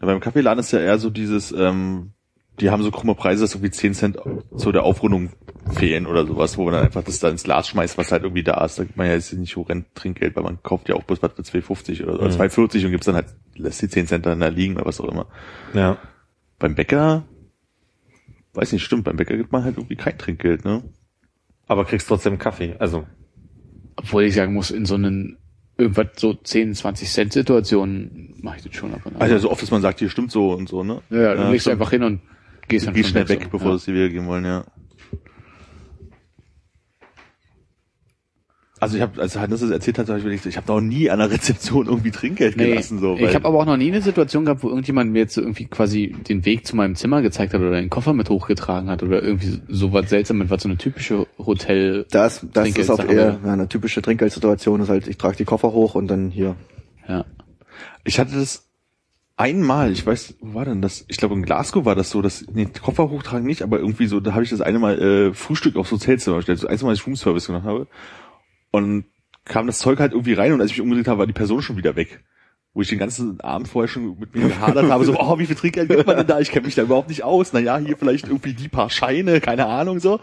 Ja, beim Kaffeeladen ist ja eher so dieses, ähm, die haben so krumme Preise, dass irgendwie 10 Cent zu der Aufrundung fehlen oder sowas, wo man dann einfach das da ins Glas schmeißt, was halt irgendwie da ist. Da gibt man ja jetzt nicht horrend Trinkgeld, weil man kauft ja auch bloß was für 2,50 oder, oder Mhm. 2,40 und gibt's dann halt, lässt die 10 Cent dann da liegen oder was auch immer. Ja. Beim Bäcker, weiß nicht, stimmt, beim Bäcker gibt man halt irgendwie kein Trinkgeld, ne? Aber kriegst trotzdem Kaffee. Also, Obwohl ich sagen muss, in so einem irgendwas so 10, 20 Cent Situationen mache ich das schon ab und an. Also so oft, dass man sagt, hier stimmt so und so, ne? ja, ja, du legst stimmt. einfach hin und gehst dann Geh schnell weg, so. bevor ja. dir wiedergeben wollen, ja. Also ich habe, als Hannes es erzählt hat, hab ich mir gedacht, ich habe noch nie an der Rezeption irgendwie Trinkgeld Nee, gelassen. So, ich habe aber auch noch nie eine Situation gehabt, wo irgendjemand mir jetzt so irgendwie quasi den Weg zu meinem Zimmer gezeigt hat oder den Koffer mit hochgetragen hat oder irgendwie so was Seltsames, was so eine typische Hotel. Das, das ist auch eher ja, eine typische Trinkgeldsituation, ist halt, ich trage die Koffer hoch und dann hier. Ja. Ich hatte das einmal, ich weiß, wo war denn das? Ich glaube in Glasgow war das so, dass nee, Koffer hochtragen nicht, aber irgendwie so, da habe ich das eine Mal äh, Frühstück aufs Hotelzimmer gestellt, so eins Mal, als ich Roomservice gemacht habe. Und kam das Zeug halt irgendwie rein und als ich mich umgedreht habe, war die Person schon wieder weg. Wo ich den ganzen Abend vorher schon mit mir gehadert habe, so, oh, wie viel Trinkgeld gibt man denn da? Ich kenne mich da überhaupt nicht aus. Naja, hier vielleicht irgendwie die paar Scheine, keine Ahnung so.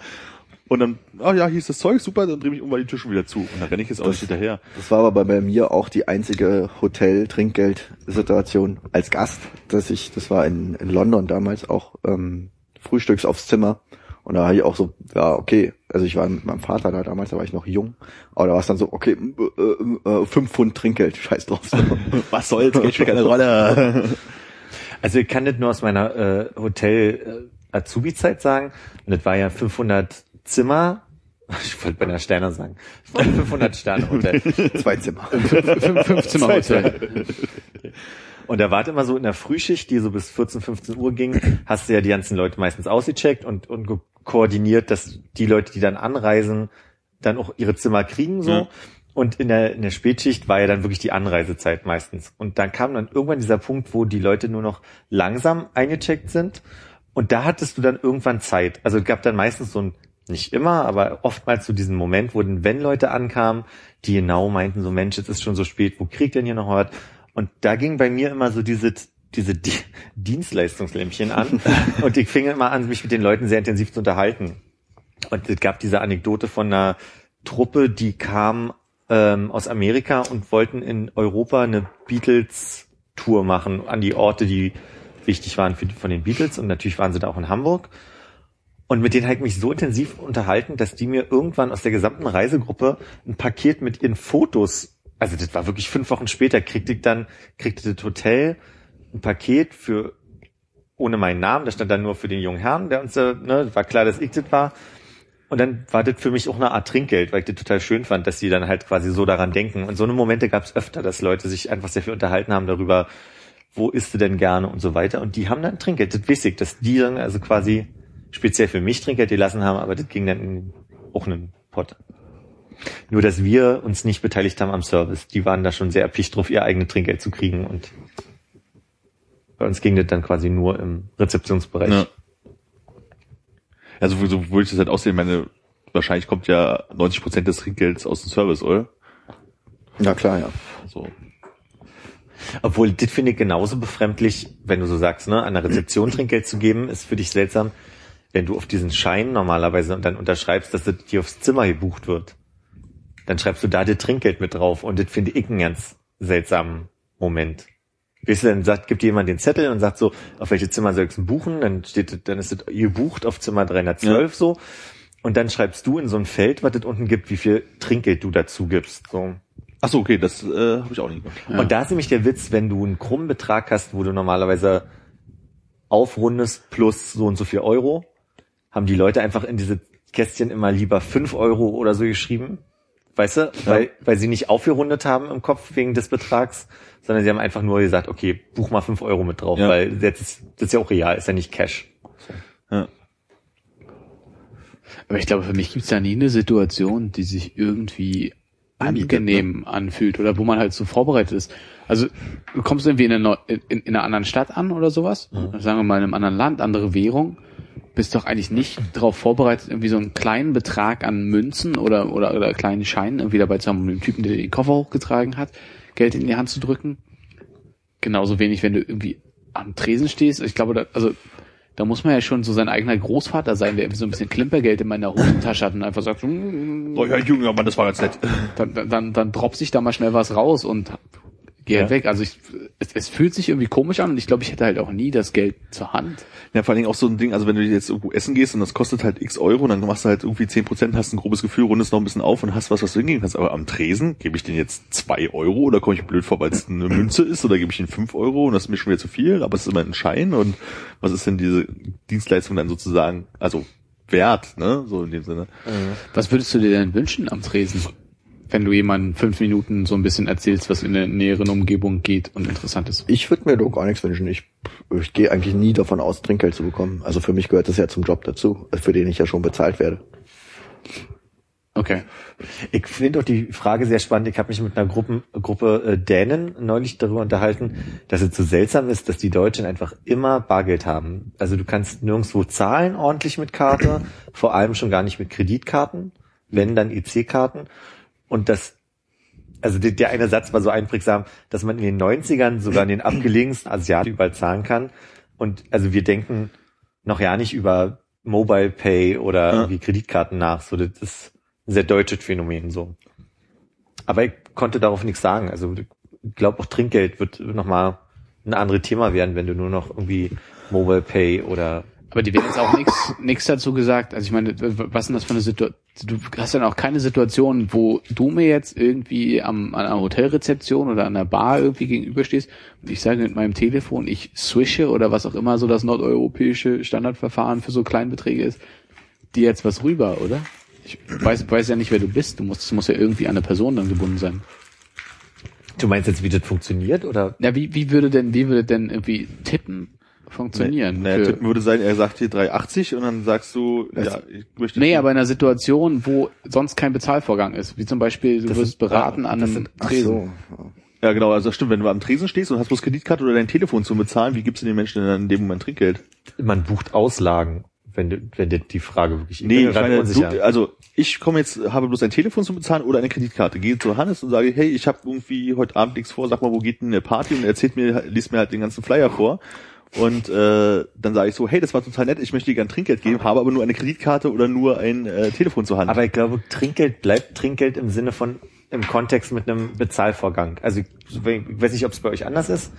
Und dann, ah ja, hier ist das Zeug, super, dann drehe ich um mal die Tür schon wieder zu. Und dann renne ich jetzt auch nicht hinterher. Das war aber bei mir auch die einzige Hotel-Trinkgeld-Situation als Gast, dass ich, das war in, in London damals auch ähm, frühstücks aufs Zimmer. Und da habe ich auch so, ja, okay, also ich war mit meinem Vater da damals, da war ich noch jung, aber da war es dann so, okay, äh, äh, fünf Pfund Trinkgeld, scheiß drauf. So. Was soll's, Geld spielt keine Rolle. Also ich kann das nur aus meiner äh, Hotel-Azubi-Zeit sagen. Und das war ja 500 Zimmer. Ich wollte bei einer Sterne sagen. 500 Sterne Hotel. Zwei Zimmer. Fünf, fünf Zimmer Hotel. Und da war immer so in der Frühschicht, die so bis 14, 15 Uhr ging, hast du ja die ganzen Leute meistens ausgecheckt und, und koordiniert, dass die Leute, die dann anreisen, dann auch ihre Zimmer kriegen so. Ja. Und in der, in der Spätschicht war ja dann wirklich die Anreisezeit meistens. Und dann kam dann irgendwann dieser Punkt, wo die Leute nur noch langsam eingecheckt sind. Und da hattest du dann irgendwann Zeit. Also es gab dann meistens so ein, nicht immer, aber oftmals so diesen Moment, wo dann, wenn Leute ankamen, die genau meinten, so Mensch, es ist schon so spät, wo kriegt denn hier noch was? Und da ging bei mir immer so diese, diese Di Dienstleistungslämpchen an. und ich fing immer an, mich mit den Leuten sehr intensiv zu unterhalten. Und es gab diese Anekdote von einer Truppe, die kam ähm, aus Amerika und wollten in Europa eine Beatles-Tour machen an die Orte, die wichtig waren für, von den Beatles. Und natürlich waren sie da auch in Hamburg. Und mit denen habe ich mich so intensiv unterhalten, dass die mir irgendwann aus der gesamten Reisegruppe ein Paket mit ihren Fotos, also das war wirklich fünf Wochen später, kriegte ich dann, kriegte das Hotel ein Paket für, ohne meinen Namen, da stand dann nur für den jungen Herrn, der uns, ne, war klar, dass ich das war. Und dann war das für mich auch eine Art Trinkgeld, weil ich das total schön fand, dass die dann halt quasi so daran denken. Und so eine Momente gab es öfter, dass Leute sich einfach sehr viel unterhalten haben darüber, wo isst du denn gerne und so weiter. Und die haben dann Trinkgeld. Das weiß ich, dass die dann also quasi speziell für mich Trinkgeld gelassen haben, aber das ging dann in auch einen Pott. Nur, dass wir uns nicht beteiligt haben am Service. Die waren da schon sehr erpicht drauf, ihr eigenes Trinkgeld zu kriegen und bei uns ging das dann quasi nur im Rezeptionsbereich. Ja. Also so würde ich das halt aussehen, meine, wahrscheinlich kommt ja 90 Prozent des Trinkgelds aus dem Service, oder? Ja klar, ja. So. Obwohl, das finde ich genauso befremdlich, wenn du so sagst, ne, an der Rezeption Trinkgeld zu geben, ist für dich seltsam, wenn du auf diesen Schein normalerweise dann unterschreibst, dass das dir aufs Zimmer gebucht wird. Dann schreibst du da das Trinkgeld mit drauf und das finde ich einen ganz seltsamen Moment. Weißt du, dann sagt, gibt dir jemand den Zettel und sagt so, auf welche Zimmer soll ich denn buchen? Dann steht, das- dann ist das gebucht auf Zimmer 312 so. Und dann schreibst du in so ein Feld, was es unten gibt, wie viel Trinkgeld du dazu gibst. So. Ach so, okay, das äh, habe ich auch nicht gemacht. Und da ist nämlich der Witz, wenn du einen krummen Betrag hast, wo du normalerweise aufrundest plus so und so viel Euro, haben die Leute einfach in diese Kästchen immer lieber fünf Euro oder so geschrieben. Weißt du? Weil, weil sie nicht aufgerundet haben im Kopf wegen des Betrags, sondern sie haben einfach nur gesagt, okay, buch mal fünf Euro mit drauf, Ja. weil jetzt ist, das ist ja auch real, ist ja nicht Cash. Ja. Aber ich glaube, für mich gibt's da nie eine Situation, die sich irgendwie angenehm anfühlt oder wo man halt so vorbereitet ist. Also du kommst irgendwie in, einer, Neu- in, in einer anderen Stadt an oder sowas, sagen wir mal in einem anderen Land, andere Währung, bist doch eigentlich nicht darauf vorbereitet, irgendwie so einen kleinen Betrag an Münzen oder, oder, oder kleinen Scheinen irgendwie dabei zu haben, um dem Typen, der den Koffer hochgetragen hat, Geld in die Hand zu drücken. Genauso wenig, wenn du irgendwie am Tresen stehst. Ich glaube, da, also da muss man ja schon so sein eigener Großvater sein, der irgendwie so ein bisschen Klimpergeld in meiner Hosentasche hat und einfach sagt, Oh ja, Junge, Mann, das war ganz nett. dann, dann, dann, dann droppt sich da mal schnell was raus und geh Ja. weg. Also ich, es, es fühlt sich irgendwie komisch an und ich glaube, ich hätte halt auch nie das Geld zur Hand. Ja, vor allen Dingen auch so ein Ding, also wenn du jetzt irgendwo essen gehst und das kostet halt x Euro, und dann machst du halt irgendwie 10 Prozent, hast ein grobes Gefühl, rundest noch ein bisschen auf und hast was, was du hingehen kannst. Aber am Tresen, gebe ich den jetzt zwei Euro oder komme ich blöd vor, weil es eine Münze ist oder gebe ich ihn fünf Euro und das ist mir schon wieder zu viel, aber es ist immer ein Schein und was ist denn diese Dienstleistung dann sozusagen, also wert, ne, so in dem Sinne. Was würdest du dir denn wünschen am Tresen? Wenn du jemanden fünf Minuten so ein bisschen erzählst, was in der näheren Umgebung geht und interessant ist. Ich würde mir doch gar nichts wünschen. Ich, ich gehe eigentlich nie davon aus, Trinkgeld zu bekommen. Also für mich gehört das ja zum Job dazu, für den ich ja schon bezahlt werde. Okay. Ich finde auch die Frage sehr spannend. Ich habe mich mit einer Gruppe, Gruppe äh, Dänen neulich darüber unterhalten, dass es so seltsam ist, dass die Deutschen einfach immer Bargeld haben. Also du kannst nirgendwo zahlen ordentlich mit Karte, vor allem schon gar nicht mit Kreditkarten, wenn dann EC-Karten. Und das, also der, der eine Satz war so einprägsam, dass man in den 90ern sogar in den abgelegensten Asiaten überall zahlen kann. Und also wir denken noch ja nicht über Mobile Pay oder Ja. irgendwie Kreditkarten nach. So, das ist ein sehr deutsches Phänomen so. Aber ich konnte darauf nichts sagen. Also ich glaube auch Trinkgeld wird nochmal ein anderes Thema werden, wenn du nur noch irgendwie Mobile Pay oder Aber die werden jetzt auch nichts nichts dazu gesagt. Also ich meine, was ist denn das für eine Situation? Du hast dann auch keine Situation, wo du mir jetzt irgendwie am, an einer Hotelrezeption oder an der Bar irgendwie gegenüberstehst und ich sage mit meinem Telefon, ich swische oder was auch immer so das nordeuropäische Standardverfahren für so Kleinbeträge ist, dir jetzt was rüber, oder? Ich weiß, weiß ja nicht, wer du bist. Du musst, es muss ja irgendwie an eine Person dann gebunden sein. Du meinst jetzt, wie das funktioniert oder? Ja, wie, wie würde denn, wie würde denn irgendwie tippen funktionieren? Naja, für- tippen würde sein, er sagt hier 3,80 und dann sagst du, ja, ich möchte. Nee, aber in einer Situation, wo sonst kein Bezahlvorgang ist, wie zum Beispiel, du Das wirst sind- beraten ja, an das einem sind- ach Tresen. Ja, genau, also das stimmt, wenn du am Tresen stehst und hast bloß Kreditkarte oder dein Telefon zum Bezahlen, wie gibst du den Menschen denn dann in dem Moment Trinkgeld? Man bucht Auslagen, wenn du, wenn dir die Frage wirklich. Nee, ich meine, du, also ich komme jetzt, habe bloß ein Telefon zum Bezahlen oder eine Kreditkarte. Gehe zu Hannes und sage, hey, ich habe irgendwie heute Abend nichts vor, sag mal, wo geht denn eine Party? Und er erzählt mir, liest mir halt den ganzen Flyer vor. Und äh, dann sage ich so, hey, das war total nett, ich möchte dir gern Trinkgeld geben, habe aber nur eine Kreditkarte oder nur ein äh, Telefon zur Hand. Aber ich glaube, Trinkgeld bleibt Trinkgeld im Sinne von im Kontext mit einem Bezahlvorgang. Also ich, ich weiß nicht, ob es bei euch anders ist,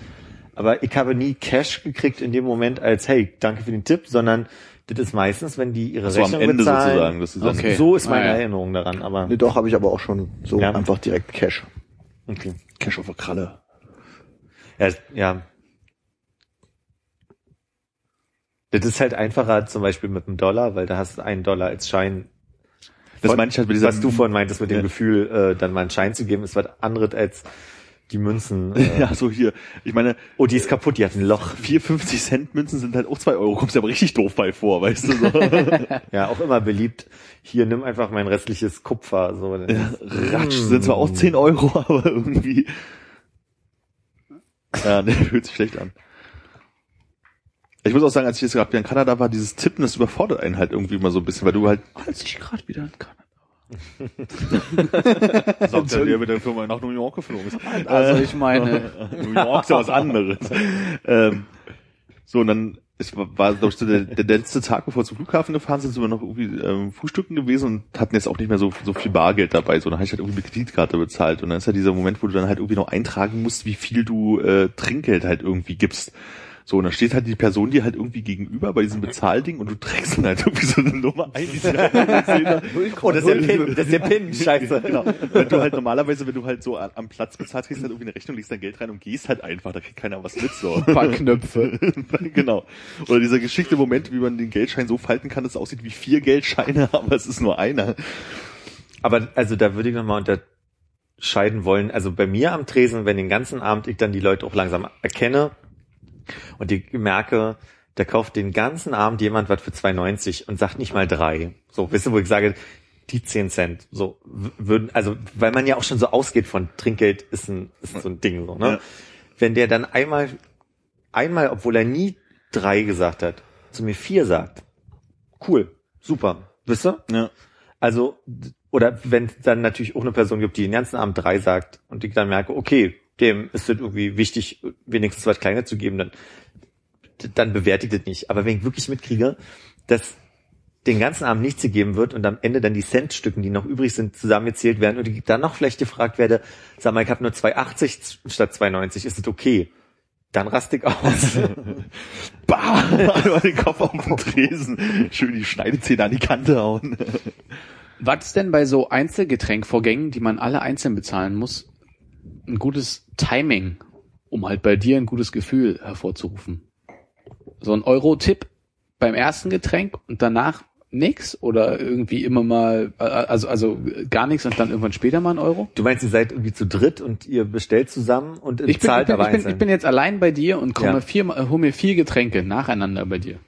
aber ich habe nie Cash gekriegt in dem Moment als hey, danke für den Tipp, sondern das ist meistens, wenn die ihre So am Rechnung Ende bezahlen. sozusagen, sie sagen, Okay. So ist meine Ah, ja. Erinnerung daran, aber Nee, doch, habe ich aber auch schon so Ja. einfach direkt Cash. okay. Cash auf der Kralle. Ja, ja. Das ist halt einfacher zum Beispiel mit einem Dollar, weil da hast du einen Dollar als Schein. Das meine ich halt mit dieser Was du vorhin meintest mit dem Ja. Gefühl, äh, dann mal einen Schein zu geben, ist was anderes als die Münzen. Äh, Ja, so hier. Ich meine, Oh, die ist kaputt, die hat ein Loch. 4, 50 Cent Münzen sind halt auch 2 Euro. Kommst du aber richtig doof bei vor, weißt du so. Ja, auch immer beliebt. Hier, nimm einfach mein restliches Kupfer. So. Ratsch, sind zwar auch 10 Euro, aber irgendwie. Ja, ne, fühlt sich schlecht an. Ich muss auch sagen, als ich jetzt gerade in Kanada war, dieses Tippen, das überfordert einen halt irgendwie immer so ein bisschen, weil du halt, Als ich gerade wieder in Kanada sagt der, der mit der Firma nach New York geflogen ist. Also ich meine, New York ist ja was anderes. ähm, so, und dann, es war, glaube ich, so der, der letzte Tag, bevor wir zum Flughafen gefahren sind, sind wir noch irgendwie ähm, frühstücken gewesen und hatten jetzt auch nicht mehr so, so viel Bargeld dabei. So, dann habe ich halt irgendwie mit Kreditkarte bezahlt. Und dann ist ja dieser Moment, wo du dann halt irgendwie noch eintragen musst, wie viel du äh, Trinkgeld halt irgendwie gibst. So, und dann steht halt die Person dir halt irgendwie gegenüber bei diesem Bezahlding und du trägst dann halt irgendwie so eine Nummer ein, die sie halt. Oh, das ist der Pin, das ist der Pin, scheiße. Genau. Wenn du halt normalerweise, wenn du halt so am Platz bezahlst, kriegst du halt irgendwie eine Rechnung, legst dein Geld rein und gehst halt einfach, da kriegt keiner was mit, so. ein paar Knöpfe. genau. Oder dieser geschickte Moment, wie man den Geldschein so falten kann, dass es aussieht wie vier Geldscheine, aber es ist nur einer. Aber also da würde ich nochmal unterscheiden wollen. Also bei mir am Tresen, wenn den ganzen Abend ich dann die Leute auch langsam erkenne und ich merke, da kauft den ganzen Abend jemand was für 2,90 und sagt nicht mal drei. So, wisst ihr, wo ich sage, die 10 Cent. So, würden, also, weil man ja auch schon so ausgeht von Trinkgeld ist ein, ist so ein Ding, so, ne? Ja. Wenn der dann einmal, einmal, obwohl er nie drei gesagt hat, zu mir vier sagt, cool, super, wisst ihr? Ja. Also, oder wenn es dann natürlich auch eine Person gibt, die den ganzen Abend drei sagt und ich dann merke, okay, dem ist es irgendwie wichtig, wenigstens was Kleines zu geben, dann, dann bewerte ich das nicht. Aber wenn ich wirklich mitkriege, dass den ganzen Abend nichts gegeben wird und am Ende dann die Centstücken, die noch übrig sind, zusammengezählt werden und ich dann noch vielleicht gefragt werde, sag mal, ich habe nur 2,80 statt 2,90, ist das okay? Dann raste ich aus. Bah! Einmal den Kopf auf den Tresen. Schön die Schneidezähne an die Kante hauen. Was ist denn bei so Einzelgetränkvorgängen, die man alle einzeln bezahlen muss, ein gutes Timing, um halt bei dir ein gutes Gefühl hervorzurufen? So ein Euro-Tipp beim ersten Getränk und danach nix oder irgendwie immer mal, also, also gar nichts und dann irgendwann später mal ein Euro? Du meinst, ihr seid irgendwie zu dritt und ihr bestellt zusammen und Ich bin, ich, zahlt bin, aber ich, bin, einzeln. ich bin jetzt allein bei dir und komme Ja. vier, hol mir vier Getränke nacheinander bei dir.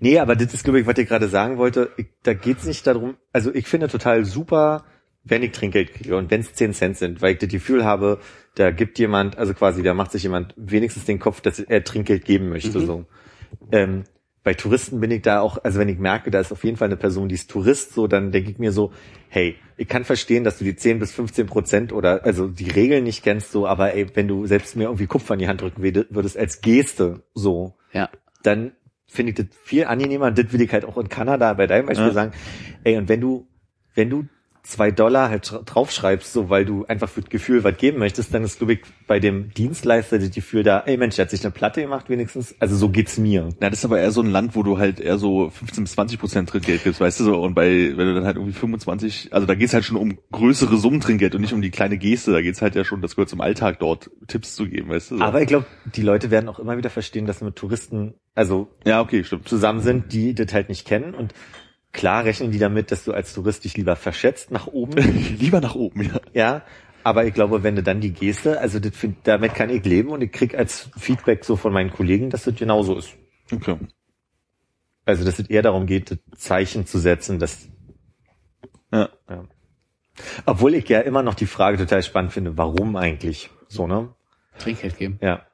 Nee, aber das ist, glaube ich, was ich gerade sagen wollte. Ich, da geht's nicht darum, also ich finde total super, wenn ich Trinkgeld kriege und wenn es 10 Cent sind, weil ich das Gefühl habe, da gibt jemand, also quasi, da macht sich jemand wenigstens den Kopf, dass er Trinkgeld geben möchte. So. Ähm, bei Touristen bin ich da auch, also wenn ich merke, da ist auf jeden Fall eine Person, die ist Tourist, so, dann denke ich mir so, hey, ich kann verstehen, dass du die 10 bis 15 Prozent oder also die Regeln nicht kennst, so, aber ey, wenn du selbst mir irgendwie Kupfer in die Hand drücken würd- würdest als Geste, so, Ja. dann finde ich das viel angenehmer. Das will ich halt auch in Kanada bei deinem Beispiel Ja. sagen. Ey, und wenn du, wenn du zwei Dollar halt dra- draufschreibst, so weil du einfach für das Gefühl was geben möchtest, dann ist, glaube ich, bei dem Dienstleister das Gefühl da, ey Mensch, der hat sich eine Platte gemacht wenigstens. Also so geht's mir. Na, das ist aber eher so ein Land, wo du halt eher so 15 bis 20 Prozent Trinkgeld gibst, weißt du so. Und bei, wenn du dann halt irgendwie 25, also da geht's halt schon um größere Summen Trinkgeld und nicht um die kleine Geste. Da geht's halt ja schon, das gehört zum Alltag dort, Tipps zu geben, weißt du so. Aber ich glaube, die Leute werden auch immer wieder verstehen, dass wir mit Touristen, also ja, okay, stimmt. zusammen sind, die das halt nicht kennen und klar rechnen die damit, dass du als Tourist dich lieber verschätzt nach oben. Lieber nach oben, ja. Ja, aber ich glaube, wenn du dann die Geste, also das find, damit kann ich leben und ich krieg als Feedback so von meinen Kollegen, dass das genauso ist. Okay. Also dass es eher darum geht, das Zeichen zu setzen, dass Ja. ja. Obwohl ich ja immer noch die Frage total spannend finde, warum eigentlich? So, ne? Trinkgeld geben. Ja.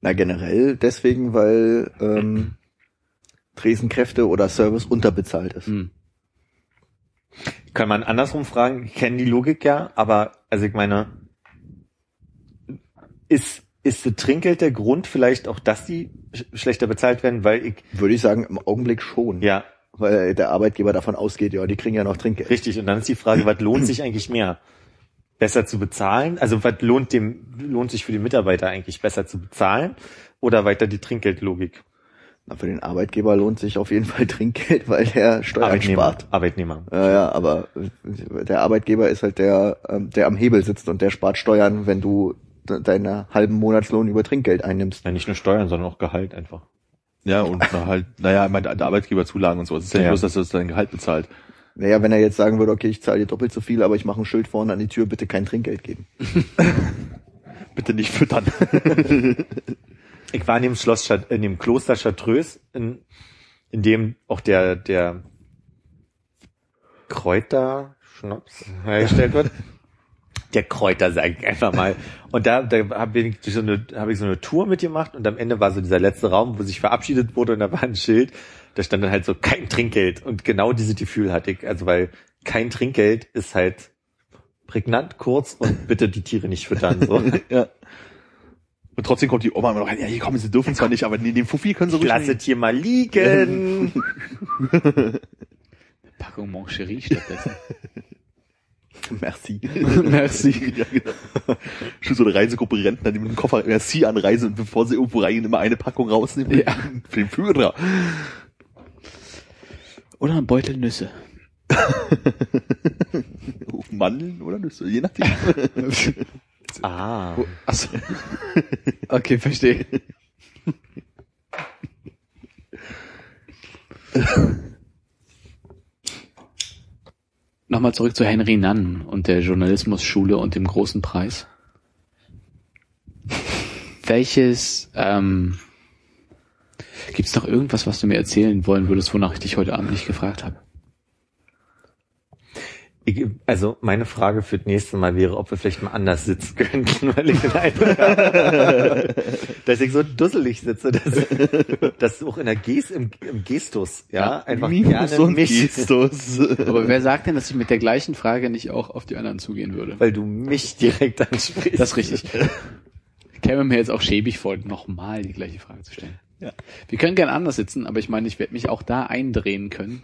Na, generell deswegen, weil ähm, Tresenkräfte oder Service unterbezahlt ist. Hm. Kann man andersrum fragen, ich kenne die Logik ja, aber also ich meine, ist, ist das Trinkgeld der Grund vielleicht auch, dass die sch schlechter bezahlt werden, weil ich, Würde ich sagen, im Augenblick schon. ja, Weil der Arbeitgeber davon ausgeht, ja, die kriegen ja noch Trinkgeld. Richtig, und dann ist die Frage, was lohnt sich eigentlich mehr? Besser zu bezahlen? Also was lohnt dem, lohnt sich für die Mitarbeiter eigentlich besser zu bezahlen? Oder weiter die Trinkgeldlogik? Na, für den Arbeitgeber lohnt sich auf jeden Fall Trinkgeld, weil der Steuern spart. Arbeitnehmer. Ja, ja, aber äh, der Arbeitgeber ist halt der, ähm, der am Hebel sitzt und der spart Steuern, wenn du de- deinen halben Monatslohn über Trinkgeld einnimmst. Ja, nicht nur Steuern, sondern auch Gehalt einfach. Ja, und na halt, naja, mein, der Arbeitgeberzulagen und so. Es ist ja nicht Ja. bloß, dass er dein Gehalt bezahlt. Naja, wenn er jetzt sagen würde, okay, ich zahle dir doppelt so viel, aber ich mache ein Schild vorne an die Tür, bitte kein Trinkgeld geben. Bitte nicht füttern. Ich war in dem Schloss, in dem Kloster Chartreuse, in, in dem auch der, der Kräuterschnaps hergestellt wird. Der Kräuter, sag ich einfach mal. Und da, da habe ich, so eine, hab ich so eine Tour mitgemacht und am Ende war so dieser letzte Raum, wo sich verabschiedet wurde und da war ein Schild, da stand dann halt so kein Trinkgeld. Und genau dieses Gefühl hatte ich. Also weil kein Trinkgeld ist halt prägnant, kurz und bitte die Tiere nicht füttern. So. ja. Und trotzdem kommt die Oma immer noch rein, ja, hier kommen, sie dürfen zwar nicht, aber in dem Fuffi können sie ruhig Lass es hier mal liegen. Packung Moncherie stattdessen. Merci. Merci. Ja, genau. Schon so eine Reisegruppe Rentner, die mit dem Koffer Merci anreisen und bevor sie irgendwo reingehen, immer eine Packung rausnehmen Ja. für den Führer. Oder ein Beutel Nüsse. Mandeln oder Nüsse, je nachdem. Ah. Achso. Okay, verstehe. Nochmal zurück zu Henry Nann und der Journalismusschule und dem großen Preis. Welches, ähm, gibt's noch irgendwas, was du mir erzählen wollen würdest, wonach ich dich heute Abend nicht gefragt habe? Ich, also meine Frage für das nächste Mal wäre, ob wir vielleicht mal anders sitzen könnten, weil ich den Eindruck habe, dass ich so dusselig sitze, dass, dass du auch in der Gest, im, im Gestus, ja, einfach gerne so ein mich, Gestus. Aber wer sagt denn, dass ich mit der gleichen Frage nicht auch auf die anderen zugehen würde? weil du mich direkt ansprichst. Das ist richtig. Käme mir jetzt auch schäbig vor, nochmal die gleiche Frage zu stellen. Wir können gern anders sitzen, aber ich meine, ich werde mich auch da eindrehen können.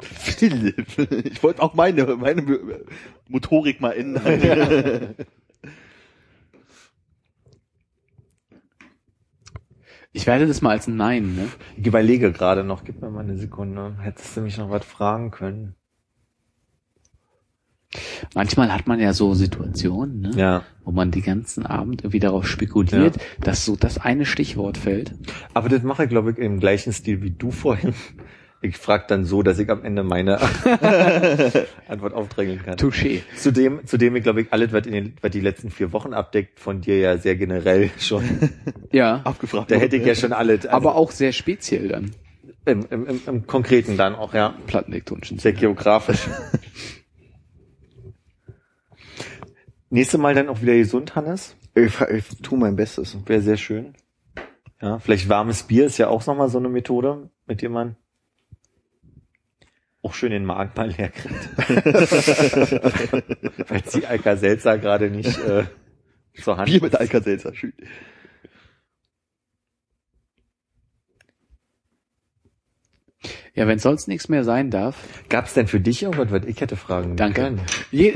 Philipp, ich wollte auch meine, meine Motorik mal ändern. Ich werde das mal als ein Nein, ne? Ich überlege gerade noch, gib mir mal eine Sekunde. Hättest du mich noch was fragen können? Manchmal hat man ja so Situationen, ne? Ja. wo man die ganzen Abend irgendwie darauf spekuliert, dass so das eine Stichwort fällt. Aber das mache ich, glaube ich, im gleichen Stil wie du vorhin. Ich frage dann so, dass ich am Ende meine Antwort aufdrängeln kann. Touché. Zudem, zudem ich glaube ich alles, was, in den, was die letzten vier Wochen abdeckt, von dir ja sehr generell schon. Ja, Abgefragt. Da hätte ich ja schon alles. Also aber auch sehr speziell dann. im, im, im, im Konkreten dann auch, ja. Plattentektonischen. Sehr geografisch. Nächste Mal dann auch wieder gesund, Hannes. Ich, ich tu mein Bestes. Wäre sehr schön. Ja, vielleicht warmes Bier ist ja auch nochmal so eine Methode, mit der man auch schön den Magen mal leer kriegt. Falls die Alka-Seltzer gerade nicht äh, zur Hand Bier mit Alka-Seltzer, schön. Ja, wenn sonst nichts mehr sein darf. Gab's denn für dich irgendwas, was ich hätte fragen Danke. können? Je,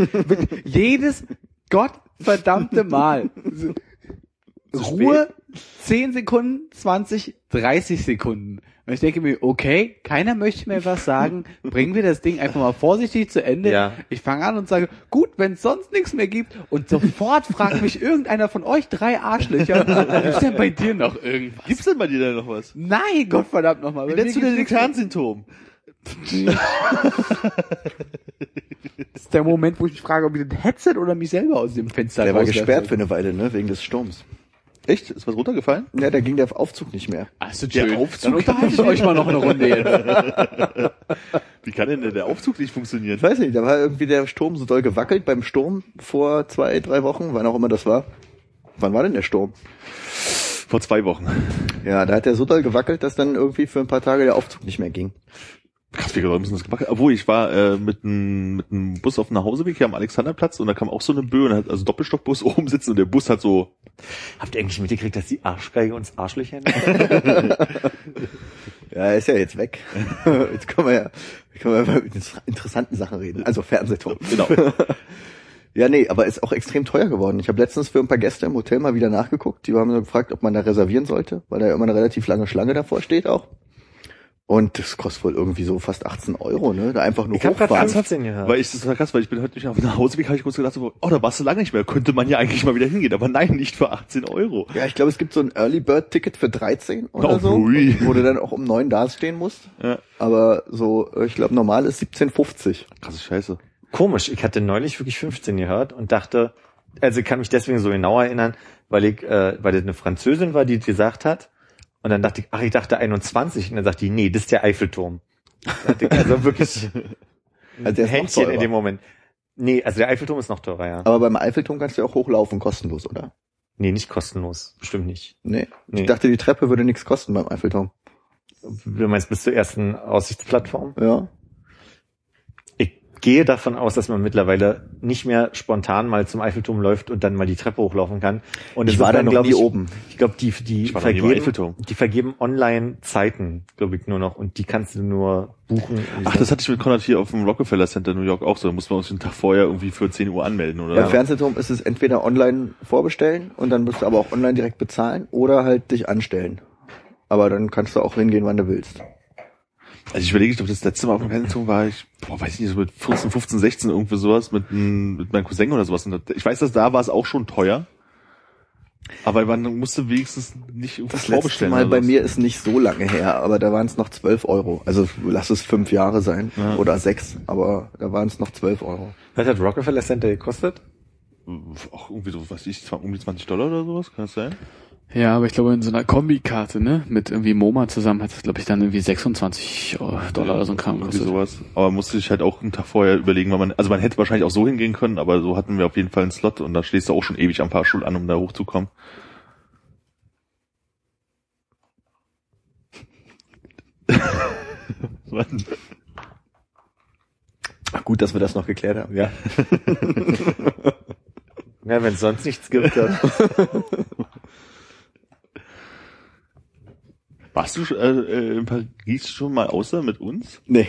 jedes gottverdammte Mal. Ruhe, 10 Sekunden, 20, 30 Sekunden. Und ich denke mir, okay, keiner möchte mir was sagen. Bringen wir das Ding einfach mal vorsichtig zu Ende. Ja. Ich fange an und sage, gut, wenn es sonst nichts mehr gibt. Und sofort fragt mich irgendeiner von euch drei Arschlöcher, gibt's denn bei dir noch irgendwas? Gibt's denn bei dir denn noch was? Nein, Gottverdammt nochmal. Wie nennst du denn den Kernsymptom? Das ist der Moment, wo ich mich frage, ob ich das Headset oder mich selber aus dem Fenster Der war gesperrt für eine Weile, ne, wegen des Sturms. Echt? Ist was runtergefallen? Ja, da ging der Aufzug nicht mehr. Ach, so Der schön. Aufzug. Dann unterhaltet euch mal noch eine Runde jetzt. Wie kann denn der Aufzug nicht Ich funktionieren? weiß nicht, da war irgendwie der Sturm so doll gewackelt beim Sturm vor zwei, drei Wochen, wann auch immer das war. Wann war denn der Sturm? Vor zwei Wochen. Ja, da hat er so doll gewackelt, dass dann irgendwie für ein paar Tage der Aufzug nicht mehr ging. Krass, wie müssen das gebacken. Obwohl, ich war äh, mit einem mit einem Bus auf dem Nachhauseweg hier am Alexanderplatz und da kam auch so eine Böe und hat also Doppelstockbus oben sitzen und der Bus hat so Habt ihr eigentlich mitgekriegt, dass die Arschgeige uns Arschlöcher? Ja, ist ja jetzt weg. Jetzt können wir ja, können wir über interessanten Sachen reden. Also Fernsehturm. genau. Ja, nee, aber ist auch extrem teuer geworden. Ich habe letztens für ein paar Gäste im Hotel mal wieder nachgeguckt. Die haben gefragt, ob man da reservieren sollte, weil da immer eine relativ lange Schlange davor steht auch. Und das kostet wohl irgendwie so fast 18 Euro, ne? Da einfach nur Ich habe gerade hochfahren. 14 gehört. Weil ich das war krass, weil ich bin heute nicht auf dem Nachhauseweg, habe ich kurz gedacht, so, oh, da warst du lange nicht mehr, könnte man ja eigentlich mal wieder hingehen, aber nein, nicht für 18 Euro. Ja, ich glaube, es gibt so ein Early Bird Ticket für 13 oder Oh, so, hui. wo du dann auch um 9 dastehen musst. Ja. Aber so, ich glaube, normal ist 17,50. Krasse Scheiße. Komisch, ich hatte neulich wirklich 15 gehört und dachte, also ich kann mich deswegen so genau erinnern, weil ich, äh, weil das eine Französin war, die gesagt hat. Und dann dachte ich, ach, ich dachte 21. Und dann sagte die, nee, das ist der Eiffelturm. Ich also wirklich Also der ein Händchen in dem Moment. Nee, also der Eiffelturm ist noch teurer, ja. Aber beim Eiffelturm kannst du ja auch hochlaufen, kostenlos, oder? Nee, nicht kostenlos. Bestimmt nicht. Nee. Nee. Ich dachte, die Treppe würde nichts kosten beim Eiffelturm. Du meinst bis zur ersten Aussichtsplattform? Ja. Ich gehe davon aus, dass man mittlerweile nicht mehr spontan mal zum Eiffelturm läuft und dann mal die Treppe hochlaufen kann. Und es Ich war da dann, noch nie ich, oben. Ich glaube, die, die vergeben, Eiffelturm. die vergeben online Zeiten, glaube ich, nur noch. Und die kannst du nur buchen. Ach, das hatte ich mit Konrad hier auf dem Rockefeller Center New York auch so. Da mussten wir uns den Tag vorher irgendwie für 10 Uhr anmelden, oder? Beim Fernsehturm ist es entweder online vorbestellen und dann musst du aber auch online direkt bezahlen oder halt dich anstellen. Aber dann kannst du auch hingehen, wann du willst. Also ich überlege, ich glaube, das letzte Mal auf dem Fernsehturm war ich, boah, weiß ich nicht, so mit 14, 15, 16 irgendwie sowas mit, mit meinem Cousin oder sowas. Und ich weiß, dass da war es auch schon teuer. Aber man musste wenigstens nicht irgendwas Das letzte. Mal bei mir ist nicht so lange her, aber da waren es noch 12 Euro. Also lass es fünf Jahre sein Ja. oder sechs, aber da waren es noch 12 Euro. Was hat Rockefeller Center gekostet? Auch irgendwie so, was weiß ich, um die 20 Dollar oder sowas, kann das sein? Ja, aber ich glaube, in so einer Kombikarte, ne, mit irgendwie MoMA zusammen hat das, glaube ich, dann irgendwie 26 Dollar oder so ein Kram Irgendwie gekostet. sowas. Aber man musste sich halt auch einen Tag vorher überlegen, weil man, also man hätte wahrscheinlich auch so hingehen können, aber so hatten wir auf jeden Fall einen Slot und da stehst du auch schon ewig am Fahrstuhl an, um da hochzukommen. Ach, gut, dass wir das noch geklärt haben. Ja. Ja, wenn es sonst nichts gibt, dann. Warst du äh, äh, in Paris schon mal außer mit uns? Nee.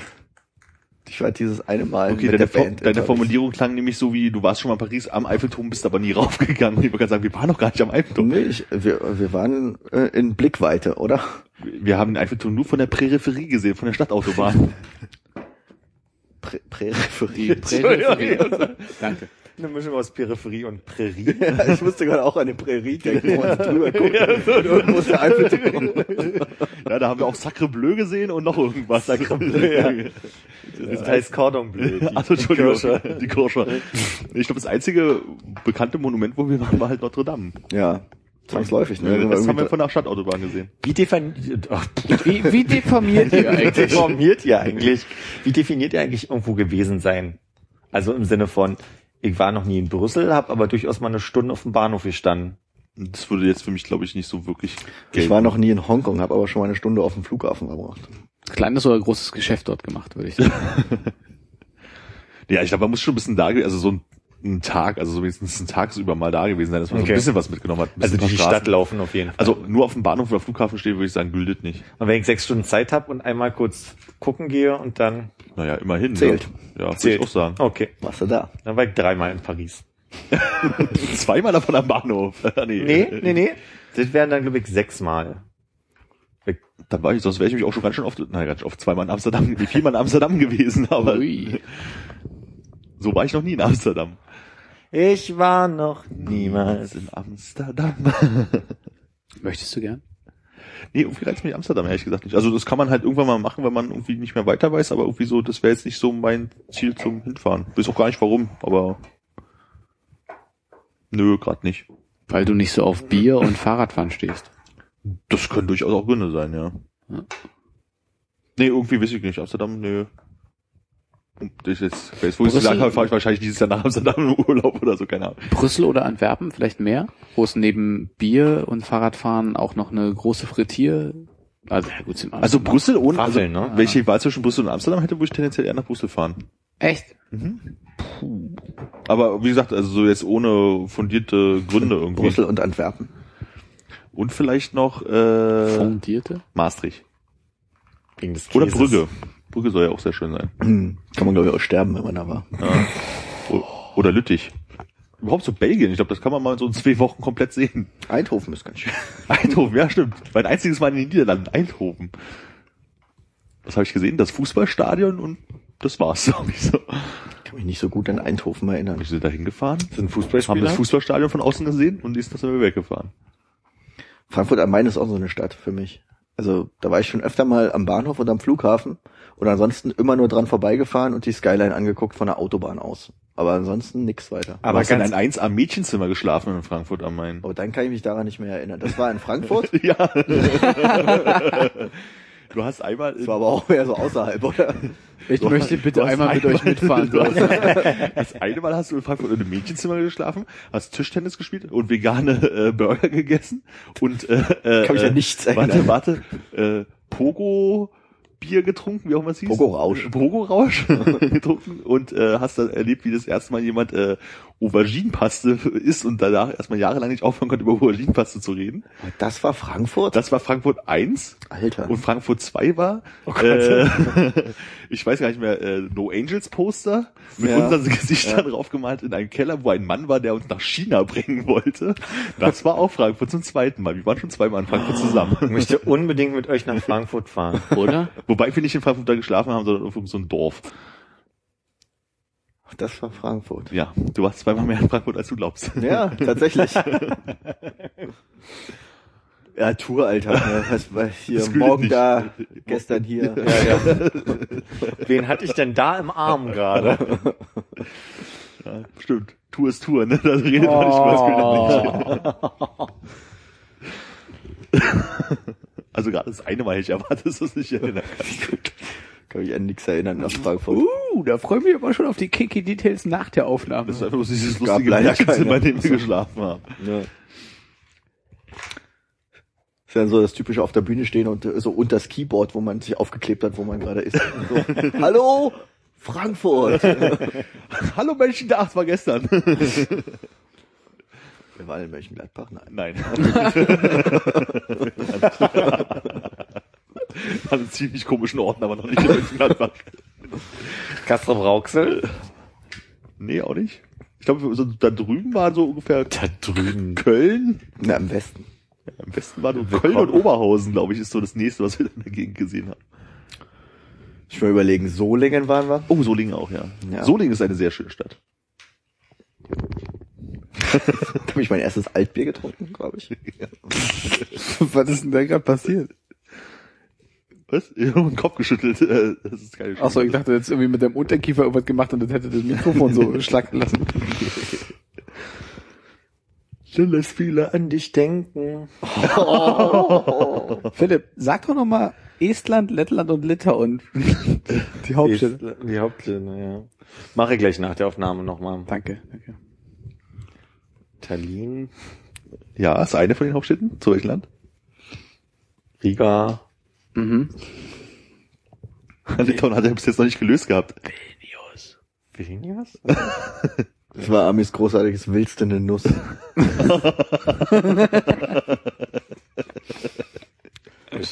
Ich war dieses eine Mal Okay, mit deine, der Band. Deine in Paris. Formulierung klang nämlich so wie, du warst schon mal in Paris am Eiffelturm, bist aber nie raufgegangen. Ich wollte gerade sagen, wir waren noch gar nicht am Eiffelturm. Nee, ich, wir, wir waren äh, in Blickweite, oder? Wir haben den Eiffelturm nur von der Präreferie gesehen, von der Stadtautobahn. Prä Präreferie. Prärie. Danke. Eine Mischung aus Peripherie und Prärie. Ja, ich musste gerade auch an die Prärie denken, wo man drüber guckt. Und irgendwo ist der Eiffelturm. ja, da haben wir auch Sacre Bleu gesehen und noch irgendwas. Sacre Bleu, ja. Das heißt Cordon Bleu. die- Also, Entschuldigung, die Kirsche. Ich glaube, das einzige bekannte Monument, wo wir waren, war halt Notre Dame. Ja, zwangsläufig. Ne? das haben wir von der Stadtautobahn gesehen. Wie definiert, ach, Wie, wie deformiert ihr wie eigentlich? definiert ihr eigentlich, wie definiert ihr eigentlich irgendwo gewesen sein? Also im Sinne von, ich war noch nie in Brüssel, habe aber durchaus mal eine Stunde auf dem Bahnhof gestanden. Das würde jetzt für mich, glaube ich, nicht so wirklich ich war noch nie in Hongkong, habe aber schon mal eine Stunde auf dem Flughafen verbracht. Kleines oder großes Geschäft dort gemacht, würde ich sagen. Ja, ich glaube, man muss schon ein bisschen da also so ein, ein Tag, also so wenigstens ein tagsüber mal da gewesen sein, dass man so Okay. ein bisschen was mitgenommen hat. ein Also durch die paar Stadt Straßen. laufen auf jeden Fall. Also nur auf dem Bahnhof oder Flughafen stehen, würde ich sagen, gültet nicht. Und wenn ich sechs Stunden Zeit habe und einmal kurz gucken gehe und dann Naja, immerhin. Zählt. Ne? Ja, würde zählt. ich auch sagen. Okay, Warst du da? dann war ich dreimal in Paris. Zweimal davon am Bahnhof. nee. Nee, nee, nee. Das wären dann, glaube ich, sechsmal. Dann war ich, sonst wäre ich mich auch schon ganz schön oft, nein, ganz schön oft zweimal in Amsterdam, wie viermal in Amsterdam gewesen, aber Ui. so war ich noch nie in Amsterdam. Ich war noch niemals. in Amsterdam. Möchtest du gern? nee, irgendwie reizt mich Amsterdam ehrlich gesagt nicht. Also das kann man halt irgendwann mal machen, wenn man irgendwie nicht mehr weiter weiß, aber irgendwie so, das wäre jetzt nicht so mein Ziel zum Hinfahren. Weiß auch gar nicht warum, aber nö, gerade nicht. Weil du nicht so auf Bier und Fahrradfahren stehst. Das können durchaus auch Gründe sein, ja. Ja. Nee, irgendwie weiß ich nicht. Amsterdam, nö. Das ist jetzt, wo ich es habe, fahre ich wahrscheinlich dieses Jahr nach Amsterdam im Urlaub oder so, keine Ahnung. Brüssel oder Antwerpen vielleicht mehr, wo es neben Bier und Fahrradfahren auch noch eine große Frittier, also ja, gut, sind Also Brüssel ohne, also, Waffeln, ne? welche ich Wahl zwischen Brüssel und Amsterdam hätte, würde ich tendenziell eher nach Brüssel fahren. Echt? Aber wie gesagt, also so jetzt ohne fundierte Gründe irgendwie. Brüssel und Antwerpen. Und vielleicht noch äh, Fundierte? Maastricht. Wegen des Oder Käses. Brügge. Brügge soll ja auch sehr schön sein. Hm, Kann man glaube ich auch sterben, wenn man da war. Ja. Oder Lüttich. Überhaupt so Belgien. Ich glaube, das kann man mal in so in zwei Wochen komplett sehen. Eindhoven ist ganz schön. Eindhoven, ja stimmt. Mein einziges Mal in den Niederlanden, Eindhoven. Was habe ich gesehen? Das Fußballstadion und das war's, glaube ich so. Kann mich nicht so gut an Eindhoven erinnern. Wir sind da hingefahren, Sind haben Fußballspieler? das Fußballstadion von außen gesehen und ist das dann wieder weggefahren. Frankfurt am Main ist auch so eine Stadt für mich. Also da war ich schon öfter mal am Bahnhof und am Flughafen und ansonsten immer nur dran vorbeigefahren und die Skyline angeguckt von der Autobahn aus. Aber ansonsten nix weiter. Aber Aber hast du in ein 1A Mädchenzimmer geschlafen in Frankfurt am Main? Aber dann kann ich mich daran nicht mehr erinnern. Das war in Frankfurt. Ja. du hast einmal Das war aber auch mehr so außerhalb, oder? Ich Du möchte hast- bitte du einmal mit einmal- euch mitfahren. Du hast, das eine Mal hast du in Frankfurt in einem Mädchenzimmer geschlafen, hast Tischtennis gespielt und vegane äh, Burger gegessen und äh, äh, Kann mich an nichts Warte, erinnern. warte, äh, Pogo Bier getrunken, wie auch immer es hieß. Pogo-Rausch getrunken und äh, hast dann erlebt, wie das erste Mal jemand äh, Auberginenpaste isst und danach erstmal jahrelang nicht aufhören konnte, über Auberginenpaste zu reden. Das war Frankfurt? Das war Frankfurt 1 Alter. und Frankfurt 2 war, äh, ich weiß gar nicht mehr, äh, No Angels Poster mit Ja. unseren Gesichtern draufgemalt in einem Keller, wo ein Mann war, der uns nach China bringen wollte. Das war auch Frankfurt zum zweiten Mal. Wir waren schon zweimal in Frankfurt zusammen. ich möchte unbedingt mit euch nach Frankfurt fahren. Oder? Wobei wir nicht in Frankfurt da geschlafen haben, sondern auf so ein Dorf. Das war Frankfurt. Ja, du warst zweimal mehr in Frankfurt, als du glaubst. Ja, tatsächlich. Ja, Tour, Alter. Ne? Was war hier Das morgen nicht. da, gestern hier. Ja, ja. Wen hatte ich denn da im Arm gerade? Ja, stimmt. Tour ist Tour, ne? Da redet man nicht über das Oh. Also gerade das eine Mal hätte ich erwartet, dass das nicht erinnern kann. Kann mich an nichts erinnern nach Frankfurt. Uh, da freue ich mich aber schon auf die Kinky Details nach der Aufnahme. Das ist einfach bloß dieses Gab lustige in keine. dem wir geschlafen haben. Ja. Ist ja so das typische auf der Bühne stehen und äh, so unter das Keyboard, wo man sich aufgeklebt hat, wo man gerade ist. So, Hallo, Frankfurt. Hallo Menschen, Acht war gestern. Wir waren in Mönchengladbach, nein. Nein. An einem ziemlich komischen Orten, aber noch nicht in Mönchengladbach. Castro Brauxel? Nee, auch nicht. Ich glaube, so, da drüben war so ungefähr Da drüben. Köln. Na, am besten. Ja, am besten war Willkommen. Köln und Oberhausen, glaube ich, ist so das nächste, was wir in der Gegend gesehen haben. Ich will überlegen, Solingen waren wir. Oh, Solingen auch, ja. Ja. Solingen ist eine sehr schöne Stadt. Da habe ich mein erstes Altbier getrunken, glaube ich. Was ist denn da gerade passiert? Was? Ich habe den Kopf geschüttelt. Äh, Das ist keine Achso, ich dachte jetzt irgendwie mit dem Unterkiefer irgendwas gemacht und das hätte das Mikrofon so schlacken lassen. Du lässt viele an dich denken. Philipp, sag doch nochmal Estland, Lettland und Litauen. Die Hauptstädte. Die Hauptstädte, ja. Mache ich gleich nach der Aufnahme nochmal. Danke, danke. Tallinn, Ja, ist eine von den Hauptstädten. Zu welchem Land? Riga, Mhm. Litauen hat er bis jetzt noch nicht gelöst gehabt. Vilnius? Das war Amis großartiges Wildste eine Nuss.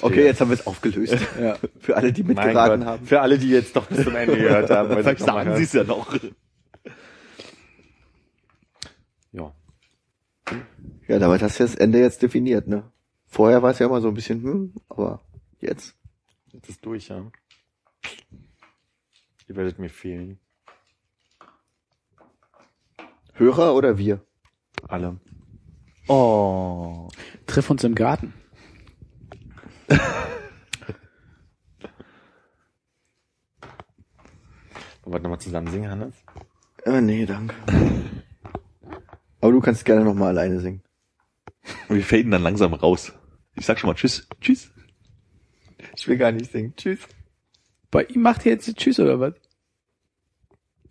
Okay, jetzt haben wir es aufgelöst. Ja. Für alle, die mitgeraten haben. Für alle, die jetzt doch bis zum Ende gehört haben. weil Vielleicht sagen sie es ja noch. Ja. Ja, damit hast du das Ende jetzt definiert, ne? Vorher war es ja immer so ein bisschen, hm, aber jetzt. Jetzt ist durch, ja. Ihr werdet mir fehlen. Hörer oder wir? Alle. Oh. Triff uns im Garten. Wollen wir nochmal zusammen singen, Hannes? Äh, nee, danke. Aber du kannst gerne noch mal alleine singen. Und wir faden dann langsam raus. Ich sag schon mal Tschüss. Tschüss. Ich will gar nicht singen. Tschüss. Bei ihm macht ihr jetzt Tschüss oder was?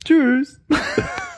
Tschüss.